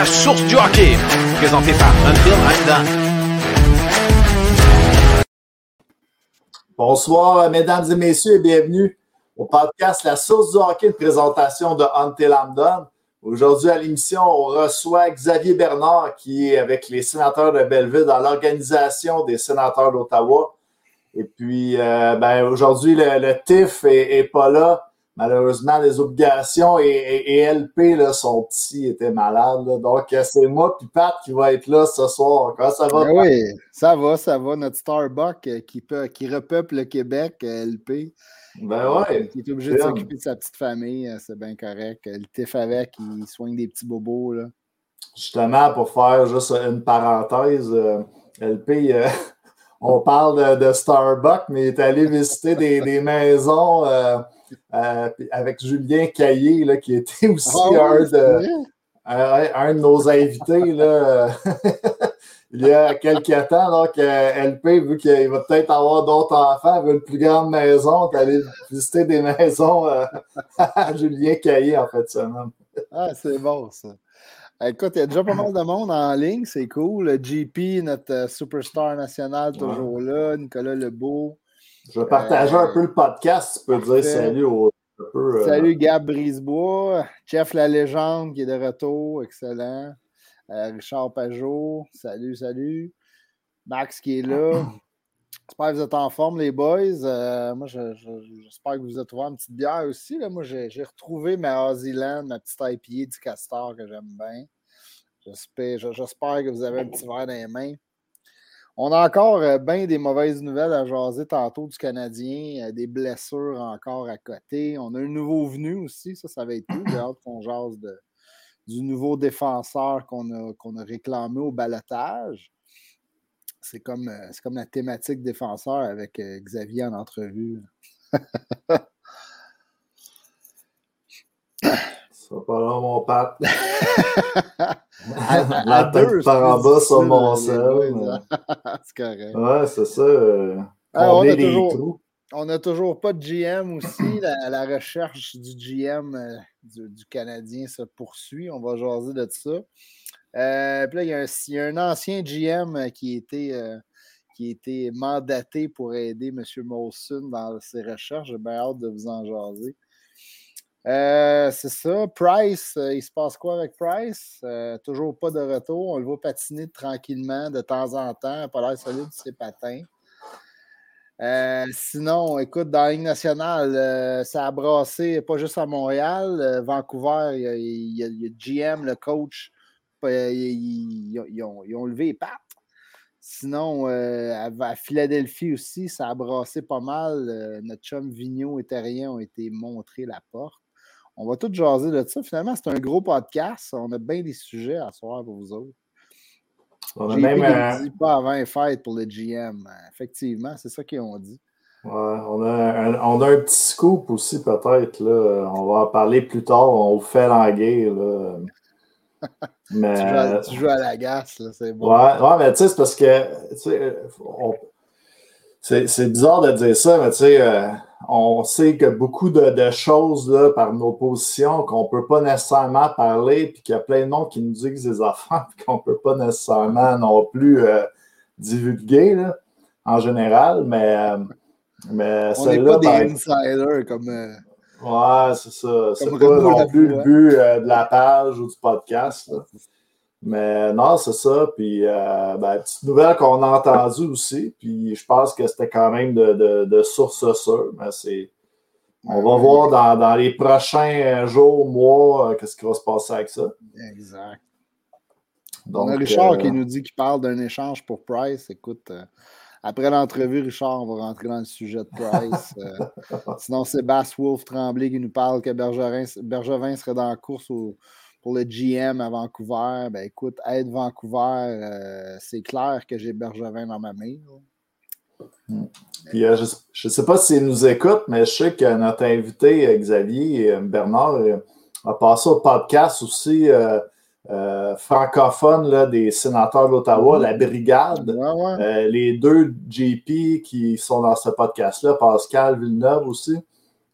la source du hockey, présenté par I'm Bonsoir, mesdames et messieurs, et bienvenue au podcast La source du hockey, présentation de I'm Aujourd'hui, à l'émission, on reçoit Xavier Bernard, qui est avec les sénateurs de Belleville dans l'organisation des sénateurs d'Ottawa. Et puis, euh, ben, aujourd'hui, le, TIF n'est pas là. Malheureusement, les obligations et, LP, là, son petit était malade. Donc, c'est moi puis Pat qui va être là ce soir. Comment ça va? Ben oui, ça va, ça va. Notre Starbucks euh, qui, peut, qui repeuple le Québec, euh, LP. Ben ouais. Qui est obligé de s'occuper de sa petite famille, c'est bien correct. Le TIF avec, il soigne des petits bobos. Là. Justement, pour faire juste une parenthèse, LP, on parle de, Starbucks, mais il est allé visiter des, maisons euh, euh, avec Julien Caillé, là, qui était aussi ah un, de, nos invités là, il y a quelques temps. Donc, LP, vu qu'il va peut-être avoir d'autres enfants, veut une plus grande maison, allé visiter des maisons euh, à Julien Caillé en fait semaine. Ah, c'est bon ça. Écoute, il y a déjà pas mal de monde en ligne, c'est cool. JP, notre euh, superstar national, toujours là. Nicolas Lebeau. Je vais partager un euh, peu le podcast. Tu peux dire salut au. Euh, salut Gab Brisebois. Jeff La Légende qui est de retour. Excellent. Richard Pajot. Salut, salut. Max qui est là. J'espère que vous êtes en forme, les boys. moi, j'espère que vous êtes trouvé une petite bière aussi. Là. Moi, j'ai retrouvé ma Ozzyland, ma petite IPA du Castor que j'aime bien. J'espère que vous avez un petit verre dans les mains. On a encore euh, bien des mauvaises nouvelles à jaser tantôt du Canadien, euh, des blessures encore à côté. On a un nouveau venu aussi, ça, ça va être tout. J'ai qu'on jase du nouveau défenseur qu'on a, réclamé au balotage. C'est comme, euh, comme la thématique défenseur avec Xavier en entrevue. Ça va pas long, mon pape. La tête par en bas sur mon sel. c'est correct. Ouais, c'est ça. Euh, on, a toujours, on a toujours pas de GM aussi. La, recherche du GM euh, du, Canadien se poursuit. On va jaser de ça. Euh, puis là, il y, a un, ancien GM qui était, qui était mandaté pour aider M. Molson dans ses recherches. J'ai bien hâte de vous en jaser. Euh, c'est ça. Price, euh, il se passe quoi avec Price? Euh, toujours pas de retour. On le voit patiner tranquillement de temps en temps. Pas l'air solide ses patins. sinon, écoute, dans la nationale, ça a brassé pas juste à Montréal. Vancouver, il y, a, GM, le coach, ils, ont, levé les pattes. Sinon, à, Philadelphie aussi, ça a brassé pas mal. notre chum Vigneault et Terrien ont été montrés la porte. On va tout jaser de ça. Finalement, c'est un gros podcast. On a bien des sujets à soir pour vous autres. On a même. Euh, dit pas avant les fêtes pour le GM. Effectivement, c'est ça qu'ils ont dit. Ouais, on, a un, on a un petit scoop aussi, peut-être. On va en parler plus tard. On vous fait languer. Là. Mais... tu, joues à, la gasse, c'est bon. Ouais, ouais mais tu sais, c'est parce que c'est bizarre de dire ça, mais tu sais, euh, on sait que beaucoup de, choses là, par nos positions qu'on ne peut pas nécessairement parler, puis qu'il y a plein de monde qui nous disent des affaires qu'on ne peut pas nécessairement non plus euh, divulguer là, en général, mais, euh, mais On n'est pas des insiders comme. Euh, ouais, c'est ça. C'est pas non plus le but de la page ou du podcast. Mais non, c'est ça. Puis, euh, ben, petite nouvelle qu'on a entendue aussi. Puis, je pense que c'était quand même de, de, de source sûre. Mais c'est. On va voir dans, dans, les prochains jours, mois, euh, qu'est-ce qui va se passer avec ça. Exact. Donc, on a Richard qui euh, nous dit qu'il parle d'un échange pour Price. Écoute, euh, après l'entrevue, Richard, on va rentrer dans le sujet de Price. sinon, c'est Bass Wolf Tremblay qui nous parle que Bergevin, Bergevin serait dans la course au, pour le GM à Vancouver, ben écoute, être Vancouver, euh, c'est clair que j'ai Bergevin dans ma main. Hmm. Euh, je ne sais pas s'il nous écoute, mais je sais que notre invité, euh, Xavier Bernard, a passé au podcast aussi francophone là, des sénateurs d'Ottawa, mm-hmm. la Brigade. les deux JP qui sont dans ce podcast-là, Pascal Villeneuve aussi.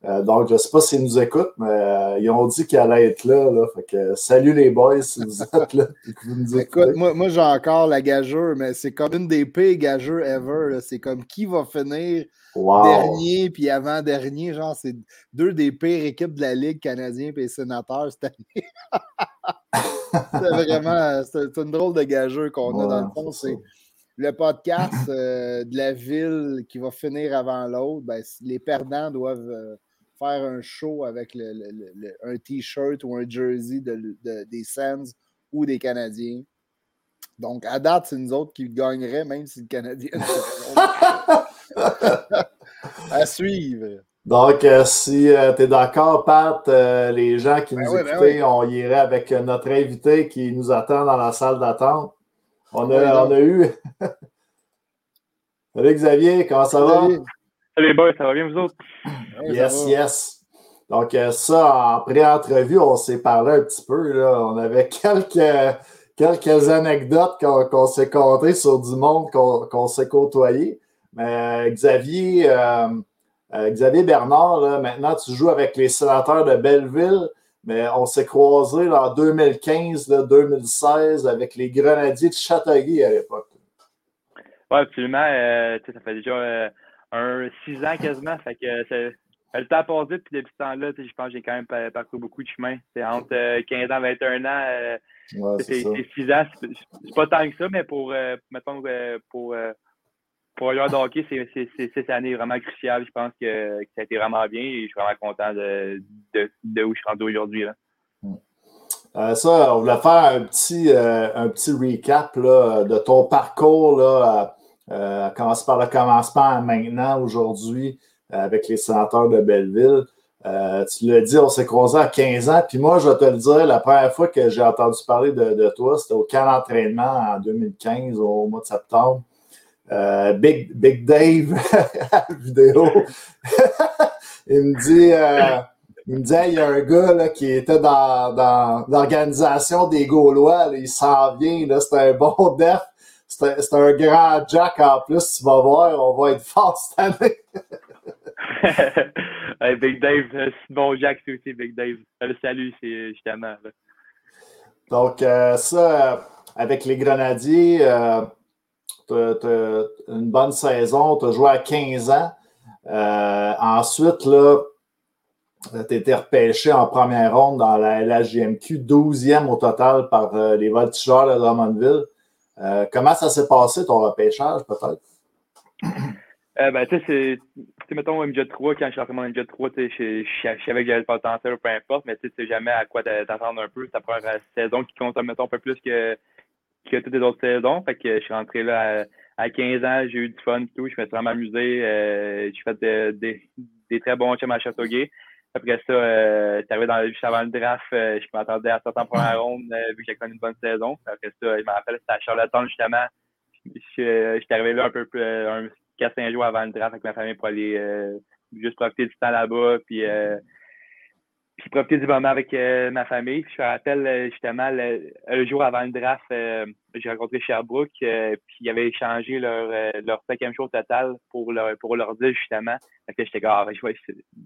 Euh, donc, je ne sais pas s'ils nous écoutent, mais euh, ils ont dit qu'ils allaient être là. là fait que, salut les boys si vous êtes là. Écoute, moi, moi j'ai encore la gageure, mais c'est comme une des pires gageurs ever. C'est comme qui va finir dernier puis avant-dernier. Genre, c'est deux des pires équipes de la Ligue canadienne et sénateurs cette année. c'est vraiment c'est une drôle de gageur qu'on a dans le fond. C'est le podcast euh, de la ville qui va finir avant l'autre. Ben, les perdants doivent faire un show avec le, un T-shirt ou un jersey de, des Sands ou des Canadiens. Donc, à date, c'est nous autres qui gagneraient, même si le Canadien. à suivre. Donc, euh, si euh, tu es d'accord, Pat, euh, les gens qui ben nous ben écoutent, on irait avec notre invité qui nous attend dans la salle d'attente. On a, on a eu. Salut Xavier, comment ça va? Salut boys, ça va bien vous autres? Yes, yes. Donc, euh, ça, en pré-entrevue, on s'est parlé un petit peu. Là. On avait quelques, quelques anecdotes qu'on s'est contées sur du monde qu'on s'est côtoyé. Mais euh, Xavier, euh, Xavier Bernard, là, maintenant, tu joues avec les sénateurs de Belleville, mais on s'est croisés en 2015-2016 avec les Grenadiers de Châteauguay à l'époque. Oui, absolument. ça fait déjà un six ans quasiment. Fait que le temps passe vite, puis depuis ce temps-là, je pense que j'ai quand même parcouru beaucoup de chemin. C'est entre 15 euh, ans et 21 ans. Euh, c'est 6 ans. C'est pas tant que ça, mais pour, euh, mettons, pour, pour un joueur de hockey, c'est cette année vraiment cruciale. Je pense que, ça a été vraiment bien et je suis vraiment content de, de, où je suis rendu aujourd'hui. ça, on voulait faire un petit, un petit recap là, de ton parcours, là, à commencer par le commencement maintenant, aujourd'hui. Euh, avec les sénateurs de Belleville. Euh, tu l'as dit, on s'est croisés à 15 ans. Puis moi, je vais te le dire, la première fois que j'ai entendu parler de, toi, c'était au camp d'entraînement en 2015, au mois de septembre. Euh, Big, Big Dave, vidéo, il me dit, il me dit, il y a un gars qui était dans, l'organisation des Gaulois, il s'en vient, c'est un bon def, c'est un, grand Jack en plus, tu vas voir, on va être fort cette année. Big Dave, euh, bon Jack, c'est aussi Big Dave. Le salut, c'est justement. Donc, euh, ça, euh, avec les Grenadiers, tu as, une bonne saison, tu as joué à 15 ans. ensuite, là, tu été repêché en première ronde dans la LHJMQ, 12e au total par les Voltigeurs de Drummondville. Comment ça s'est passé ton repêchage, peut-être? Euh, ben, tu sais, c'est, mettons, MJ3, quand je suis rentré en MJ3, tu sais, je savais que j'avais le potentiel, peu importe, mais tu sais jamais à quoi t'attendre un peu. C'est la première saison qui compte, mettons, un peu plus que, que toutes les autres saisons. Fait que je suis rentré là à, 15 ans, j'ai eu du fun et tout, je me suis vraiment amusé. Euh, j'ai fait des très bons chums à Châteauguay. Après ça, euh, arrivé dans, juste avant le draft, euh, je m'attendais à sortir en première ronde, euh, vu que j'ai connu une bonne saison. Après ça, je me rappelle, c'était à Charlottetown, justement. Je, suis arrivé là un peu plus, 4-5 jours avant le draft avec ma famille pour aller euh, juste profiter du temps là-bas, puis, euh, puis profiter du moment avec euh, ma famille. je me rappelle justement le, jour avant le draft, j'ai rencontré Sherbrooke, puis ils avaient échangé leur, leur cinquième show total pour leur, pour leur dire justement. que j'étais ah,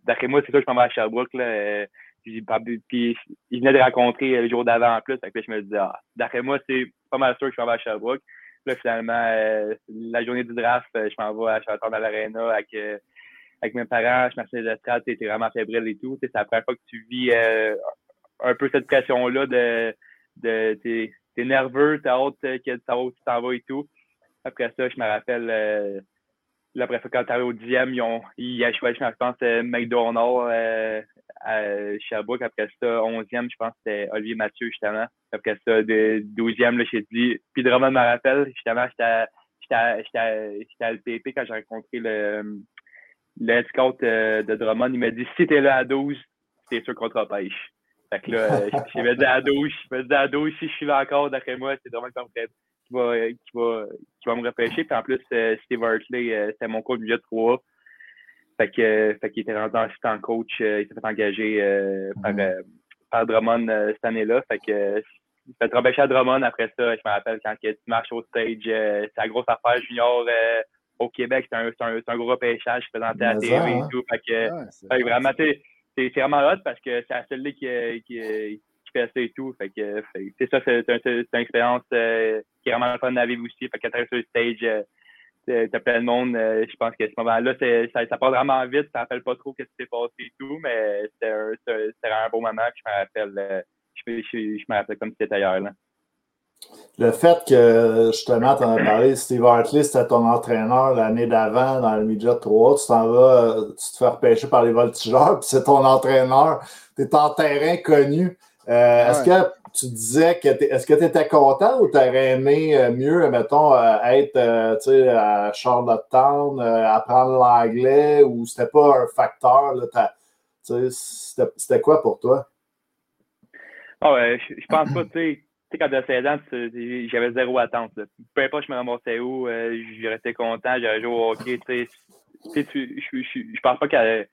d'après moi, c'est ça que je m'en vais à Sherbrooke. Là, puis ils venaient de rencontrer le jour d'avant en plus. que je me disais, ah, d'après moi, c'est pas mal sûr que je m'en vais à Sherbrooke. Là, finalement, euh, la journée du draft, euh, je m'en vais à Charlotte à l'Arena avec, euh, avec mes parents. Je m'assieds de stade, t'es vraiment fébrile et tout. C'est la première fois que tu vis un peu cette pression-là de, de t'es, t'es nerveux, t'as hâte que tu où tu t'en vas et tout. Après ça, je me rappelle Là, après ça, quand tu arrives au dixième, ils ont, ils choisi, je pense, McDonald euh, à Sherbrooke. Après ça, onzième, je pense, c'était Olivier Mathieu, justement. Après ça, de douzième, là, j'ai dit. Puis Drummond me rappelle, justement, j'étais à, à, LPP quand j'ai rencontré le, le scout euh, de Drummond. Il m'a dit, si t'es là à 12, t'es sûr qu'on te repêche. Fait que là, je me dit à 12, je me dit à 12, si je suis là encore, d'après moi, c'est Drummond qui va qui va, qui va, qui va me repêcher. Puis en plus, euh, Steve Hartley, euh, c'était mon coach de 3. Fait que, fait qu'il était rendu en coach. Euh, il s'est fait engager par, mm-hmm. par Drummond cette année-là. Fait que il fait repêcher à Drummond. Après ça, je me rappelle quand tu marches au stage, c'est la grosse affaire junior au Québec, c'est un, un, un, gros repêchage présenté à la TV et tout. Fait que, vraiment, c'est vraiment hot parce que c'est la seule ligue qui, qui, qui, fait ça et tout. Fait que c'est ça, c'est une expérience euh, qui est vraiment fun à vivre aussi. Fait que quand sur le stage, euh, t'as plein de monde. Euh, je pense que ce moment-là, ça, ça passe vraiment vite. Ça ne rappelle pas trop ce qui s'est passé et tout, mais c'était un, un beau moment. je me rappelle, je, je, me rappelle comme si c'était ailleurs. Là. Le fait que, justement, tu en as parlé, Steve Hartley, c'était ton entraîneur l'année d'avant dans le Midget 3, tu t'en vas, tu te fais repêcher par les voltigeurs, puis c'est ton entraîneur, tu es en terrain connu. Euh, est-ce que tu disais que est-ce que tu étais content ou tu aurais aimé euh, mieux, mettons, euh, être à Charlottetown, apprendre l'anglais ou c'était pas un facteur? C'était quoi pour toi? Ah ouais, je, pense pas, tu sais sais, quand t'as 16 ans, j'avais zéro attente. Peu importe je me ramassais où, euh, je restais content, j'aurais joué au hockey. Tu sais, je, je, pense pas qu'à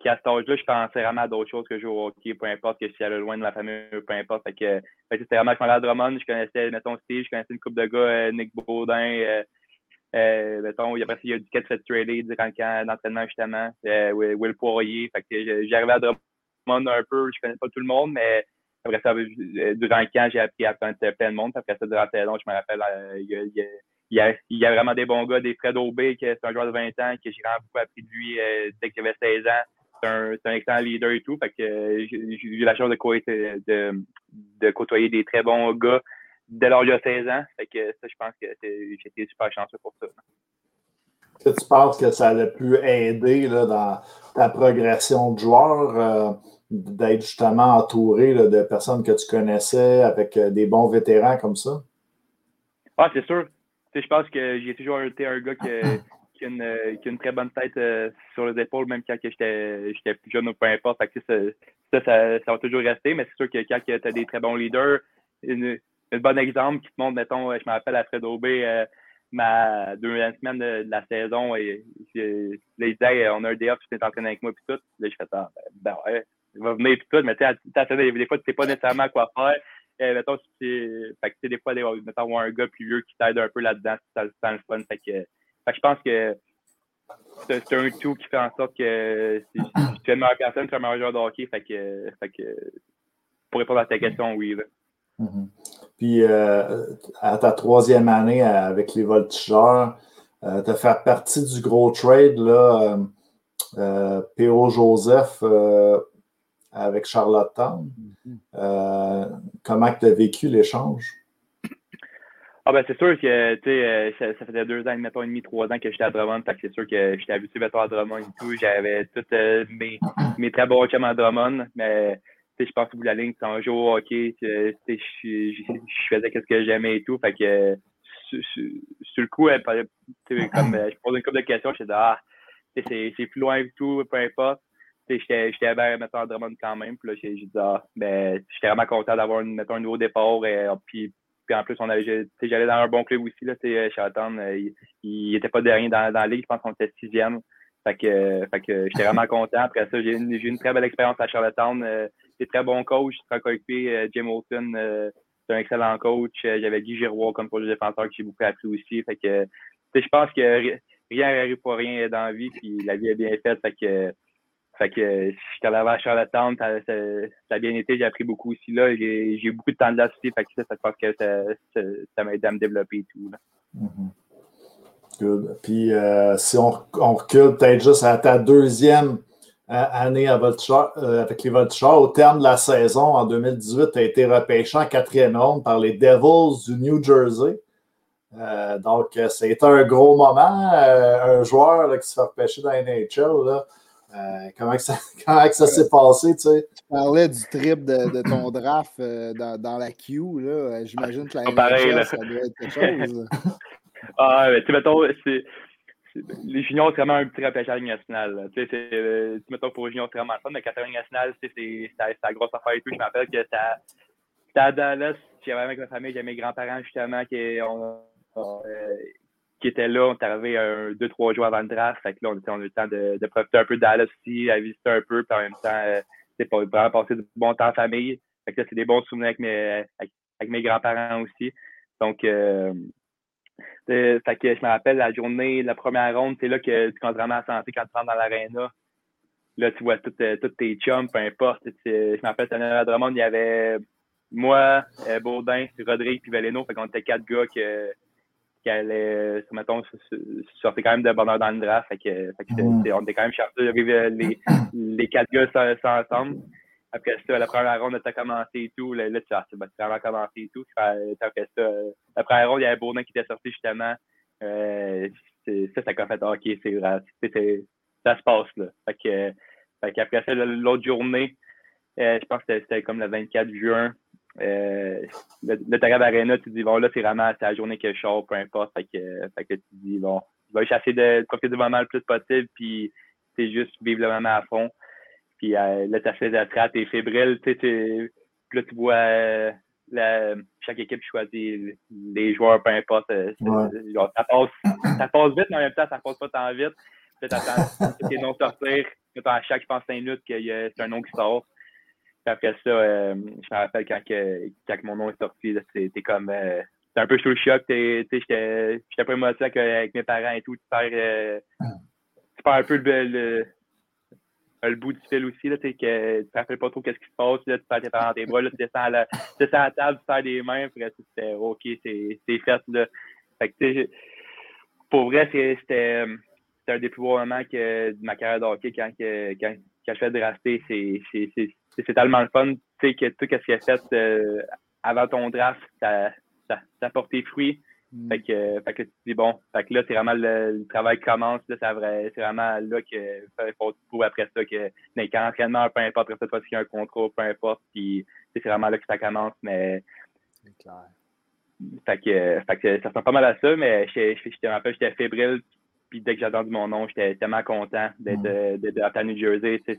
qu'à cet âge-là, je pensais vraiment à d'autres choses que jouer au hockey, peu importe que si j'allais loin de ma famille, peu importe. Fait que, c'était vraiment quand à Drummond, je connaissais, mettons, Steve, je connaissais une couple de gars, euh, Nick Baudin, euh, euh, mettons, après, il y a du 4 fait trader durant le camp d'entraînement, justement, euh, Will Poirier. Fait que j'arrivais à Drummond un peu, je connais pas tout le monde, mais après ça, euh, durant le camp, j'ai appris à plein de monde. Après ça, durant la saison, je me rappelle, euh, il, y a, y vraiment des bons gars, des Fred Aubé, qui est un joueur de 20 ans, que j'ai vraiment beaucoup appris de lui euh, dès qu'il avait 16 ans. C'est un, un, excellent leader et tout. Fait que j'ai eu la chance de, de, de, côtoyer des très bons gars dès y a 16 ans. Fait que ça, je pense que j'étais super chanceux pour ça. Que tu penses que ça a pu aider là, dans ta progression de joueur? D'être justement entouré de personnes que tu connaissais avec euh, des bons vétérans comme ça? Ah, c'est sûr. je pense que j'ai toujours été un gars qui, qui, a, une, qui, a, une, très bonne tête euh, sur les épaules, même quand j'étais plus jeune ou peu importe. ça, ça, ça, va toujours rester, mais c'est sûr que quand tu as des très bons leaders, une, un bon exemple qui te montre, mettons, je me rappelle à Fred Aubé, euh, ma deuxième semaine de, la saison, et, et, là, il disait, on a un day off, tu t'es entraîné avec moi, puis tout. Là, je fais ça, ben, ben ouais, il va venir tout, mais tu sais, des fois, tu sais pas nécessairement quoi faire. Et, mettons, si fait que, des fois, des, mettons, un gars plus vieux qui t'aide un peu là-dedans, c'est le fun. Fait que, fait je pense que c'est un tout qui fait en sorte que si, tu es une meilleure personne, tu es un meilleur joueur de hockey. Fait que, fait que, pour répondre à ta question, oui. Mm-hmm. Puis, euh, à ta troisième année avec les voltigeurs, euh, tu as fait partie du gros trade, là, euh, P.O. Joseph avec Charlottetown. Mm-hmm. Euh, comment tu as vécu l'échange? Ah ben c'est sûr que tu sais, euh, ça, ça, faisait deux ans, mettons et demi, trois ans que j'étais à Drummond, fait que c'est sûr que j'étais habitué mettons, à Drummond et tout. J'avais tous euh, mes, mes très bons chums à Drummond, mais je pense au bout de la ligne, c'est un au hockey, je faisais ce que j'aimais et tout. Fait que sur, sur le coup, elle, comme je posais une couple de questions, je disais Ah, c'est plus loin et tout, peu importe j'étais bien mettre en Drummond quand même. Puis là, j'ai dit, ah, ben, j'étais vraiment content d'avoir un nouveau départ. Et, ah, puis, puis en plus, on avait, j'allais dans un bon club aussi, là, Charlton. Euh, il n'était pas dernier dans, dans la ligue, je pense qu'on était sixième. Fait que, fait que j'étais vraiment content. Après ça, j'ai eu une, très belle expérience à Charlottetown. Euh, c'est très bon coach, très coéquipier. Euh, Jim Olsen, euh, c'est un excellent coach. J'avais Guy Giroir comme coach défenseur que j'ai beaucoup appris aussi. Fait que, je pense que rien n'arrive pour rien dans la vie, puis la vie est bien faite. Fait que, fait que je suis allé à Charlottetown, ça, ça, ça, a bien été, j'ai appris beaucoup aussi là. J'ai eu beaucoup de temps de là aussi, fait que ça, ça fait que ça, m'a aidé à me développer et tout. Là. Mm-hmm. Good. Puis euh, si on, recule peut-être juste à ta deuxième euh, année à euh, avec les Voltigeurs, au terme de la saison en 2018, tu as été repêché en quatrième ronde par les Devils du New Jersey. donc, c'était un gros moment. un joueur là, qui se fait repêcher dans la NHL. Là, euh, comment, ça, comment ça s'est passé, tu sais? Tu parlais du trip de, de ton draft euh, dans, dans, la queue, là. Euh, j'imagine que la NHL, ça doit être quelque chose. ah, mais tu sais, mettons, c'est les juniors, c'est vraiment un petit repêchage national. Tu sais, euh, mettons, pour les juniors, c'est vraiment le fun, mais Catherine nationale, c'est la grosse affaire et tout. Je m'appelle que c'était à Dallas, j'avais avec ma famille, j'avais mes grands-parents, justement, qui ont, qui était là. On est arrivé un, deux, trois jours avant le draft. Fait que là, on, a eu le temps de, de, profiter un peu de aussi, à visiter un peu, puis en même temps, euh, c'est pour vraiment passer du bon temps en famille. Fait que là, c'est des bons souvenirs avec mes, avec, mes grands-parents aussi. Donc, euh, fait que je me rappelle la journée, la première ronde, c'est là que tu comptes vraiment à santé quand tu rentres dans l'aréna. Là, tu vois tous tes chums, peu importe. je me rappelle, à Drummond, il y avait moi, Baudin, Rodrigue puis Valeno. Fait qu'on était quatre gars que qui allait, mettons, sortait quand même de bonheur dans le draft. Fait que, fait que on était quand même chanceux de vivre les, les quatre gars ça, ensemble. Après ça, la première ronde, a commencé et tout. Là, tu as vraiment commencé et tout. Après ça, la première ronde, il y avait Bourdin qui était sorti justement. Euh, ça, ça a fait OK, c'est vrai. Ça se passe là. Fait que, fait qu'après ça, l'autre journée, euh, je pense que c'était comme le 24 juin. Euh, Tarab Arena, tu dis, bon, là, c'est vraiment la journée que je sors, peu importe. Fait que, fait que tu dis, bon, je vais essayer de profiter du moment le plus possible, puis c'est juste vivre le moment à fond. Puis euh, là, tu fait la traite, t'es fébrile, tu sais, là, tu vois euh, la, chaque équipe choisit les joueurs, peu importe. Euh, ça, passe, ça passe vite, mais en même temps, ça passe pas tant vite. Tu attends tes noms sortir. À chaque, je pense, 5 minutes, qu'il y a, c'est un nom qui sort après ça, euh, je me rappelle quand, que, quand mon nom est sorti, c'était comme. Euh, c'était un peu sous le choc. J'étais pas émotif avec, mes parents et tout. Tu perds, euh, tu un peu le, le, bout du fil aussi. Là, que, tu ne te rappelles pas trop qu'est-ce qui se passe. Là, tu perds tes parents tes bras. Là, tu, descends à la, tu descends à table, tu perds des mains. Puis c'était OK, c'est fait. Là. Fait que, pour vrai, c'était un des de ma carrière de hockey quand, quand, quand je fais drafter. C'est tellement le fun, tu sais, que tout ce qui est fait euh, avant ton draft, ça, ça, ça porte tes fruits. Mm. Fait, que, fait que tu te dis, bon, fait que là, c'est vraiment le, travail commence, là, c'est vraiment là que faut trouver après ça que mais quand entraînement, peu importe, après ça, toi, s'il y a un contrôle, peu importe, puis c'est vraiment là que ça commence, mais. C'est clair. Fait que, fait que ça ressemble pas mal à ça, mais je te rappelle, j'étais fébrile, puis dès que j'ai entendu mon nom, j'étais tellement content d'être à New Jersey. C'est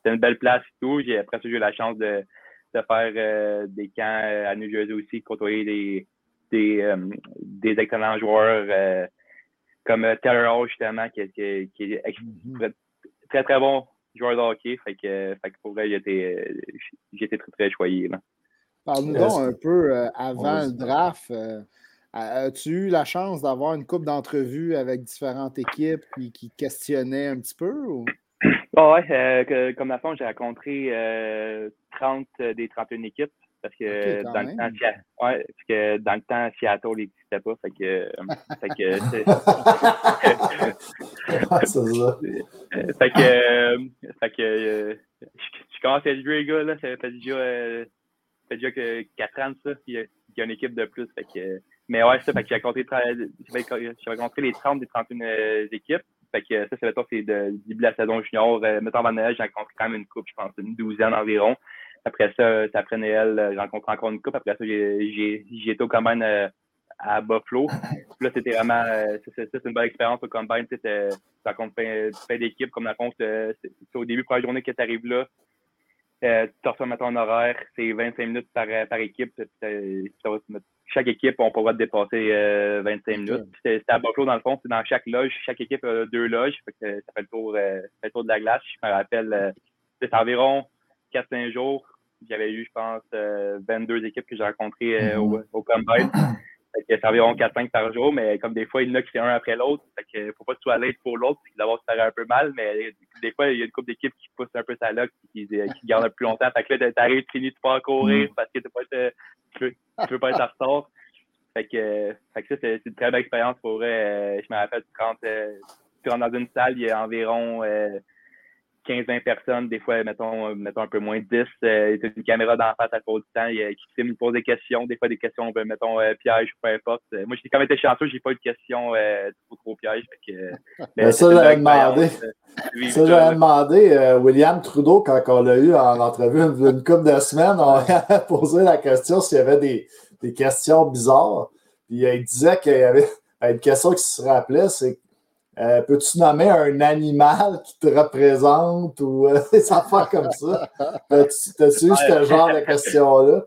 c'était une belle place et tout. J'ai, après ça, j'ai eu la chance de, de faire euh, des camps euh, à New Jersey aussi, côtoyer des, des, euh, des excellents joueurs comme Taylor Hall, justement, qui, qui, qui est mm-hmm. très, très bon joueur de hockey. Fait que, fait que pour vrai, j'étais, j'étais très, très choyé. Parle-nous donc un peu avant le draft. As-tu eu la chance d'avoir une coupe d'entrevues avec différentes équipes qui, qui questionnaient un petit peu? Ou? Oh ouais, euh, comme la fin, j'ai rencontré euh, 30 euh, des 31 équipes parce que, dans, le temps, ouais, parce que dans le temps, Seattle n'existait pas. Fait que, euh, fait que, fait que, fait que je, commence à être vieux, gars, là. Ça fait déjà, fait déjà que 4 ans, ça. Puis il y a une équipe de plus. Fait que, mais ouais, ça, fait que j'ai rencontré, les 30 des 31 équipes. Fait que ça, c'est c'est de début de la saison junior. Euh, mettons avant Noël, j'ai rencontré quand même une coupe, je pense, une douzaine environ. Après ça, après Noël, euh, j'ai rencontré encore une coupe. Après ça, j'ai été au combine euh, à Buffalo. là, c'était vraiment, c'est une bonne expérience au combine. Tu rencontres plein, plein d'équipes. Comme la compte, c'est au début, première journée que tu arrives là. Euh, tu reçois, mettons, un horaire, c'est 25 minutes par, par équipe. chaque équipe, on pourra dépasser 25 euh, minutes. C'est à Buffalo, dans le fond, c'est dans chaque loge. Chaque équipe a deux loges. ça, fait le tour, euh, fait le tour de la glace. Je me rappelle, c'est environ 4-5 jours. J'avais eu, je pense, 22 équipes que j'ai rencontrées au, mm-hmm. au Combine. C'est environ 4-5 par jour, mais comme des fois, il y en a qui fait un après l'autre. Fait que faut pas que tu sois l'aide pour l'autre, puis d'abord, ça fait un peu mal, mais des fois, il y a une couple d'équipes qui poussent un peu sa loque, qui, qui, qui gardent un peu plus longtemps. Fait que là, t'arrives, tu finis, tu pas courir mm. parce que pas tu, veux, tu veux pas être en retard. Fait que, fait que ça, c'est une très belle expérience pour vrai. Euh, je me rappelle, tu rentres, euh, tu rentres dans une salle, il y a environ euh, 15-20 personnes, des fois, mettons, mettons un peu moins de 10. Euh, tu as une caméra d'en face à cause du temps il, qui filme, pose des questions. Des fois, des questions, ben, mettons, euh, piège ou peu importe. Euh, moi, j'ai quand même été chanceux, j'ai pas eu de questions euh, trop, trop pièges. Que, mais, ça, j'avais demandé. ça, j'avais demandé, William Trudeau, quand on l'a eu en entrevue une, une couple de semaines, on a posé la question s'il y avait des, des questions bizarres. Puis il disait qu'il y avait une question qui se rappelait, c'est euh, peux-tu nommer un animal qui te représente ou euh, des affaires comme ça? T'as-tu eu ce genre de questions-là?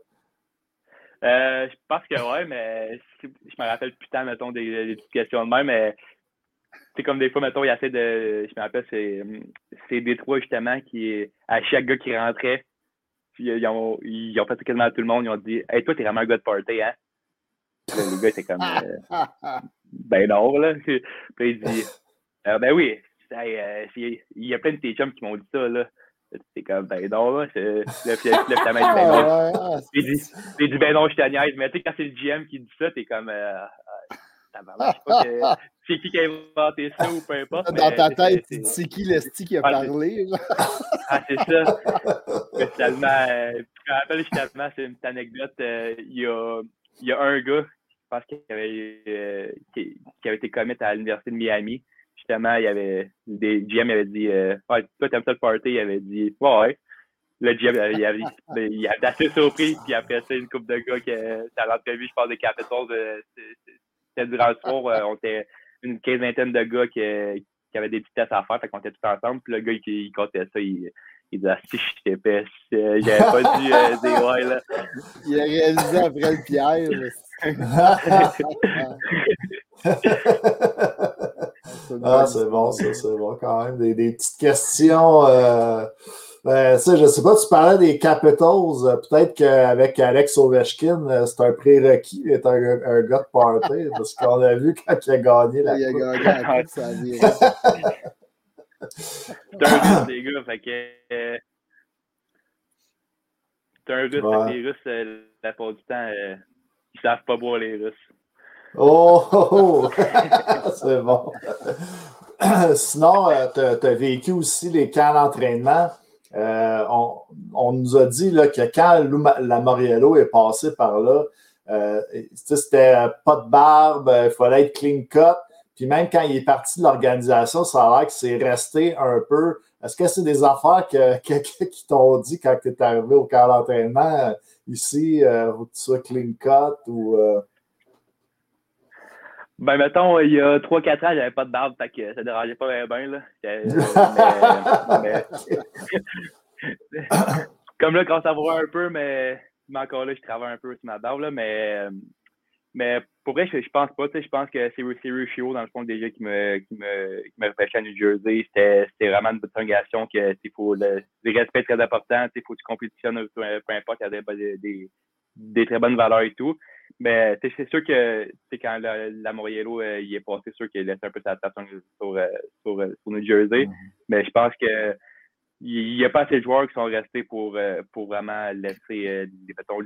Euh, je pense que oui, mais je me rappelle putain, mettons, des, des petites questions de même, mais c'est comme des fois, mettons, il y a assez de. Je me rappelle, c'est Détroit, justement, qui à chaque gars qui rentrait, puis ils ont, ils ont fait quasiment à tout le monde, ils ont dit Hey, toi, t'es vraiment un gars de party, hein? là, les gars étaient comme euh, ben non, là. Puis il dit euh, Ben oui, euh, il y a plein de tes chums qui m'ont dit ça, là. C'est comme, ben non, là. Le, ta main, ben non. Il dit, ben non, je niaise. Mais tu sais, quand c'est le GM qui dit ça, t'es comme, euh, je sais pas que c'est qui qui a inventé ça ou peu importe. Dans ta tête, c'est qui le stick qui a parlé? ah, c'est ça. Mais finalement, je me rappelle justement, c'est une petite anecdote. Il y, a, il y a un gars, je pense qu'il avait, qui, qui avait été commit à l'Université de Miami justement, il y avait des GM avait dit euh, ah, toi t'aimes ça le party, il avait dit Ouais. Le GM euh, il avait, il avait assez surpris, puis après ça, une couple de gars qui à l'entrevue, je parle des Capitals, euh, c'était durant le soir, euh, on était une quinzaine de gars qui, qui avaient des petits tests à faire, fait qu'on était tous ensemble, puis le gars il, il comptait ça, il, il disait ah, si je t'épais, j'avais pas dû euh, dire ouais là. Il a réalisé après le pierre. ah, c'est bon, ça, c'est bon quand même. Des, des petites questions. Euh, ben, je ne sais pas, tu parlais des Capitals. Euh, peut-être qu'avec Alex Ovechkin, euh, c'est un prérequis d'être un, un, gars de party, parce qu'on a vu quand il a gagné la Il a gagné la coupe, ça. C'est un russe, les gars, fait que. Euh, c'est un russe, Ouais. les Russes, euh, la plupart du temps, euh, ils savent pas boire les Russes. Oh, oh, c'est bon. Sinon, tu as, vécu aussi les camps d'entraînement. Euh, on, on nous a dit là, que quand Lou Ma- Lamoriello est passé par là, euh, c'était pas de barbe, il fallait être clean cut. Puis même quand il est parti de l'organisation, ça a l'air que c'est resté un peu. Est-ce que c'est des affaires que quelqu'un qui t'ont dit quand tu es arrivé au camp d'entraînement euh, ici, euh, que tu sois clean cut ou. Ben, mettons, il y a 3-4 ans, j'avais pas de barbe, fait que ça dérangeait pas bien, là. Euh, Comme là, quand ça va un peu, mais, mais encore là, je travaille un peu sur ma barbe, là, mais, mais pour vrai, je, je pense pas, tu sais, je pense que c'est Ruscio, dans le fond, déjà, qui me, qui me, qui me à New Jersey. C'était vraiment une prolongation que, tu faut le, le respect très important, tu faut que tu compétitionnes, peu, importe, il y a des, des très bonnes valeurs et tout. Mais sais, c'est sûr que quand la, la Moriello euh, il est passé, c'est sûr qu'il laisse un peu sa attention sur, euh, sur, euh, sur New Jersey. Mais je pense que il n'y a pas assez de joueurs qui sont restés pour, pour vraiment laisser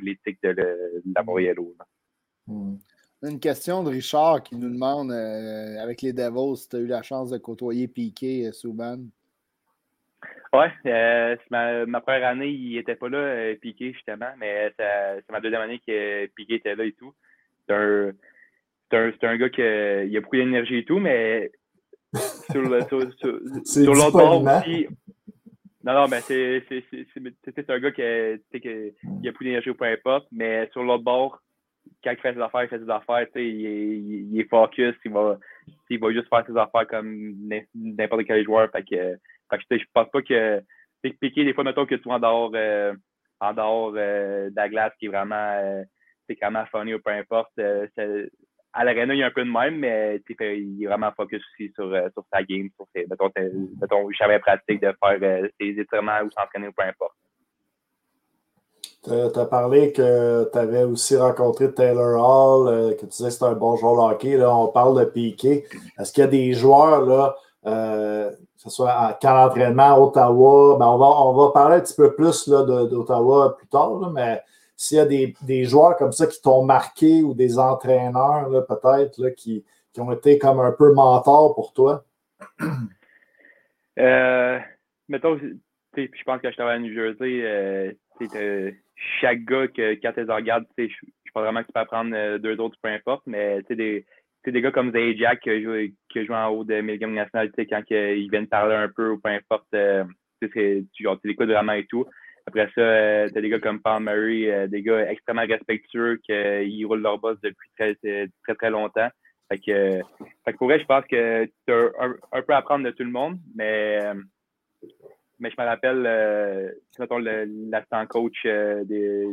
l'éthique de, le- de la Moriello. là. hmm. Une question de Richard qui nous demande avec les Devils si tu as eu la chance de côtoyer Piqué, euh, Ouais, euh, ma, ma première année, il était pas là, euh, Piqué, justement, mais c'est ma deuxième année que Piqué était là et tout. C'est un, un, un gars qui a, il a beaucoup d'énergie et tout, mais sur le sur, l'autre bord aussi. Non, non, mais c'est un gars qui que- il a beaucoup d'énergie ou peu importe, mais sur l'autre bord, quand il fait ses affaires, il fait ses affaires, il, est- il, il est focus, il va, il va juste faire ses affaires comme n'im- n'importe quel joueur. Fait que, fait que je pense pas que Piqué, des fois, mettons que tu vas en dehors, euh, en dehors euh, de la glace qui est vraiment, euh, c'est vraiment funny ou peu importe. euh, à l'aréna, il y a un peu de même, mais il est vraiment focus aussi sur, euh, sur sa game, sur ses, mettons, mettons, jamais pratique de faire euh, ses étirements ou s'entraîner ou peu importe. Tu as parlé que tu avais aussi rencontré Taylor Hall, euh, que tu disais que c'est un bon joueur de hockey. Là, on parle de Piqué. Est-ce qu'il y a des joueurs, là, euh, que ce soit en camp d'entraînement à Ottawa, ben on, va, on va parler un petit peu plus d'Ottawa plus tard, mais s'il y a des, des joueurs comme ça qui t'ont marqué ou des entraîneurs, peut-être, qui, qui ont été comme un peu mentors pour toi? Euh, mettons, je pense que je travaille à New Jersey, euh, chaque gars que quand tu les regardes, je pense vraiment que tu peux apprendre euh, deux autres, peu importe, mais des, des gars comme Zay Jack qui joué en haut de Milligan National, quand ils viennent parler un peu ou peu importe, euh, tu l'écoutes vraiment et tout. Après ça, euh, t'as des gars comme Paul Murray, euh, des gars extrêmement respectueux qui roulent leur boss depuis très, très, très longtemps. Fait pour vrai, je pense que tu as un, peu à apprendre de tout le monde, mais, je me rappelle, euh, mettons, l'assistant coach des,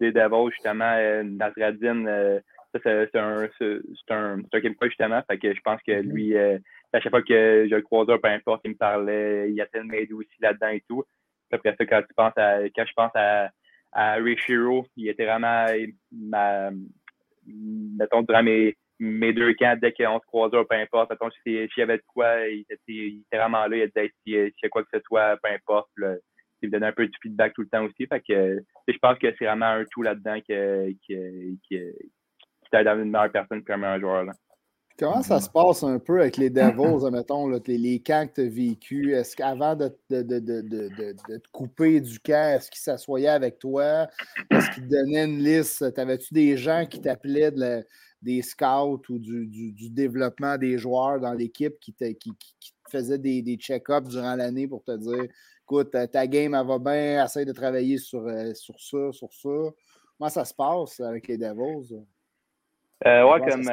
des Devils, justement, euh, Nasradine, c'est c'est un, un, c'est un Québécois, justement. Fait que je pense que lui, euh, à chaque fois que je le croisais, peu importe, il me parlait, il essaie de m'aider aussi là-dedans et tout. Après ça, quand tu penses à, quand je pense à, à Ray Shiro, il était vraiment ma, mettons, durant mes, mes deux camps, dès qu'on se croisait, peu importe, mettons, s'il y avait de quoi, il était, il était vraiment là, il disait s'il y a quoi que ce soit, peu importe. il me donnait un peu de feedback tout le temps aussi. Fait que je pense que c'est vraiment un tout là-dedans qui, qui, qui, qui t'aide à une meilleure personne qu'un meilleur joueur. Là. Comment ça se passe un peu avec les Devils, mettons, les, les, camps que tu as vécu? Est-ce qu'avant de, de, de, de, te couper du camp, est-ce qu'ils s'assoyaient avec toi? Est-ce qu'ils te donnaient une liste? T'avais-tu des gens qui t'appelaient des scouts ou du, du, développement des joueurs dans l'équipe qui, te, qui, qui, faisaient des, des check-ups durant l'année pour te dire écoute, ta game, elle va bien, essaye de travailler sur, euh, sur ça, sur ça? Comment ça se passe avec les Devils? Euh, ouais, comme.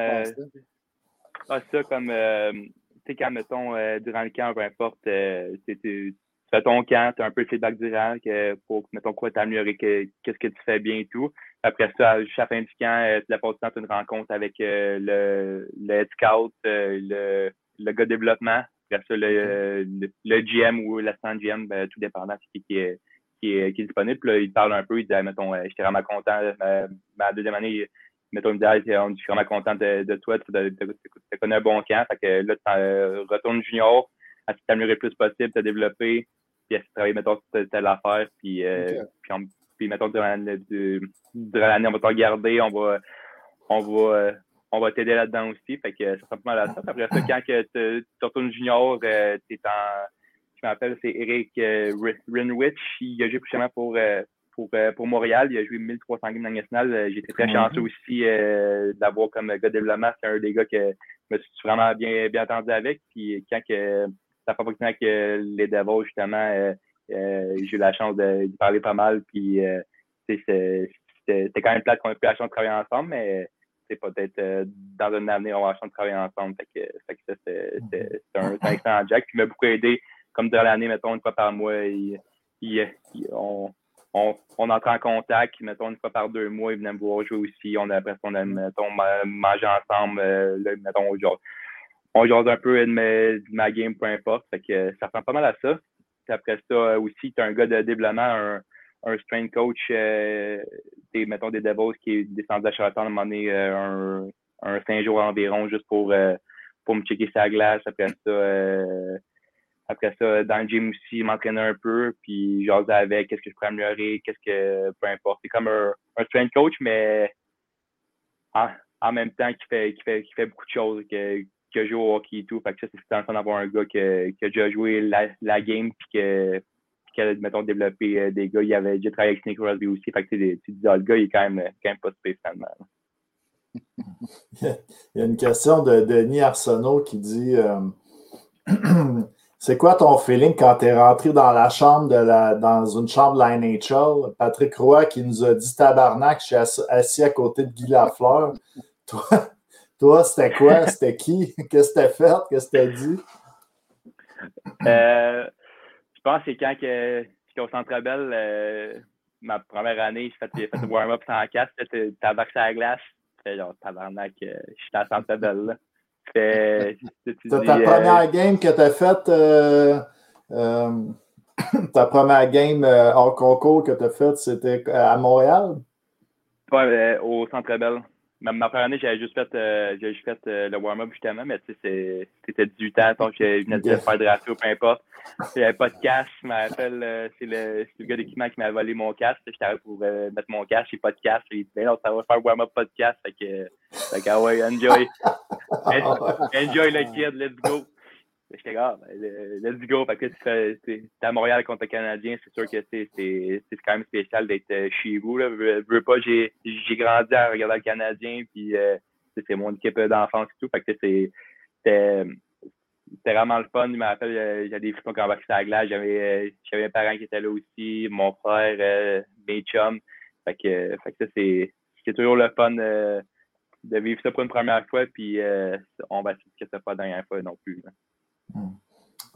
Ah, ça, comme, euh, tu sais, quand, mettons, euh, durant le camp, peu importe, euh, tu fais ton camp, tu as un peu de feedback durant que, pour, mettons, quoi t'améliorer, qu'est-ce que tu fais bien et tout. Après ça, à la fin du camp, tu la passes temps, une rencontre avec le, le head scout, le, le gars de développement. Après ça, le, le, GM ou l'assistant GM, ben, tout dépendant qui, qui, est, qui, est, qui est disponible. Puis là, il parle un peu, il dit, mettons, j'étais vraiment content. Ma, ma deuxième année, mettons, me dit, on est vraiment content de, de toi, tu as connu un bon camp. Fait que là, tu retournes junior, à t'améliorer le plus possible, te développer, puis à travailler, mettons, sur telle affaire, puis, euh, puis, on, puis, mettons, durant, l'année, on va te regarder, on va, on va, on va t'aider là-dedans aussi. Fait que ça ressemble à ça. Après ça, quand que tu retournes junior, euh, tu es en, je m'appelle, c'est Eric euh, Rinwich. Il a joué précisément pour, euh, pour, euh, pour Montréal. Il a joué 1300 games dans nationale. Euh, J'étais très chanceux aussi euh, d'avoir comme gars de développement. C'est un des gars que je me suis vraiment bien, bien entendu avec. Puis quand que, ça fait pas avec les Devils, justement, j'ai eu la chance de, parler pas mal. Puis c'était quand même plate qu'on ait pu la chance de travailler ensemble, mais c'est peut-être dans un avenir, on va la chance de travailler ensemble. Fait que, fait que ça, c'est un, un excellent Jack. Puis il m'a beaucoup aidé, comme dans l'année, mettons, une fois par mois. Il, il, on, on, on entre en contact, mettons, une fois par deux mois, ils venaient me voir jouer aussi. On a, après, on a, mettons, mangé ensemble, euh, là, mettons, genre, on jase un peu de ma, game, peu importe. Fait que ça ressemble pas mal à ça. Puis après ça, aussi, tu as un gars de développement, un, un strength coach, euh, mettons, des Devils qui est descendu à Charlotte à un donné, euh, un, un cinq jours environ, juste pour, euh, pour me checker sa glace. Après ça, euh, après ça, dans le gym aussi, m'entraîner un peu, puis jaser avec, qu'est-ce que je pourrais améliorer, qu'est-ce que, peu importe. C'est comme un, un coach, mais en, même temps qui fait, qui fait, qui fait beaucoup de choses, que, que joue au hockey et tout. Fait que ça, c'est intéressant d'avoir un gars qui a déjà joué la, la game, puis que, qui a, mettons, développé euh, des gars. Il avait déjà travaillé avec Snake Crosby aussi. Fait que tu dis, ah, le gars, il est quand même, quand même pas spécialement. il y a une question de Denis Arsenault qui dit euh, C'est quoi ton feeling quand tu es rentré dans la chambre de la, dans une chambre de la NHL? Patrick Roy qui nous a dit tabarnak, je suis assis à côté de Guy Lafleur. Toi, toi c'était quoi? C'était qui? Qu'est-ce que t'as fait? Qu'est-ce que t'as dit? Euh, je pense que c'est quand que, au Centre Bell, ma première année, j'ai fait, fait le warm-up sans casque, t'as vaccin à la glace. J'étais genre tabarnak, euh, je suis à Centre Bell là. C'est ta euh, première game que tu as faite, euh, euh, ta première game hors concours que tu as faite, c'était à Montréal? Oui, au Centre Bell. Ma, ma, première année, j'avais juste fait, juste fait le warm-up justement, mais tu sais, c'était 18 ans, donc je venais de faire de ratio, peu importe. J'avais pas de casque, je m'appelle, c'est le, le, gars d'équipement qui m'a volé mon casque. J'étais pour mettre mon casque, j'ai pas de casque. Il dit, ben non, ça va faire warm-up, pas de casque. Fait que, fait que, ah ouais, enjoy. enjoy le kid, let's go. J'étais ah, ben, let's go. Fait que tu fais, t'es à Montréal contre le Canadien, c'est sûr que c'est quand même spécial d'être euh, chez vous. Là. Je veux pas, j'ai grandi à regarder le Canadien, puis euh, c'est mon équipe d'enfance et tout. Fait que c'était vraiment le fun. Il m'a rappelé, euh, j'avais des frissons quand on à la glace. J'avais mes parents qui étaient là aussi, mon frère, mes chums. Fait que, fait que ça, c'est toujours le fun de vivre ça pour une première fois, puis euh, on va essayer que ce pas la dernière fois non plus.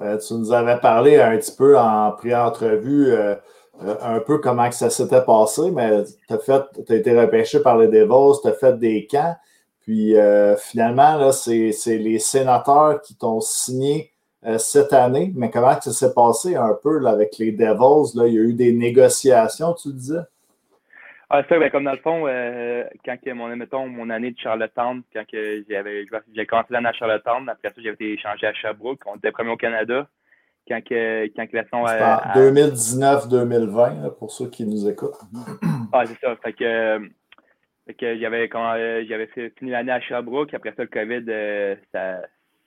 Euh, tu nous avais parlé un petit peu en pré-entrevue euh, un peu comment que ça s'était passé, mais tu as, été repêché par les Devils, tu as fait des camps, puis finalement, c'est les sénateurs qui t'ont signé cette année. Mais comment ça s'est passé un peu avec les Devils? Là? Il y a eu des négociations, tu disais? Ah, ça, ben, comme dans le fond, euh, quand que mon, mettons, mon année de Charlottetown, quand que j'avais, j'ai commencé l'année à Charlottetown, après ça, j'avais été échangé à Sherbrooke. On était premier au Canada. Quand que, quand que la. C'est en 2019-2020, pour ceux qui nous écoutent. Ah, c'est ça. Fait que, fait que j'avais, j'avais fini l'année à Sherbrooke. Après ça, le COVID, euh, ça,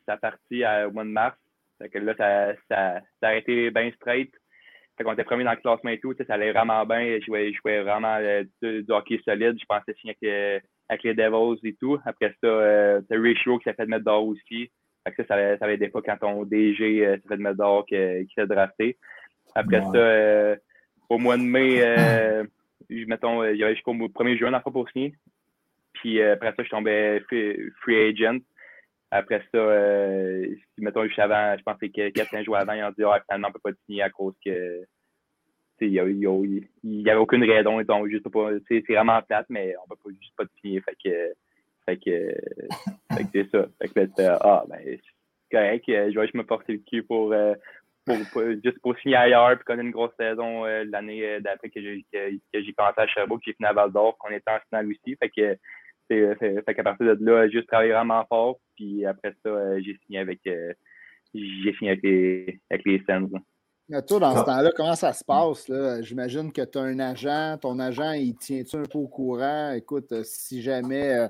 ça a parti au mois de mars. Fait que là, ça, ça, ça a été bien straight. Fait qu'on était premier dans le classement et tout, ça allait vraiment bien. Je jouais, je jouais vraiment euh, du, hockey solide. Je pensais signer avec, euh, avec, les Devils et tout. Après ça, euh, c'est Ratio qui s'est fait mettre dehors aussi. Fait que ça, ça, ça fois quand ton DG euh, s'est fait mettre dehors qui, s'est drafté. Après ça, au mois de mai, mettons, il y avait jusqu'au 1er juin pour signer. Puis après ça, je tombais free agent. Après ça, euh, mettons, juste avant, je pense que 4-5 jours avant, ils ont dit ah, finalement, on ne peut pas signer à cause que il n'y avait aucune raison. Donc, juste pas, c'est vraiment plate, mais on ne peut pas juste pas signer. Fait que, fait que, fait que c'est ça. Fait que là, ah, ben, c'est correct. Je vais juste me porter le cul pour, euh, pour, pour, juste pour signer ailleurs puis connaître une grosse saison euh, l'année d'après que j'ai que, que j'ai commencé à Sherbrooke, j'ai fini à Val d'Or, qu'on était en finale aussi. Fait que fait, fait qu'à partir de là, juste travaillé vraiment fort. Puis après ça, euh, j'ai signé avec euh, j'ai signé avec les, avec les Mais toi, dans ce ah. temps-là, comment ça se passe? J'imagine que tu as un agent. Ton agent, il tient-tu un peu au courant? Écoute, euh, si jamais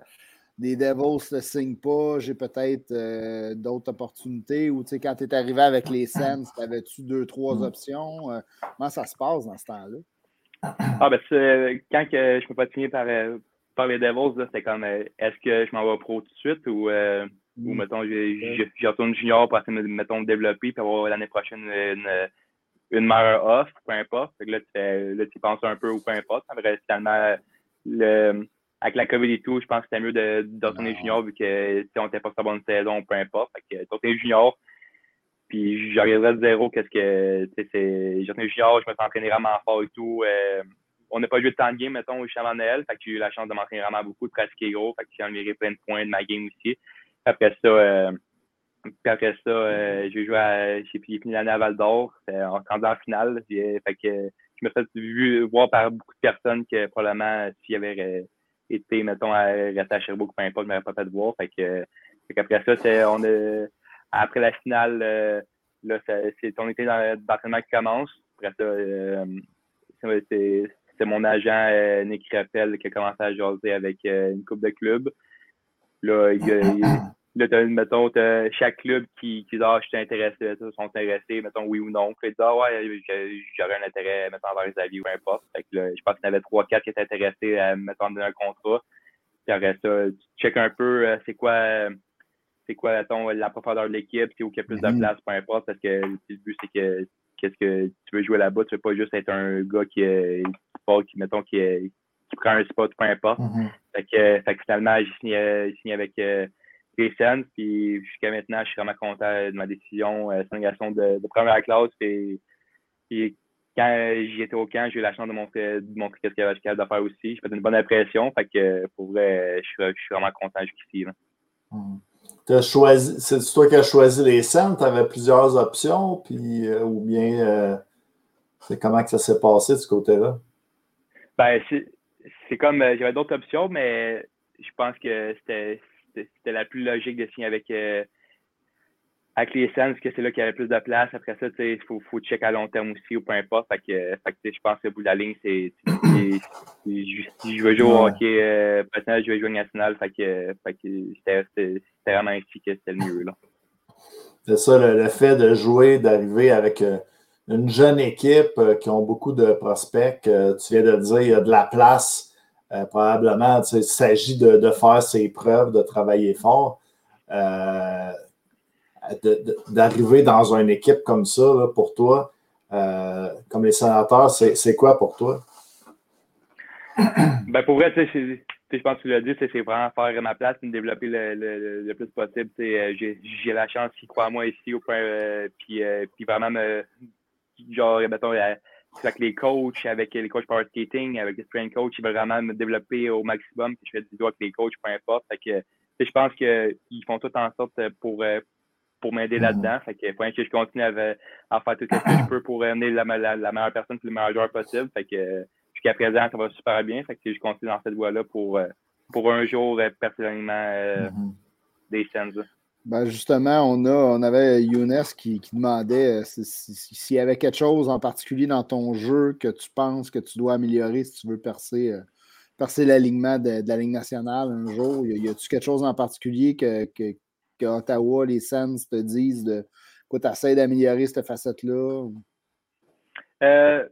des Devils ne signent pas, j'ai peut-être d'autres opportunités. Ou quand tu es arrivé avec les Sens, avais-tu deux, trois mm. options? comment ça se passe dans ce temps-là? Ah, ben, quand que je ne peux pas signer par, par les Devils, c'est comme euh, est-ce que je m'en vais pro tout de suite ou, euh, ou mm. mettons, je, retourne junior pour essayer de me développer puis avoir l'année prochaine une, une meilleure offre, peu importe. Fait que là, tu, là, tu penses un peu ou peu importe. Après, finalement, le, avec la COVID et tout, je pense que c'était mieux de, de retourner junior vu que si on n'était pas sur la bonne saison, peu importe. Fait que retourner junior, puis j'arriverais de zéro qu'est-ce que c'est. J'ai junior, je me suis entraîné vraiment fort et tout. Euh, on n'a pas joué de temps de game, mettons, juste avant Noël. Fait que j'ai eu la chance de m'entraîner vraiment beaucoup, de pratiquer gros. Fait que j'ai enlevé plein de points de ma game aussi. Après ça, euh, après ça, euh, j'ai joué à, j'ai fini l'année à Val d'Or. en en finale. Fait que je me suis vu voir par beaucoup de personnes que probablement s'il y avait été, mettons, à rester à Sherbrooke, peu importe, je m'aurais pas fait voir. Fait que, fait qu'après ça, c'est, on a, après la finale, euh, là, c'est ton été d'entraînement qui commence. Après ça, euh, c'est, c'est mon agent euh, Nick Rappel qui a commencé à jaser avec euh, une coupe de clubs. Là, il, là mettons, chaque club qui, qui dit Ah, je suis intéressé, sont intéressés, mettons oui ou non. Puis il dit Ah ouais, j'aurais un intérêt, mettons, vers les avis ou peu importe. Fait que, là, je pense qu'il y en avait trois, quatre qui étaient intéressés à mettons donner un contrat. Puis après ça, tu check un peu euh, c'est quoi c'est quoi mettons, la profondeur de l'équipe, c'est où il y a plus de mm-hmm. place, peu importe, parce que le but c'est que qu'est-ce que tu veux jouer là-bas, tu veux pas juste être un gars qui, qui, mettons, qui, qui prend un spot, peu importe. Mm-hmm. fait, que, fait, que, finalement, j'ai signé, signé, avec euh, les puis jusqu'à maintenant, je suis vraiment content de ma décision. Euh, c'est une garçon de, de, première classe, puis quand j'étais au camp, j'ai eu la chance de montrer, de montrer ce qu'il y avait capable de faire aussi. J'ai fait une bonne impression, fait que pour vrai, je suis, je suis vraiment content jusqu'ici. Mm-hmm. C'est toi qui as choisi les scènes, tu avais plusieurs options, puis euh, ou bien euh, comment que ça s'est passé de ce côté-là? Ben, c'est comme euh, j'avais d'autres options, mais je pense que c'était la plus logique de signer avec, avec les Sens, que c'est là qu'il y avait plus de place. Après ça, il faut, faut check à long terme aussi ou peu importe. Je pense que le bout de la ligne, c'est si je veux jouer au hockey euh, je veux jouer national. Fait que, fait que c'était vraiment ainsi que c'était le mieux. C'est ça, le, fait de jouer, d'arriver avec une jeune équipe euh, qui ont beaucoup de prospects. Euh, tu viens de dire, il y a de la place. Euh, probablement, il s'agit de, faire ses preuves, de travailler fort. D'arriver dans une équipe comme ça, pour toi, comme les sénateurs, c'est quoi pour toi? Ben pour vrai, je pense que tu l'as dit, c'est vraiment faire ma place, me développer le, plus possible. J'ai la chance, s'il croit à moi ici, au point, puis, puis vraiment me, genre, mettons, avec les coachs, avec les coachs power skating, avec les strength coachs, ils veulent vraiment me développer au maximum. je fais du doigt avec les coachs, peu importe. Fait que, je pense qu'ils font tout en sorte pour, euh, pour m'aider mm-hmm. là-dedans. Fait que, faut que je continue à, à, faire tout ce que je peux pour amener la, la, meilleure personne, le meilleur joueur possible. Fait que, jusqu'à présent, ça va super bien. Fait que je continue dans cette voie-là pour, pour un jour personnellement mm-hmm. des scènes. Ben justement, on, a, on avait Younes qui, qui demandait s'il y avait quelque chose en particulier dans ton jeu que tu penses que tu dois améliorer si tu veux percer percer l'alignement de, la Ligue nationale un jour? Y a-tu quelque chose en particulier que, que, Ottawa, les Sens te disent de quoi tu essaies d'améliorer cette facette-là? Euh,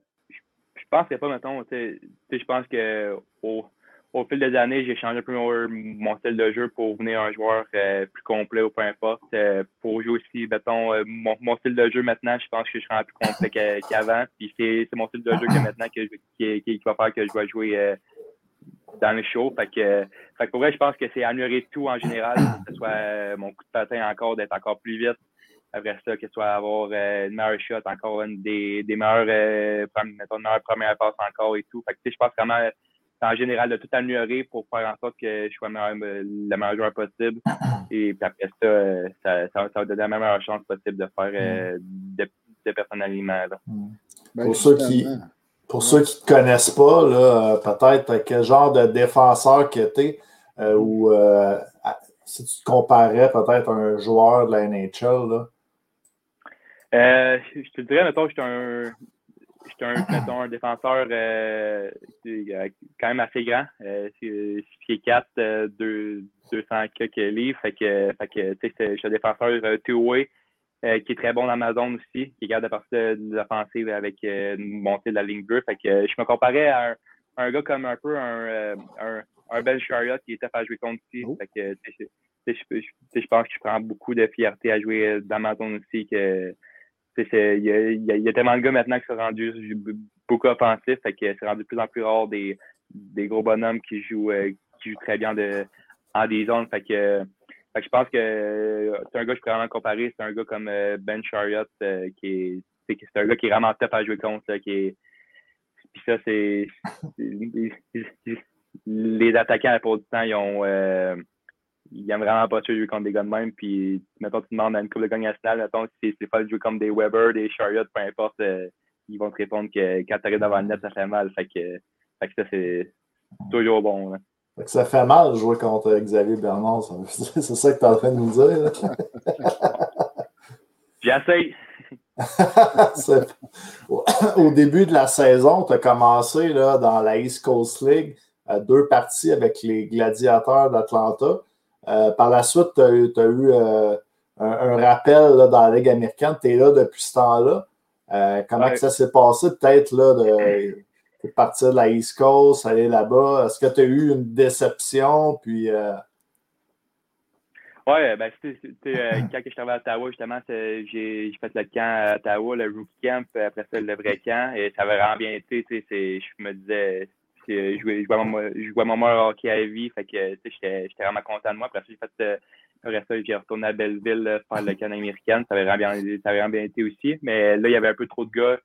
pense que pas, mettons, je pense que au, au, fil des années, j'ai changé un peu mon, style de jeu pour devenir un joueur euh, plus complet ou peu importe. Euh, pour jouer aussi, mettons, mon, style de jeu maintenant, je pense que je serai plus complet qu'avant. Puis c'est mon style de jeu que maintenant que qui, qui, va faire que je vais jouer dans le show. Fait que, fait que pour vrai, je pense que c'est améliorer tout en général, que ce soit euh, mon coup de patin encore, d'être encore plus vite. Après ça, que ce soit avoir euh, une meilleure shot, encore une des, des meilleures, euh, mettons, une meilleure première passe encore et tout. Fait que, je pense vraiment en général de tout améliorer pour faire en sorte que je sois le meilleur, joueur possible. Et puis après ça, ça, ça, va donner la meilleure chance possible de faire de, de personnellement. Ben, pour ceux qui, pour ceux qui ne te connaissent pas, euh, peut-être quel genre de défenseur que tu es, euh, ou euh, si tu te comparais peut-être à un joueur de la NHL. Là. Je te dirais, mettons, j'étais un, un, mettons, un défenseur quand même assez grand. Euh, 6 pieds 4, 200 quelques livres. Fait que, fait que je suis un défenseur two-way. Euh, qui est très bon dans ma zone aussi, qui garde de partir de l'offensive avec euh, montée de la ligne bleue. Fait que euh, je me comparais à un, gars comme un peu un, euh, un, un Ben Chariot qui était à jouer contre ici. Oh. Fait que je, je, pense que je prends beaucoup de fierté à jouer dans ma zone aussi. que il y, a, tellement de gars maintenant qui sont rendus beaucoup offensifs, fait que c'est rendu de plus en plus rare des, des gros bonhommes qui jouent, qui jouent très bien de, en des zones. Fait que je pense que euh, c'est un gars que je pourrais vraiment comparer. C'est un gars comme euh, Ben Chariot euh, qui est. C'est un gars qui est vraiment top à jouer contre. qui puis ça, c'est. Les attaquants à du temps, ils ont. Ils aiment vraiment pas jouer contre des gars de même. Puis, mettons, tu demandes à une couple de gars nationale, mettons, si c'est pas de jouer comme des Weber, des Chariot, peu importe, ils vont te répondre que quand tu arrives devant le net, ça fait mal. Fait que, fait que ça, c'est toujours bon. Là ça fait mal jouer contre Xavier Bernard. C'est ça que tu es en train de nous dire. J'essaye. Au début de la saison, tu as commencé là, dans la East Coast League, euh, deux parties avec les Gladiateurs d'Atlanta. Euh, par la suite, tu as, eu, euh, un, rappel dans la Ligue américaine. Tu es là depuis ce temps-là. comment ça s'est passé? Peut-être là, de partir de la East Coast, aller là-bas? Est-ce que tu as eu une déception? Puis, euh... Oui, ben, euh, quand je suis arrivé à Ottawa, justement, j'ai fait le camp à Ottawa, le rookie camp, après ça, le vrai camp, et ça avait vraiment bien été. Je me disais, je jouais, je jouais mon meilleur hockey à la vie, fait que j'étais vraiment content de moi. Après ça, j'ai fait, euh, après ça, j'ai retourné à Belleville faire le camp américain. Ça avait vraiment bien, ça avait vraiment bien été aussi. Mais là, il y avait un peu trop de gars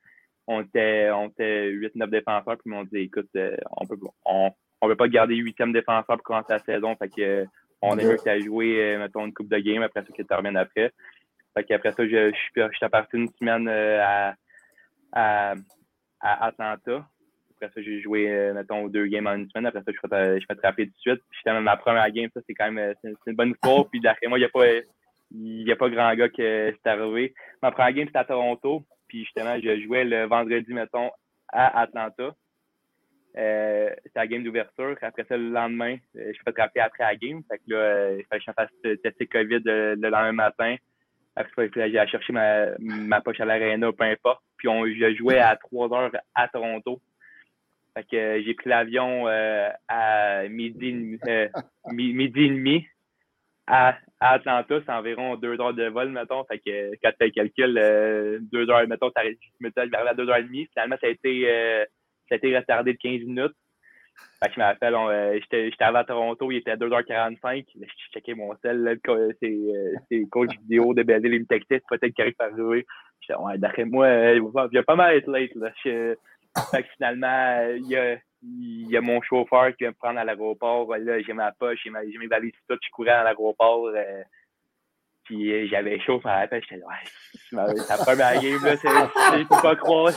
on était, on était 8-9 défenseurs, puis ils m'ont dit écoute, euh, on peut on, on veut pas garder 8e défenseur pour commencer la saison. Fait que on est mieux que joué, euh, mettons, une coupe de game après ça que tu reviennes après. Fait qu'après ça, je, je, suis parti une semaine euh, à, à, à, Atlanta. Après ça, j'ai joué, mettons, deux games en une semaine. Après ça, je je fais trapper tout de suite. Puis ma première game, ça, c'est quand même c'est une bonne histoire. Puis d'après moi, il n'y a pas. A pas grand gars qui s'est arrivé. Ma première game, c'était à Toronto. Puis justement, je jouais le vendredi, mettons, à Atlanta. Euh, c'était la game d'ouverture. Après ça, le lendemain, euh, je fais attraper après la game. Fait que là, euh, il fallait que je fasse tester COVID le, lendemain matin. Après j'ai cherché ma, ma poche à l'aréna, peu importe. Puis on, je jouais à 3 heures à Toronto. Fait que j'ai pris l'avion à midi, midi et demi à, Atlanta, c'est environ deux heures de vol, mettons. Fait que quand tu fais le calcul, euh, deux heures, mettons, tu arrives à deux heures et demie. Finalement, ça a été, euh, ça a été retardé de 15 minutes. Fait que je me rappelle, euh, j'étais arrivé à Toronto, il était à 2h45. Je checkais mon sel, c'est coach vidéo de Belleville, il me textait, peut-être qu'il arrive à arriver. J'étais, ouais, d'après moi, il va pas mal être late, là. Fait que finalement, il y a, il y a mon chauffeur qui vient me prendre à l'aéroport. Là, j'ai ma poche, j'ai, mes valises tout, je courais à l'aéroport. Euh, puis euh, j'avais chaud, ça rappelle, j'étais là, ouais, c'est première game, là, c'est, je peux pas croire.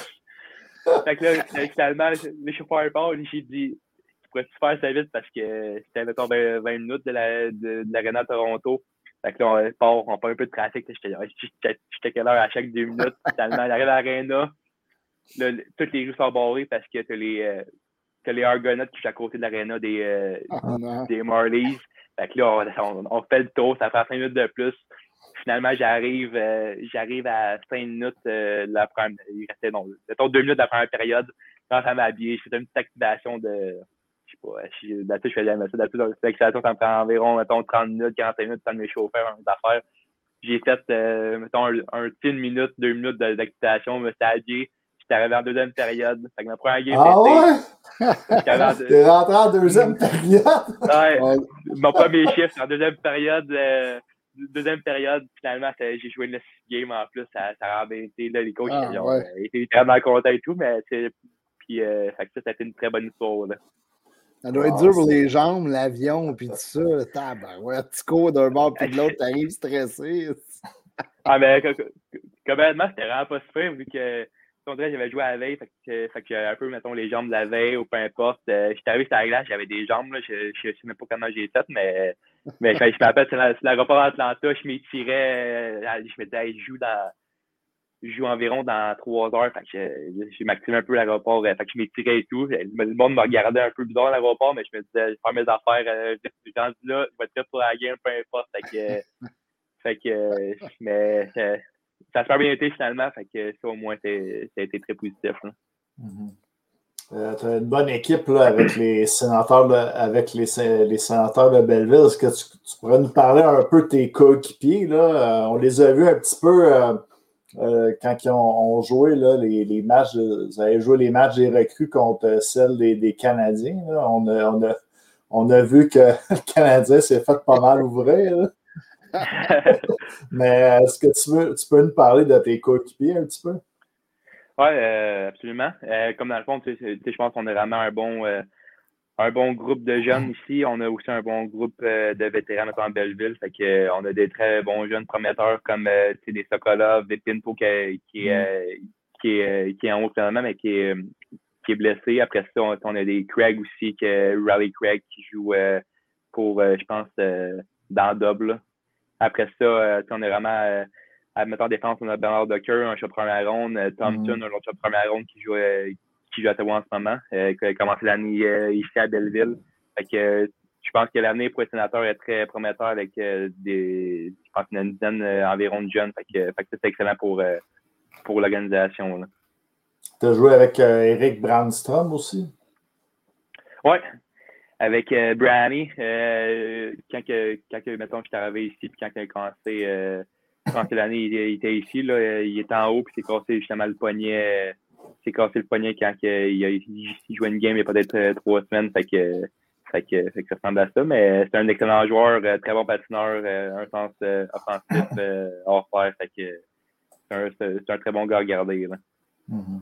fait que là, finalement, le chauffeur part, j'ai dit, tu pourrais faire ça vite? Parce que c'était, mettons, 20, 20 minutes de la, de, Toronto. Fait que là, on part, on part un peu de trafic. J'étais quelle heure à chaque deux minutes. Finalement, on arrive à Toutes les rues sont barrées parce que t'as les, euh, as les Argonauts qui sont à côté de l'arena des, euh, oh, des Marlies. Fait que là, on, on, fait le tour, ça fait 5 minutes de plus. Finalement, j'arrive euh, j'arrive à 5 minutes euh, de la première. Il restait non, mettons 2 minutes de la première période. Quand ça m'habiller, je faisais une petite activation de. Je sais pas, je, je faisais ça. L'activation, ça me prend environ mettons, 30 minutes, 45 minutes, temps de m'échauffer, affaires. J'ai fait, euh, mettons, un, un, une minute, deux minutes d'activation, me suis habillé. J'étais arrivé en deuxième période. Fait que ma première game, ah ouais? T'es rentré en deuxième période? ouais. Mon premier chiffre en deuxième période. Euh, deuxième période, finalement, j'ai joué le game en plus. Ça, ça a bien été. Là, les coachs ah, ils ont ouais. été vraiment contents et tout, mais puis, euh, ça, ça a été une très bonne histoire. Là. Ça doit être dur pour les jambes, l'avion, puis tout ça. ouais, tu cours d'un bord puis de l'autre, t'arrives stressé. ah, mais complètement, c'était vraiment pas super vu que j'avais joué à la veille, fait que, fait que j'avais un peu, mettons, les jambes de la veille ou peu importe. Euh, j'étais arrivé sur la glace, j'avais des jambes, là, je ne sais même pas comment j'ai fait, mais, mais quand je m'appelle sur l'aéroport d'Atlanta, je m'étirais, euh, je me disais, je joue dans, je joue environ dans trois heures, fait que j'ai m'activé un peu l'aéroport, euh, fait que je m'étirais et tout. Le monde me regardait un peu bizarre l'aéroport, mais je me disais, je vais mes affaires, je suis là, je vais prêt pour la game, peu importe, fait que, fait que, mais, ça a super bien été finalement. Fait que ça, au moins, ça a été très positif. Mm-hmm. Euh, tu as une bonne équipe là, avec les sénateurs de, avec les, les de Belleville. Est-ce que tu, pourrais nous parler un peu de tes coéquipiers? Là? Euh, on les a vus un petit peu euh, quand ils ont, joué là, les, les, matchs. vous avez joué les matchs des recrues contre celles des, des Canadiens. On, a, on, a, on, a, vu que le Canadien s'est fait pas mal ouvrir. Mais est-ce que tu, veux, tu peux nous parler de tes coéquipiers un petit peu? Oui, euh, absolument. Euh, comme dans le fond, je pense qu'on a vraiment un bon, euh, un bon groupe de jeunes ici. On a aussi un bon groupe de vétérans en Belleville. Fait que, on a des très bons jeunes prometteurs comme des Sokolov, des Pinto qui, qui, mm. qui, est, qui est en haut finalement, mais qui est, qui est blessé. Après ça, on, a des Craig aussi, que Rally Craig qui joue pour, je pense, dans Double. Après ça, euh, on est vraiment euh, à mettre en défense, on a Bernard Docker, un choix de première ronde, euh, Thompson, mm. un autre choix de première ronde qui joue, qui joue à Ottawa en ce moment, qui a commencé l'année ici à Belleville. Fait que je pense que l'année pour les sénateurs est très prometteur avec des, je pense une dizaine environ de jeunes. Fait que, fait que c'est excellent pour, pour l'organisation. Tu as joué avec Eric Brandstrom aussi? Oui, avec euh, Branny, euh, quand, que, quand que, mettons, je suis arrivé ici, puis quand il a commencé, euh, l'année, il, était ici, là, il était en haut, puis s'est cassé justement le poignet. s'est cassé le poignet quand il, a, il, jouait une game il y a peut-être euh, trois semaines. Fait que, fait que, fait que ça ressemble à ça. Mais c'est un excellent joueur, euh, très bon patineur, un sens offensif hors pair. Fait que c'est un, très bon gars à regarder. Là. Mm-hmm.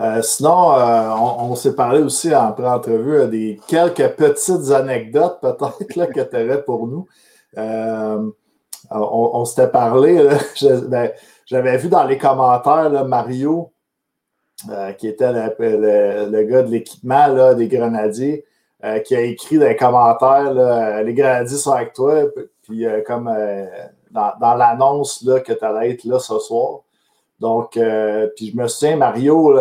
Euh, sinon, euh, on, s'est parlé aussi en pré-entrevue euh, des quelques petites anecdotes peut-être que tu avais pour nous. on, s'était parlé, ben, j'avais vu dans les commentaires Mario, qui était le, gars de l'équipement des grenadiers, qui a écrit dans les commentaires Les grenadiers sont avec toi, puis comme dans, dans l'annonce que tu allais être là ce soir. Donc, euh, puis je me souviens, Mario,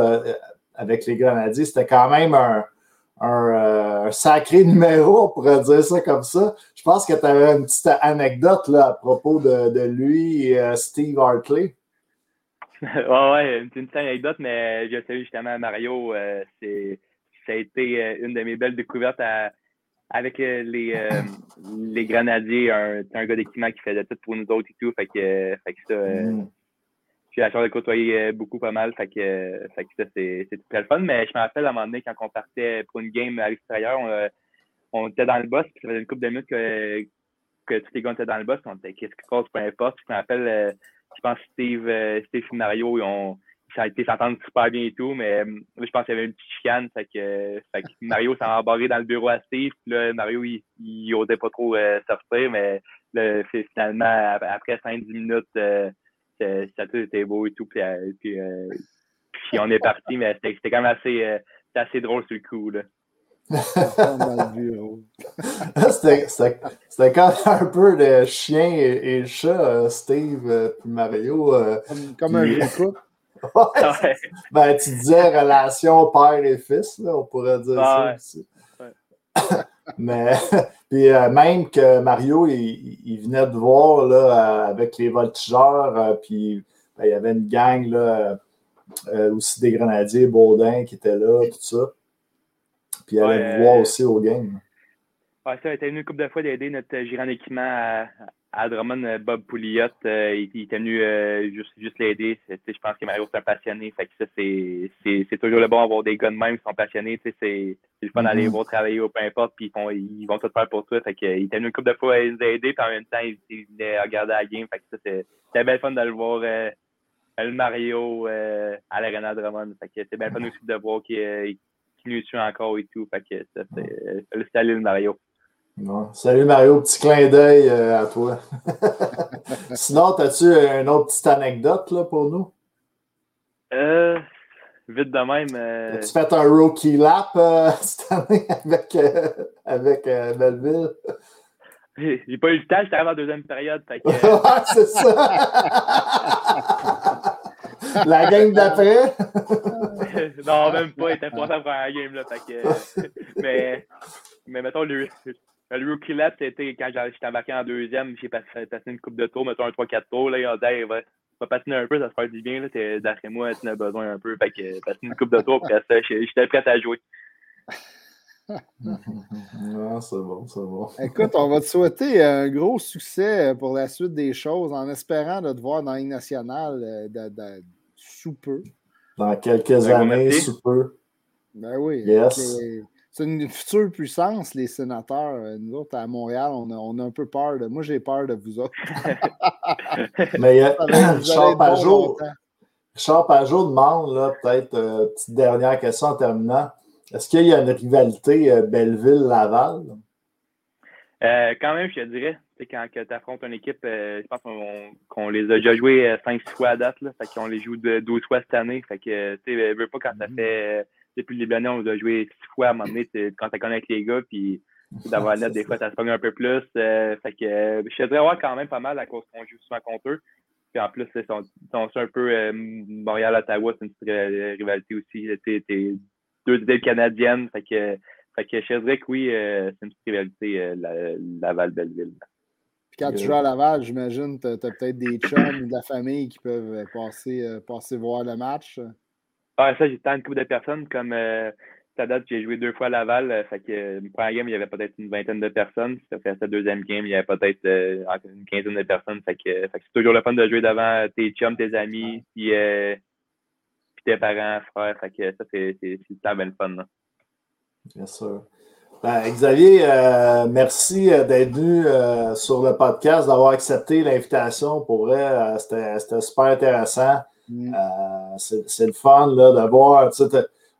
avec les Grenadiers, c'était quand même un, euh, sacré numéro, on pourrait dire ça comme ça. Je pense que tu avais une petite anecdote là, à propos de, lui et euh, Steve Hartley. ouais, ouais, une petite anecdote, mais je sais justement Mario, c'est, ça a été une de mes belles découvertes avec les, les Grenadiers. Un, un gars d'équipement qui faisait tout pour nous autres et tout. Fait que, fait que ça, mm j'ai la chance de côtoyer euh, beaucoup pas mal. Fait que, euh, fait que ça, c'est très le fun. Mais je me rappelle à un moment donné, quand on partait pour une game à l'extérieur, on, euh, on, était dans le boss, puis ça faisait une couple de minutes que, que tous les gars étaient dans le boss. On était qu'est-ce qui se passe, peu importe. je me rappelle, je pense Steve, Steve et Mario, ils ont, ça a été s'entendre super bien et tout, mais je pense qu'il y avait une petite chicane. Fait que, fait que Mario s'est embarré dans le bureau à Steve. Puis là, Mario, il, il osait pas trop sortir, mais là, finalement, après 5-10 minutes, ça tout était beau et tout. Puis, euh, puis, euh, puis on est parti, mais c'était quand même assez, euh, assez drôle sur le coup. Là. C'était quand même un peu de chien et, chat, euh, Steve et Mario. Comme, un jeu ouais, Ben, tu disais relation père et fils, là, on pourrait dire ça aussi. Mais puis, même que Mario, il, venait de voir là, avec les voltigeurs, puis ben, il y avait une gang là, euh, aussi des grenadiers, Baudin qui était là, tout ça. Puis elle allait voir aussi au game. Ouais, ça, a été venu une couple de fois d'aider notre gérant d'équipement à, à, Drummond, euh, Bob Pouliot. Euh, il, était venu juste, juste l'aider. Je pense que Mario c'est un passionné. Fait que ça, c'est toujours le bon d'avoir des gars de même qui sont passionnés. C'est le fun d'aller mm-hmm. voir travailler au peu importe, puis ils, font, ils vont tout faire pour toi. Fait que, il était venu une couple de fois à nous aider, puis en même temps, il, il venait regarder la game. Fait que ça, c'était bien fun de le voir le Mario euh, à l'Arena Drummond. Fait que c'est bien fun aussi de voir qu'il euh, nous tue encore et tout. Fait que ça, c'est, salut le Mario. Salut Mario, petit clin d'œil euh, à toi. Sinon, as-tu une autre petite anecdote là, pour nous? Euh, vite de même. Euh... As-tu fait un rookie lap cette année avec, avec Belleville? J'ai pas eu le temps, j'étais avant la deuxième période. Fait que... c'est ça! la game d'après? non, même pas, il était pas pour la game. Là, fait que... mais, mais mettons, le, le rookie lap, c'était quand j'étais embarqué en deuxième, j'ai passé, passé, une coupe de tour, mettons un 3-4 tours. Là, il a dit, va, va patiner un peu, ça se fait du bien. D'après moi, tu en as besoin un peu. Fait que passer une coupe de tour, puis ça, j'étais prêt à jouer. non, c'est bon, c'est bon. Écoute, on va te souhaiter un gros succès pour la suite des choses en espérant de te voir dans la nationale euh, de, sous peu. Dans quelques ben, années, sous peu. Ben oui. C'est une future puissance, les sénateurs. Nous autres, à Montréal, on a, un peu peur de. Moi, j'ai peur de vous autres. Mais il y a Richard Pajot. Richard Pajot demande, peut-être, euh, petite dernière question en terminant. Est-ce qu'il y a une rivalité euh, Belleville-Laval? Euh, quand même, je te dirais. Quand tu affrontes une équipe, euh, je pense qu'on les a déjà joués cinq fois à date. Là, fait qu'on les joue 12 fois cette année. Fait que tu veux pas quand ça mm-hmm. fait depuis le début on a joués six fois à un moment donné quand tu connais les gars. Puis d'avoir net, des fois, ça se pogne un peu plus. fait que je te dirais ouais, quand même pas mal à cause qu'on joue souvent contre eux. Puis en plus, ils sont, un peu Montréal-Ottawa, c'est une petite rivalité aussi deux idées canadiennes. Fait que, fait que je dirais que oui, euh, c'est une petite rivalité, euh, Laval-Belleville. Puis quand tu joues à Laval, j'imagine que tu as, peut-être des chums ou de la famille qui peuvent euh, passer, passer voir le match. Ah, ça, j'ai tant une couple de personnes. Comme ça date, j'ai joué deux fois à Laval. fait que le premier game, il y avait peut-être une vingtaine de personnes. Ça fait sa deuxième game, il y avait peut-être une quinzaine de personnes. Fait que, fait que c'est toujours le fun de jouer devant tes chums, tes amis. Puis tes parents, frères. Fait que ça, c'est le bien fun. Bien sûr. Ben, Xavier, euh, merci euh, d'être venu euh, sur le podcast, d'avoir accepté l'invitation. Pour vrai, c'était super intéressant. Mm. c'est le fun d'avoir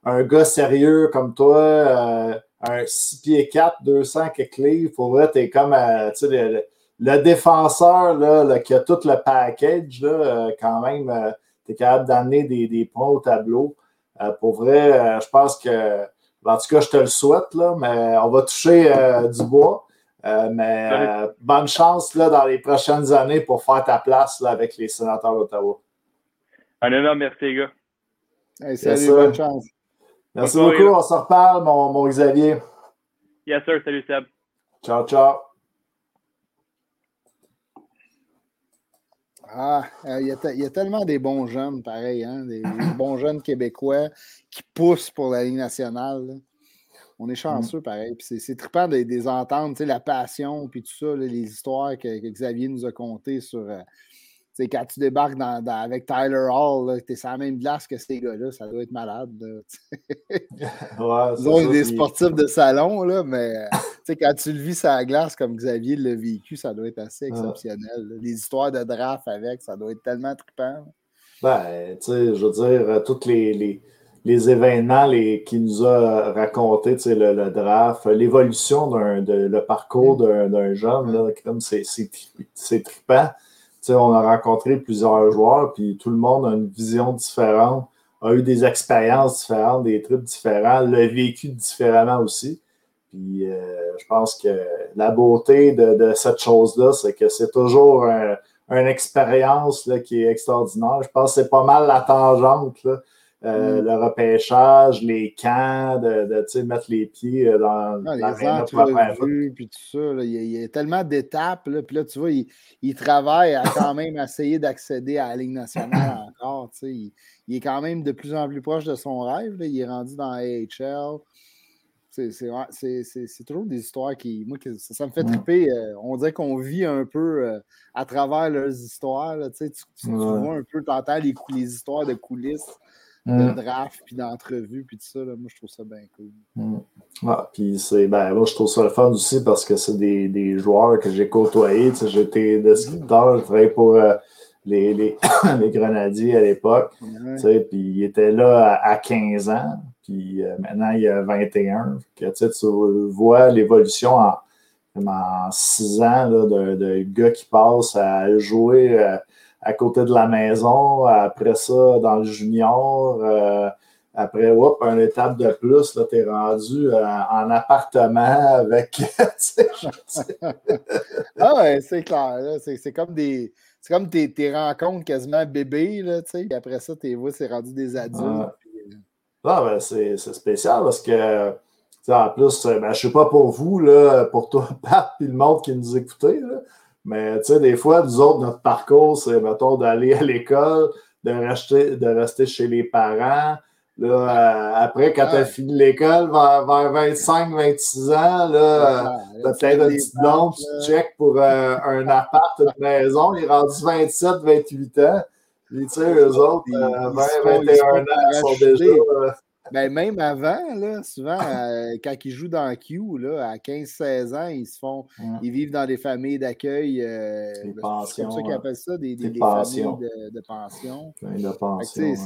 un gars sérieux comme toi, un 6 pieds 4, 200 quelques livres. Pour vrai, tu es comme le, le, défenseur là, qui a tout le package, là, quand même tu es capable d'amener des, points au tableau. Euh, pour vrai, euh, je pense que, en tout cas, je te le souhaite, là, mais on va toucher euh, du bois. mais bonne chance là, dans les prochaines années pour faire ta place là, avec les sénateurs d'Ottawa. Un énorme merci, les gars. salut, bonne chance. Merci beaucoup. On se reparle, mon, mon Xavier. Yes, sir. Salut, Seb. Ciao, ciao. Ah, euh, il y, a tellement des bons jeunes, pareil, hein, des, bons jeunes québécois qui poussent pour la Ligue nationale. On est chanceux, pareil. c'est trippant de, les entendre, la passion, puis tout ça, les histoires que, Xavier nous a contées sur, euh, c'est quand tu débarques dans, avec Tyler Hall, tu es sur la même glace que ces gars-là, ça doit être malade. ouais, Ils ont des sportifs de salon, là, mais quand tu le vis sur la glace comme Xavier l'a vécu, ça doit être assez exceptionnel. Les histoires de draft avec, ça doit être tellement trippant. Ben, tu sais, je veux dire, euh, tous les, les, événements les, qu'il nous a raconté, tu sais, le, draft, l'évolution d'un le parcours mm. d'un jeune, là, comme c'est trippant on a rencontré plusieurs joueurs, puis tout le monde a une vision différente a eu des expériences différentes, des trucs différents, l'a vécu différemment aussi. Puis je pense que la beauté de, cette chose-là, c'est que c'est toujours une expérience qui est extraordinaire. Je pense que c'est pas mal la tangente. Euh, mm. le repêchage, les camps, de, de mettre les pieds euh, dans ah, les puis tout ça. il, y a, tellement d'étapes. Puis là, tu vois, il, il, travaille à quand même essayer d'accéder à la Ligue nationale encore. Il, il, est quand même de plus en plus proche de son rêve. Il est rendu dans AHL. C'est toujours des histoires qui. Moi, ça, me fait triper. Euh, on dirait qu'on vit un peu à travers leurs histoires. tu, vois un peu, tu entends les, les histoires de coulisses de draft, puis d'entrevue, puis tout ça. Là, moi, je trouve ça bien cool. Mm. Ah, puis c'est, ben, moi, je trouve ça le fun aussi parce que c'est des, des joueurs que j'ai côtoyés. Tu sais, j'étais descripteur, je travaillais pour euh, les, les, les, Grenadiers à l'époque. Tu sais, puis il était là à, 15 ans, puis euh, maintenant il a 21. Que, tu, sais, tu vois l'évolution en, en 6 ans là, de, de, gars qui passent à jouer. Euh, à côté de la maison. Après ça, dans le junior. Euh, après, hop, une étape de plus, tu es rendu euh, en appartement avec. ah ouais, c'est clair. C'est comme des. C'est comme tes, tes, rencontres quasiment bébés, là, tu sais. après ça, tes voix, c'est rendu des adultes. Ah, ah ben, c'est spécial parce que, en plus, ben, je ne sais pas pour vous, là, pour toi, Pat, puis le monde qui nous écoutait, là, mais tu sais, des fois, nous autres, notre parcours, c'est, mettons, d'aller à l'école, de rester, de rester chez les parents. Là, euh, après, quand tu as fini l'école, vers, 25-26 ans, là, tu as peut-être un petit blonde, tu check pour euh, un appart, une maison. Il est rendu 27-28 ans. Puis, tu sais, eux autres, 20-21 euh, ans, sont déjà. Ben, même avant, là, souvent, euh, quand ils jouent dans Q, là, à 15-16 ans, ils se font. Ils vivent dans des familles d'accueil. Euh, des pensions. C'est comme ça qu'ils appellent ça, des, des, des familles de, de pension.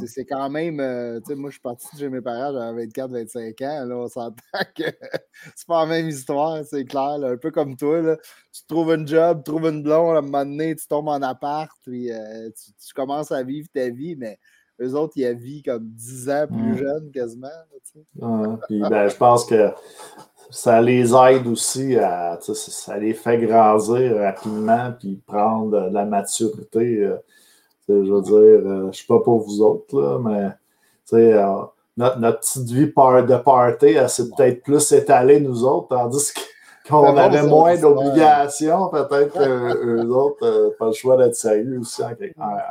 C'est quand même. Euh, moi, je suis parti de chez mes parents, j'avais 24-25 ans. Là, on s'entend que c'est pas la même histoire, c'est clair. un peu comme toi. Là. Tu trouves un job, tu trouves une blonde, à un moment donné, tu tombes en appart, puis tu, tu commences à vivre ta vie, mais eux autres, ils vie comme 10 ans plus jeunes quasiment. puis, ben, je pense que ça les aide aussi à. Ça les fait grandir rapidement puis prendre de la maturité. Euh, je veux dire, euh, je ne suis pas pour vous autres, là, mais euh, notre, notre, petite vie de party, elle s'est peut-être plus étalée, nous autres, tandis que on avait moins d'obligations, peut-être qu'eux autres n'ont pas le choix d'être sérieux aussi.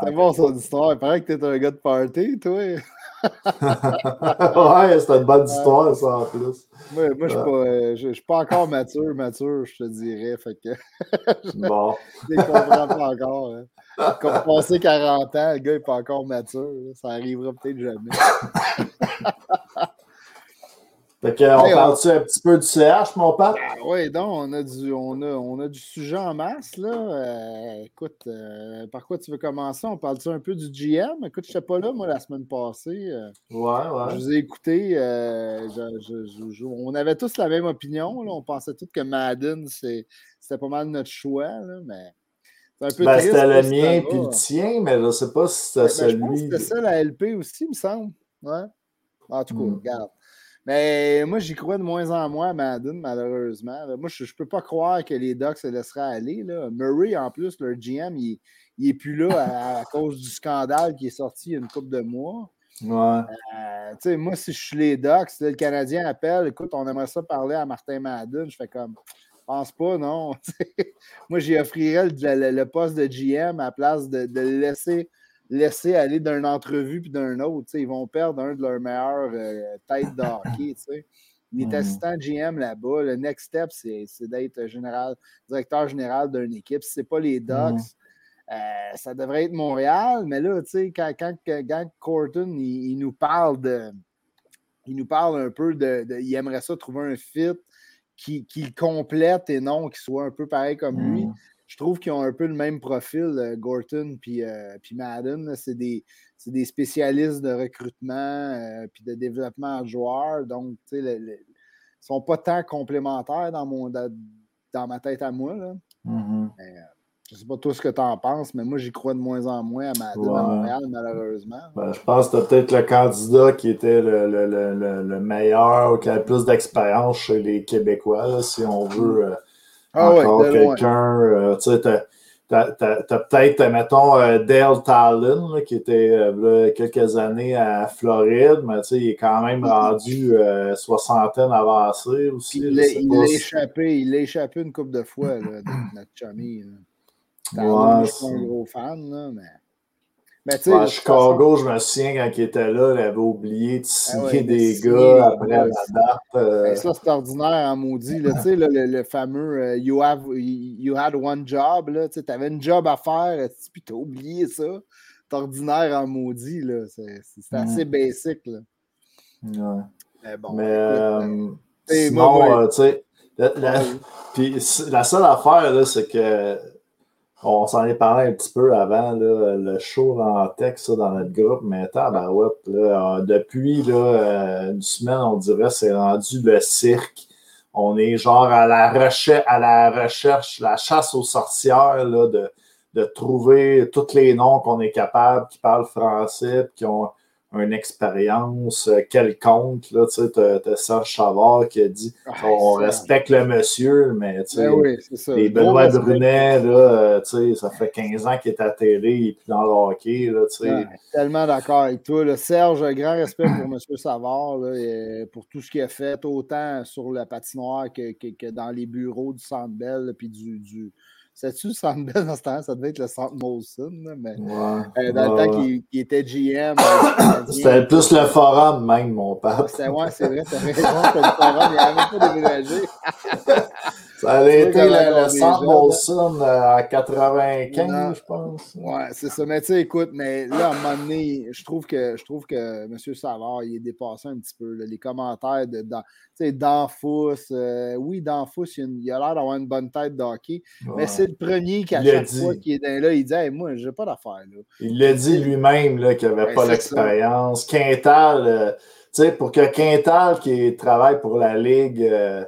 C'est bon son histoire. Il paraît que tu es un gars de party, toi. ouais, c'est une bonne histoire, ça, en plus. Moi, moi je ne suis, pas encore mature, mature, je te dirais. Fait que... bon. je ne comprends pas encore. Hein. Comme passer 40 ans, le gars n'est pas encore mature. Ça arrivera peut-être jamais. Fait qu'on on parle-tu un petit peu du CH, mon père? Ah oui, donc, on a, du, on, a, on a du sujet en masse, là. Euh, écoute, euh, par quoi tu veux commencer? On parle-tu un peu du GM? Écoute, je n'étais pas là, moi, la semaine passée. Euh, ouais, ouais. Je vous ai écouté. on avait tous la même opinion, là. On pensait tous que Madden, c'était pas mal notre choix, là, mais... Ben, c'était le mien puis le tien, mais je ne sais pas si c'était celui. Ben, c'était ça, la LP aussi, il me semble. Ouais. En tout cas, hmm. regarde. Mais moi, j'y crois de moins en moins à Madden, malheureusement. Moi, je ne peux pas croire que les Ducks se laisseraient aller. Là. Murray, en plus, leur GM, il n'est plus là à, cause du scandale qui est sorti il y a une couple de mois. Ouais. Euh, moi, si je suis les Ducks, le Canadien appelle, écoute, on aimerait ça parler à Martin Madden. Je fais comme, je pense pas, non. moi, j'y offrirais le, poste de GM à la place de, de le laisser laisser aller d'une entrevue puis d'un autre. Ils vont perdre un de leurs meilleures euh, têtes de hockey. Il est mhm. assistant GM là-bas. Le next step, c'est d'être général, directeur général d'une équipe. Si ce n'est pas les Ducks, mhm. euh, ça devrait être Montréal. Mais là, quand, quand, quand Corton il, nous parle de. Il nous parle un peu de, Il aimerait ça trouver un fit qui, qui complète et non qui soit un peu pareil comme lui. Mhm je trouve qu'ils ont un peu le même profil, euh, Gorton puis, euh, Madden. C'est des, des, spécialistes de recrutement euh, puis de développement de joueurs. Donc, ils ne sont pas tant complémentaires dans, mon, dans, ma tête à moi. Là. Mm-hmm. Je ne sais pas toi ce que tu en penses, mais moi, j'y crois de moins en moins à, ma, Ouais. Montréal, malheureusement. Ben, je pense que c'était peut-être le candidat qui était le, le, le, le, le meilleur ou qui avait le plus d'expérience chez les Québécois, là, si on veut euh, Ah ouais, encore loin. quelqu'un. euh, tu sais, t'as, t'as- t'as- t'as peut-être, mettons, euh, Dale Talon, là, qui était euh, là, quelques années à Floride, mais tu sais, il est quand même rendu euh, soixantaine avancée aussi. Il je l'a il échappé, il l'a échappé une couple de fois, là, notre chummy. là. Ouais, c'est- un gros fan, là, mais. Mais tu sais, Ouais, à de toute Chicago, je me souviens quand il était là, il avait oublié de signer ouais, de des signer gars après la date. euh, Ben, ça, c'est ordinaire en maudit. Là, sais, là, le, le fameux euh, you, have, you had one job, tu avais une job à faire, puis tu as oublié ça? C'est ordinaire en maudit. là. C'est assez basic. Là. ouais. Mais bon, Mais écoute, euh, euh, sinon, tu sais, la, la- la seule affaire, c'est que on s'en est parlé un petit peu avant, le show en texte dans notre groupe, mais tabarouette, là, euh, depuis là, euh, une semaine, on dirait c'est rendu le cirque. On est genre à la recherche, à la recherche, la chasse aux sorcières là, de, de trouver tous les noms qu'on est capable, qui parlent français, qui ont une expérience euh, quelconque. Là, tu sais, t'as Serge Chavard qui a dit ah, on respecte le monsieur, mais tu sais, ben oui, ça. les Benoît. Brunet, là, euh, tu sais, ça fait 15 ans qu'il est télé et puis dans le hockey, là, tu sais. Ouais, tellement d'accord avec toi. là. Serge, un grand respect pour M. Savard, là, et pour tout ce qu'il a fait, autant sur la patinoire que, que- que dans les bureaux du Centre Bell, puis du... du... C'est-tu le Centre Bell dans ce temps Ça devait être le Centre Molson, mais Ouais. euh, dans Ouais, le temps qu'il était GM. euh, C'était plus le forum même, mon père. ouais, c'est vrai, raison, c'était le forum, il n'avait même pas déménagé. Ça C'est été le, a centre euh, en 95, Non. je pense. Ouais, c'est ça. Mais tu sais, écoute, mais là, à un moment donné, je trouve que je trouve que M. Savard, il est dépassé un petit peu. là. Les commentaires de dans, Danfous, euh, oui, Danfous, il, a il a l'air d'avoir une bonne tête de hockey. Ouais. Mais c'est le premier qui, à Il chaque dit. fois qu'il est dans là, il dit Hey, moi, j'ai pas d'affaires là. Il l'a dit lui-même qu'il n'avait Ben, pas l'expérience. Quintal, euh, tu sais, pour que Quintal qui travaille pour la Ligue euh,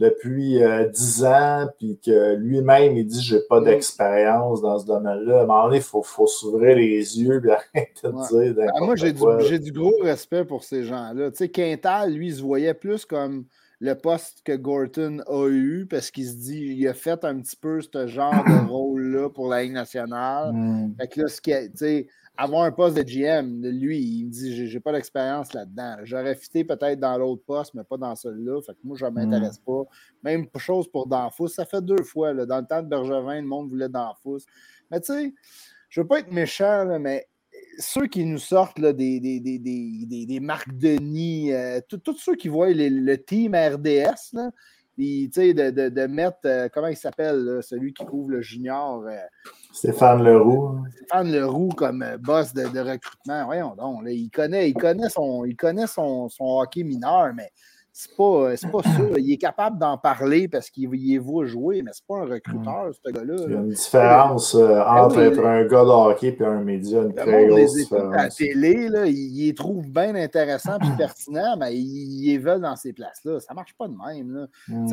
depuis euh, 10 ans, puis que lui-même il dit j'ai pas Mm. d'expérience dans ce domaine-là, à un moment donné, il faut, faut s'ouvrir les yeux et arrêter de Ouais. dire n'importe moi, j'ai du, j'ai du gros respect pour ces gens-là. Tu sais, Quintal, lui, il se voyait plus comme le poste que Gorton a eu parce qu'il se dit il a fait un petit peu ce genre de rôle-là pour la Ligue nationale. Mm. Fait que là, ce qui sais, avoir un poste de GM, lui, il me dit j'ai pas d'expérience là-dedans. J'aurais fité peut-être dans l'autre poste, mais pas dans celui-là. Fait que moi, je ne m'intéresse pas. Même chose pour Danfous. Ça fait deux fois. là. Dans le temps de Bergevin, le monde voulait Danfous. Mais tu sais, je veux pas être méchant, là, mais ceux qui nous sortent là, des, des, des, des, Marc Denis, euh, tous ceux qui voient les- le team RDS, là, puis, de, de, de mettre, euh, comment il s'appelle, là, celui qui couvre le junior, euh, Stéphane Leroux. Stéphane Leroux comme euh, boss de, de recrutement. Voyons donc, là, il connaît, il connaît, son, il connaît son, son hockey mineur, mais c'est pas, c'est pas ça. Il est capable d'en parler parce qu'il il voit jouer, mais c'est pas un recruteur, ce gars-là. Il y a une différence euh, entre oui, être un gars de hockey et un média, une très les grosse écoute à la différence. télé, là, ils, les trouvent bien intéressants et pertinents, mais ils, les veulent dans ces places-là. Ça marche pas de même. Là. Mm.